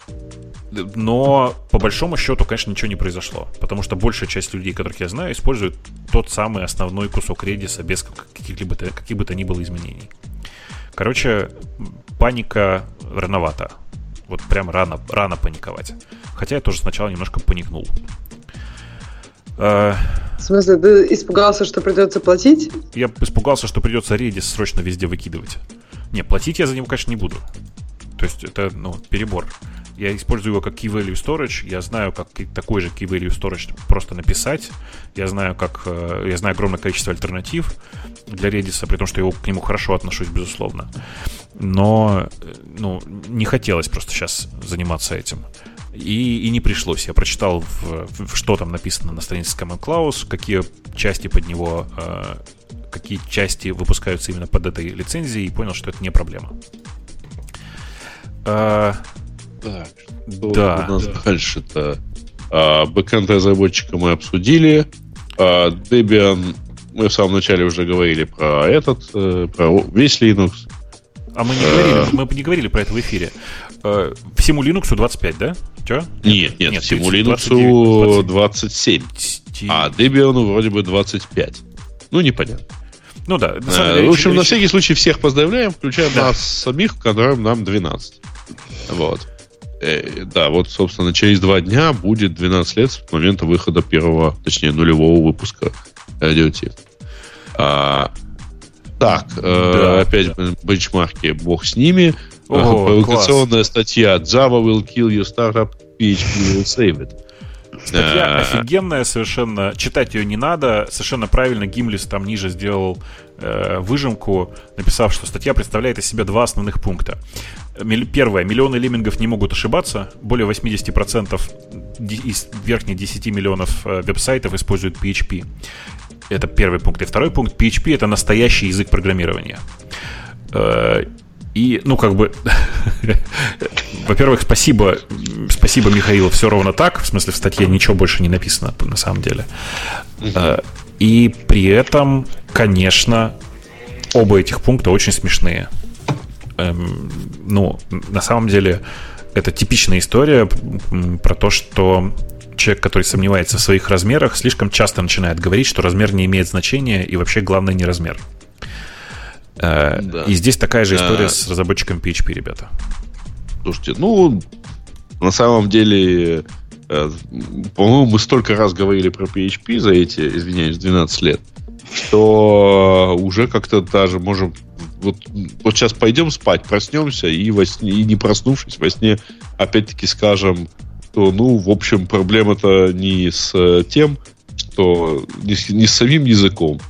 но по большому счету, конечно, ничего не произошло, потому что большая часть людей, которых я знаю, используют тот самый основной кусок редиса без каких-либо каких бы то ни было изменений. Короче, паника рановато. Вот прям рано, рано паниковать. Хотя я тоже сначала немножко паникнул. А, в смысле, ты испугался, что придется платить? Я испугался, что придется Redis срочно везде выкидывать. Не, платить я за него, конечно, не буду. То есть это, ну, перебор. Я использую его как Key Value Storage. Я знаю, как такой же Key Value Storage просто написать. Я знаю, как... Э, я знаю огромное количество альтернатив для Redis, при том, что я к нему хорошо отношусь, безусловно. Но, э, ну, не хотелось просто сейчас заниматься этим. И, и не пришлось. Я прочитал, в, в, что там написано на странице Common Clause, какие части под него, э, какие части выпускаются именно под этой лицензией, и понял, что это не проблема. А, так, что да, у нас да. дальше-то? А, бэкэнд разработчика мы обсудили. А, Debian мы в самом начале уже говорили про этот, э, про весь Linux. А мы не говорили, мы не говорили про это в эфире. Э, всему Linux 25, да? Че? Нет, нет, нет всему Linux 29, 27. 27. А Debian вроде бы 25. Ну, непонятно. Ну да. На самом э, деле, в общем, речь... на всякий случай всех поздравляем, включая да. нас самих, которым нам 12. Вот. Э, да, вот, собственно, через два дня будет 12 лет с момента выхода первого, точнее, нулевого выпуска радиотех. А, так, да, э, опять да. бенчмарки, бог с ними. О, Провокационная класс. статья Java will kill your startup, PHP will save it. Статья офигенная совершенно. Читать ее не надо. Совершенно правильно Гимлис там ниже сделал э, выжимку, написав, что статья представляет из себя два основных пункта. Первое. Миллионы леммингов не могут ошибаться. Более 80% из верхних 10 миллионов э, веб-сайтов используют PHP. Это первый пункт. И второй пункт. PHP — это настоящий язык программирования. И, ну, как бы, [laughs] во-первых, спасибо, спасибо, Михаил, все ровно так. В смысле, в статье ничего больше не написано, на самом деле. Э, и при этом, конечно, оба этих пункта очень смешные. Эм, ну, на самом деле, это типичная история про то, что человек, который сомневается в своих размерах, слишком часто начинает говорить, что размер не имеет значения, и вообще главное не размер. Э, да. И здесь такая же история а... с разработчиком PHP, ребята. Слушайте, ну, на самом деле, э, по-моему, мы столько раз говорили про PHP за эти, извиняюсь, 12 лет, что уже как-то даже можем вот, вот сейчас пойдем спать, проснемся и, во сне, и не проснувшись во сне опять-таки скажем, что, ну, в общем, проблема-то не с тем, что не с, не с самим языком,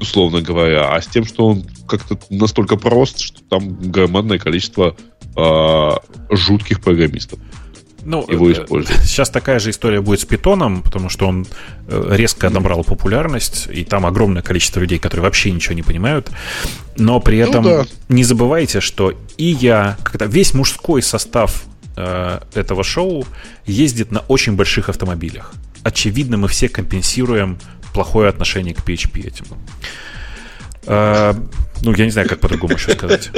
условно говоря, а с тем, что он как-то настолько прост, что там громадное количество э, жутких программистов. Ну, его э, используют. [laughs] Сейчас такая же история будет с питоном, потому что он э, резко набрал популярность, и там огромное количество людей, которые вообще ничего не понимают. Но при ну этом ну, да. не забывайте, что и я, когда весь мужской состав э, этого шоу ездит на очень больших автомобилях. Очевидно, мы все компенсируем плохое отношение к PHP этим. А, ну, я не знаю, как по-другому еще сказать.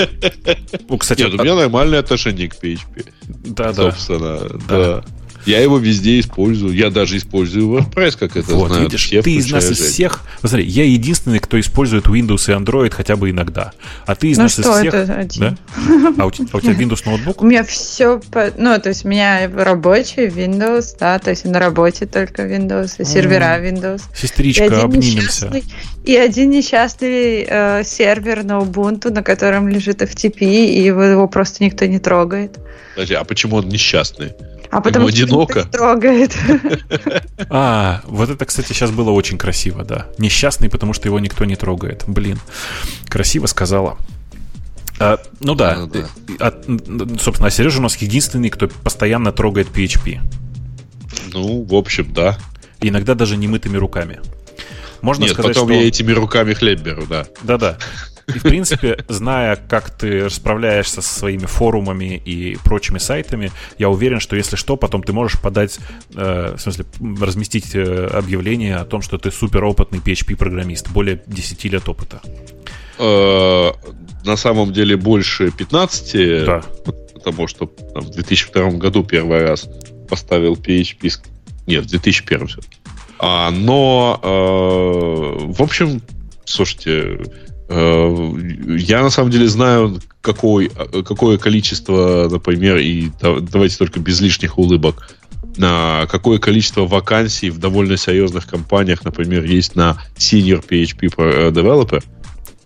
Ну, кстати, Нет, у меня нормальное отношение к PHP. Да, да. Собственно, да. Я его везде использую. Я даже использую WordPress, как это вот, знают видишь, все, ты из нас из всех... Смотри, я единственный, кто использует Windows и Android хотя бы иногда. А ты из Ну нас что из всех... это один? Да? А у, те- а у тебя Windows ноутбук? У меня все, ну, то есть у меня рабочий Windows, да, то есть на работе только Windows, и сервера Windows. И Сестричка, один, обнимемся. и один несчастный э, сервер на Ubuntu, на котором лежит FTP, и его, его просто никто не трогает. Подожди, а почему он несчастный? А потому что одиноко? трогает. [laughs] А, вот это, кстати, сейчас было очень красиво, да. Несчастный, потому что его никто не трогает. Блин, красиво сказала. А, ну да, Да, да. А, м, собственно, а Сережа у нас единственный, кто постоянно трогает PHP. Ну, в общем, да. Иногда даже немытыми руками. Можно Нет, сказать, потом что... я этими руками хлеб беру, да. Да-да. И, в принципе, зная, как ты расправляешься со своими форумами и прочими сайтами, я уверен, что если что, потом ты можешь подать, э, в смысле, разместить э, объявление о том, что ты суперопытный PHP-программист, более 10 лет опыта. Э, На самом деле больше 15, Да. потому что там, в 2002 году первый раз поставил PHP. Нет, в 2001 все-таки. А, но, э, в общем, слушайте, я на самом деле знаю, какой, э, какое количество, например, и да- давайте только без лишних улыбок, на какое количество вакансий в довольно серьезных компаниях, например, есть на senior PHP pro- developer.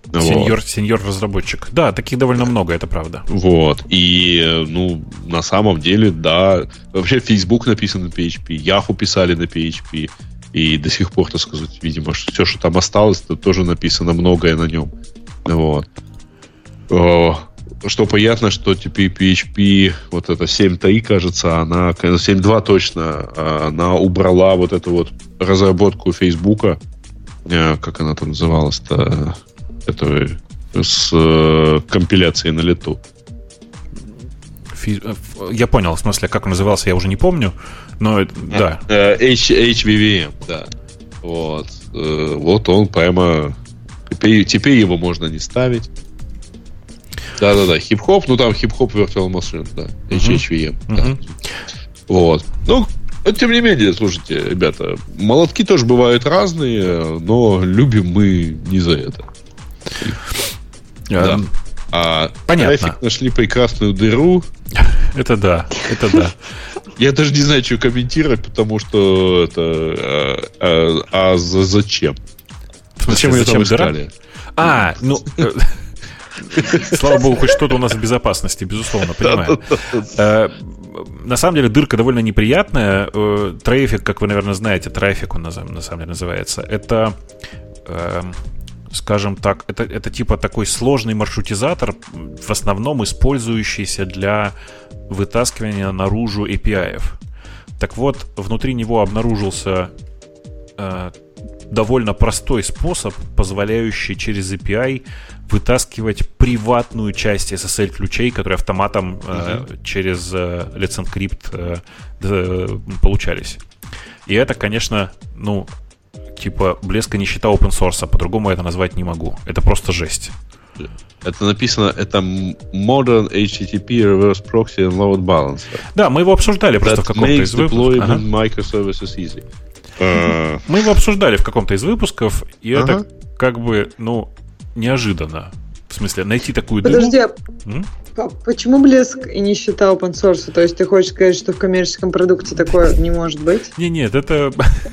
Вот. Сеньор, сеньор разработчик. Да, таких довольно много, это правда. Вот. И, э, ну, на самом деле, да. Вообще, Facebook написан на PHP, Yahoo писали на PHP. И до сих пор, так сказать, видимо, все, что там осталось, то тоже написано многое на нем. Вот. Что приятно, что теперь PHP, вот это 7.3, кажется, она, 7.2 точно, а, она убрала вот эту вот разработку Фейсбука, э, как она там называлась-то, которая с э, компиляцией на лету. Э, ф- Я понял, в смысле, как он назывался, я уже не помню. Но это- да. Э, H- HVVM, да. Вот. Э, Вот он прямо... Теперь, теперь его можно не ставить. Да-да-да, хип-хоп, ну там хип-хоп Virtual Machine, да. HVM, да. Мгм. Вот. Ну, но тем не менее, слушайте, ребята, молотки тоже бывают разные, но любим мы не за это. Э, А Понятно. трафик нашли прекрасную дыру. [laughs] Это да, это да. [laughs] Я даже не знаю, что комментировать, потому что это... А, а- а за- зачем? Зачем ее там искали? А, ну... э, [laughs] Слава богу, хоть что-то у нас в безопасности, безусловно, понимаю. Э, На самом деле дырка довольно неприятная. Э, Трафик, как вы, наверное, знаете, трафик он на самом на самом деле называется. Это, эм, скажем так, это, это типа такой сложный маршрутизатор, в основном использующийся для вытаскивания наружу API. Так вот, внутри него обнаружился э, довольно простой способ, позволяющий через API вытаскивать приватную часть SSL-ключей, которые автоматом э, через э, Let's Encrypt э, д- получались. И это, конечно, ну, типа блеска нищета open source, а по-другому это назвать не могу. Это просто жесть. Это написано, это Modern HTTP Reverse Proxy and Load Balancer. Да, мы его обсуждали просто в That каком-то makes из выпусков. Ага. microservices easy. Э, [laughs] Мы его обсуждали в каком-то из выпусков, и Ага. это как бы, ну, неожиданно. В смысле, найти такую дыру... Подожди, а почему блеск и не счета open source? То есть ты хочешь сказать, что в коммерческом продукте такое не может быть? Не, нет, это, [laughs]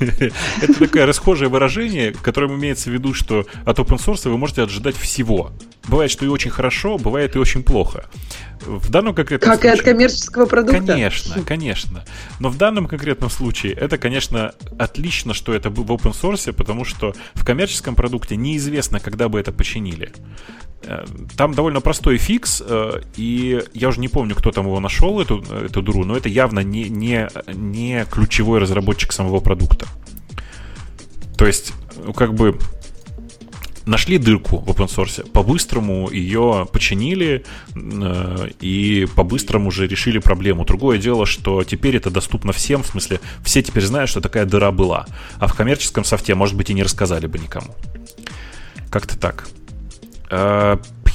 это такое расхожее выражение, которым имеется в виду, что от open source вы можете ожидать всего. Бывает, что и очень хорошо, бывает и очень плохо. В данном конкретном Как и от случае... коммерческого продукта? Конечно, конечно. Но в данном конкретном случае это, конечно, отлично, что это было в open source, потому что в коммерческом продукте неизвестно, когда бы это починили. Э, Там довольно простой фикс, э, и я уже не помню, кто там его нашел, эту, эту дуру, но это явно не, не, не ключевой разработчик самого продукта. То есть, ну, как бы нашли дырку в open source, по-быстрому ее починили э, и по-быстрому уже решили проблему. Другое дело, что теперь это доступно всем, в смысле, все теперь знают, что такая дыра была. А в коммерческом софте, может быть, и не рассказали бы никому. Как-то так.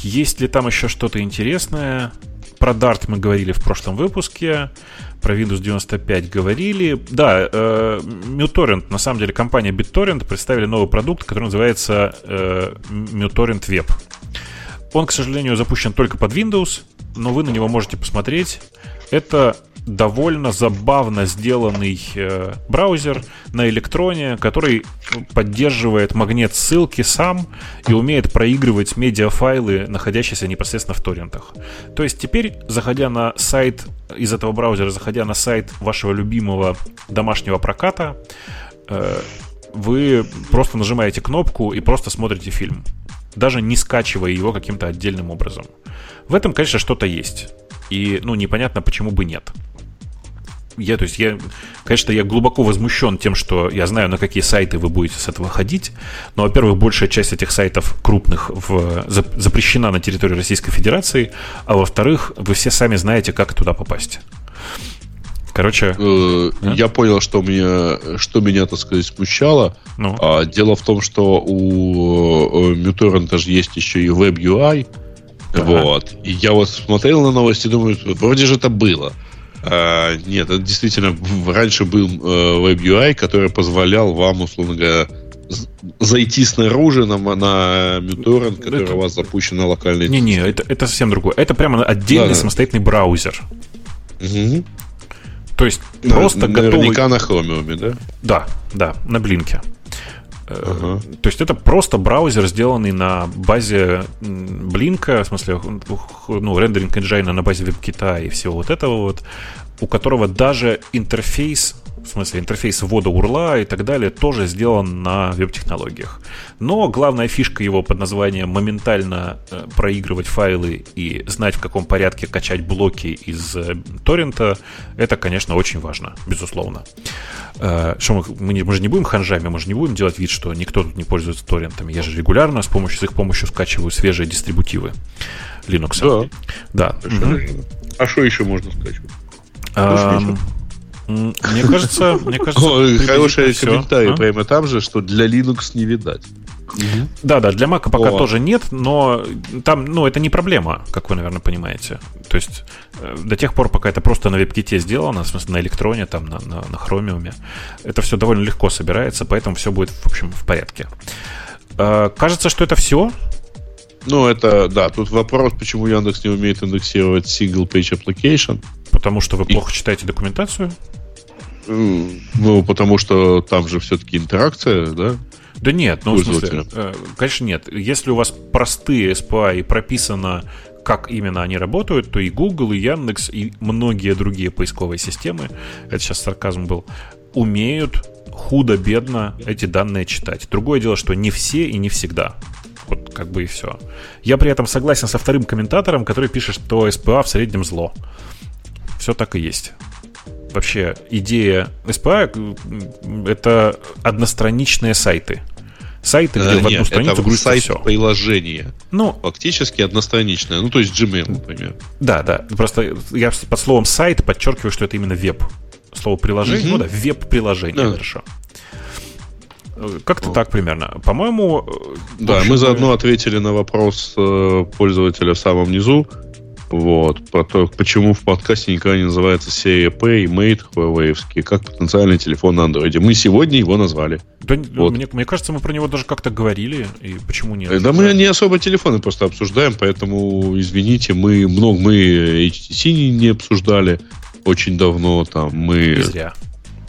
Есть ли там еще что-то интересное? про Dart мы говорили в прошлом выпуске. Про Windows 95 говорили. Да, э, MuTorrent, на самом деле компания BitTorrent представили новый продукт, который называется э, MuTorrent Web. Он, к сожалению, запущен только под Windows, но вы на него можете посмотреть. Это довольно забавно сделанный э, браузер на электроне, который поддерживает магнит ссылки сам и умеет проигрывать медиафайлы, находящиеся непосредственно в торрентах. То есть теперь, заходя на сайт из этого браузера, заходя на сайт вашего любимого домашнего проката, э, вы просто нажимаете кнопку и просто смотрите фильм, даже не скачивая его каким-то отдельным образом. В этом, конечно, что-то есть. И, ну, непонятно, почему бы нет я, то есть я, конечно, я глубоко возмущен тем, что я знаю, на какие сайты вы будете с этого ходить. Но, во-первых, большая часть этих сайтов крупных в, запрещена на территории Российской Федерации, а во-вторых, вы все сами знаете, как туда попасть. Короче, э, а? я понял, что меня, что меня, так сказать, смущало. Ну. А, дело в том, что у MuTorrent же есть еще и WebUI. Ага. Вот. И я вот смотрел на новости думаю, вроде же это было. А, нет, это действительно раньше был э, WebUI, который позволял вам, условно говоря, зайти снаружи на, на MuTorrent, который это... у вас запущен на локальной... Не-не, это, это совсем другое. Это прямо отдельный да, самостоятельный браузер. Угу. То есть просто готовый... Наверняка на Chromium, да? Да, да, на Блинке. Uh-huh. То есть это просто браузер, сделанный на базе Блинка, в смысле, ну, рендеринг engine на базе WebKit и всего вот этого вот, у которого даже интерфейс в смысле интерфейс ввода урла и так далее, тоже сделан на веб-технологиях. Но главная фишка его под названием моментально э, проигрывать файлы и знать, в каком порядке качать блоки из э, торрента, это, конечно, очень важно, безусловно. Э, что мы, мы, не, мы же не будем ханжами, мы же не будем делать вид, что никто тут не пользуется торрентами. Я же регулярно с помощью с их помощью скачиваю свежие дистрибутивы Linux. Да. да. А что еще можно скачивать? Мне кажется, мне кажется, хороший комментарий а? прямо там же, что для Linux не видать. Да, да, для Mac пока тоже нет, но там, ну, это не проблема, как вы, наверное, понимаете. То есть э, до тех пор, пока это просто на WebKit сделано, в смысле на электроне, там, на, на, на Chromium, это все довольно легко собирается, поэтому все будет, в общем, в порядке. Э, кажется, что это все. Ну, это, да, тут вопрос, почему Яндекс не умеет индексировать single page application. Потому что вы плохо читаете документацию? Ну, потому что там же все-таки интеракция, да? Да нет, ну, в смысле, э, конечно, нет. Если у вас простые SPA и прописано, как именно они работают, то и Google, и Яндекс, и многие другие поисковые системы, это сейчас сарказм был, умеют худо-бедно эти данные читать. Другое дело, что не все и не всегда. Вот как бы и все. Я при этом согласен со вторым комментатором, который пишет, что SPA в среднем зло. Все так и есть вообще идея SPA это одностраничные сайты. Сайты, где в одну Нет, страницу это грузится сайт все. приложения. Ну, фактически одностраничное. Ну, то есть Gmail, например. Да, да. Просто я под словом сайт подчеркиваю, что это именно веб. Слово приложение, угу. ну да, веб-приложение, да. хорошо. Как-то так примерно. По-моему... Да, мы заодно ответили на вопрос э, пользователя в самом низу. Вот. Про то, почему в подкасте никогда не называется серия P и Mate Huawei, как потенциальный телефон на Android. Мы сегодня его назвали. Да, вот. мне, мне кажется, мы про него даже как-то говорили, и почему нет? Да мы не особо телефоны просто обсуждаем, поэтому, извините, мы много, мы HTC не обсуждали очень давно, там, мы... Не зря.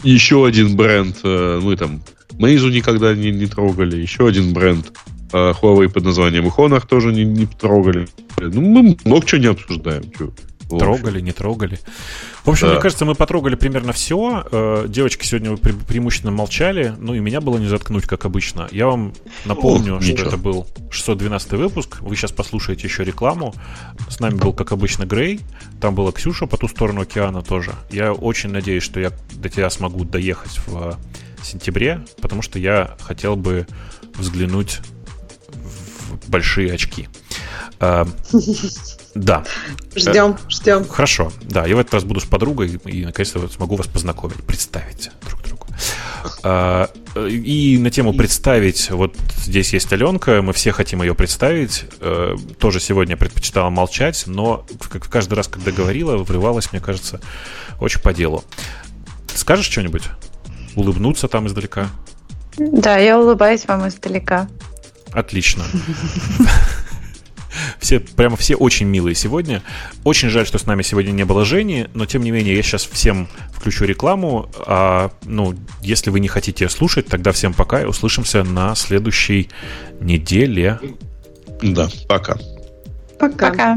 Еще один бренд, э, мы там Meizu никогда не, не трогали, еще один бренд а Huawei под названием Honor тоже не, не трогали. Ну, мы много чего не обсуждаем. Чё. Трогали, не трогали. В общем, да. мне кажется, мы потрогали примерно все. Э, девочки сегодня пре- преимущественно молчали, ну и меня было не заткнуть, как обычно. Я вам напомню, О, что ничего. это был 612 выпуск. Вы сейчас послушаете еще рекламу. С нами был, как обычно, Грей. Там была Ксюша по ту сторону океана тоже. Я очень надеюсь, что я до тебя смогу доехать в сентябре, потому что я хотел бы взглянуть большие очки. А, да. Ждем, ждем. Хорошо. Да, я в этот раз буду с подругой и наконец-то смогу вас познакомить, представить друг другу. А, и на тему представить, вот здесь есть Аленка, мы все хотим ее представить. Э, тоже сегодня предпочитала молчать, но каждый раз, когда говорила, врывалась, мне кажется, очень по делу. Скажешь что-нибудь? Улыбнуться там издалека? Да, я улыбаюсь вам издалека. Отлично. [laughs] Все, прямо все очень милые сегодня. Очень жаль, что с нами сегодня не было Жени, но тем не менее я сейчас всем включу рекламу. А, ну, если вы не хотите слушать, тогда всем пока и услышимся на следующей неделе. Да, пока. Пока. Пока.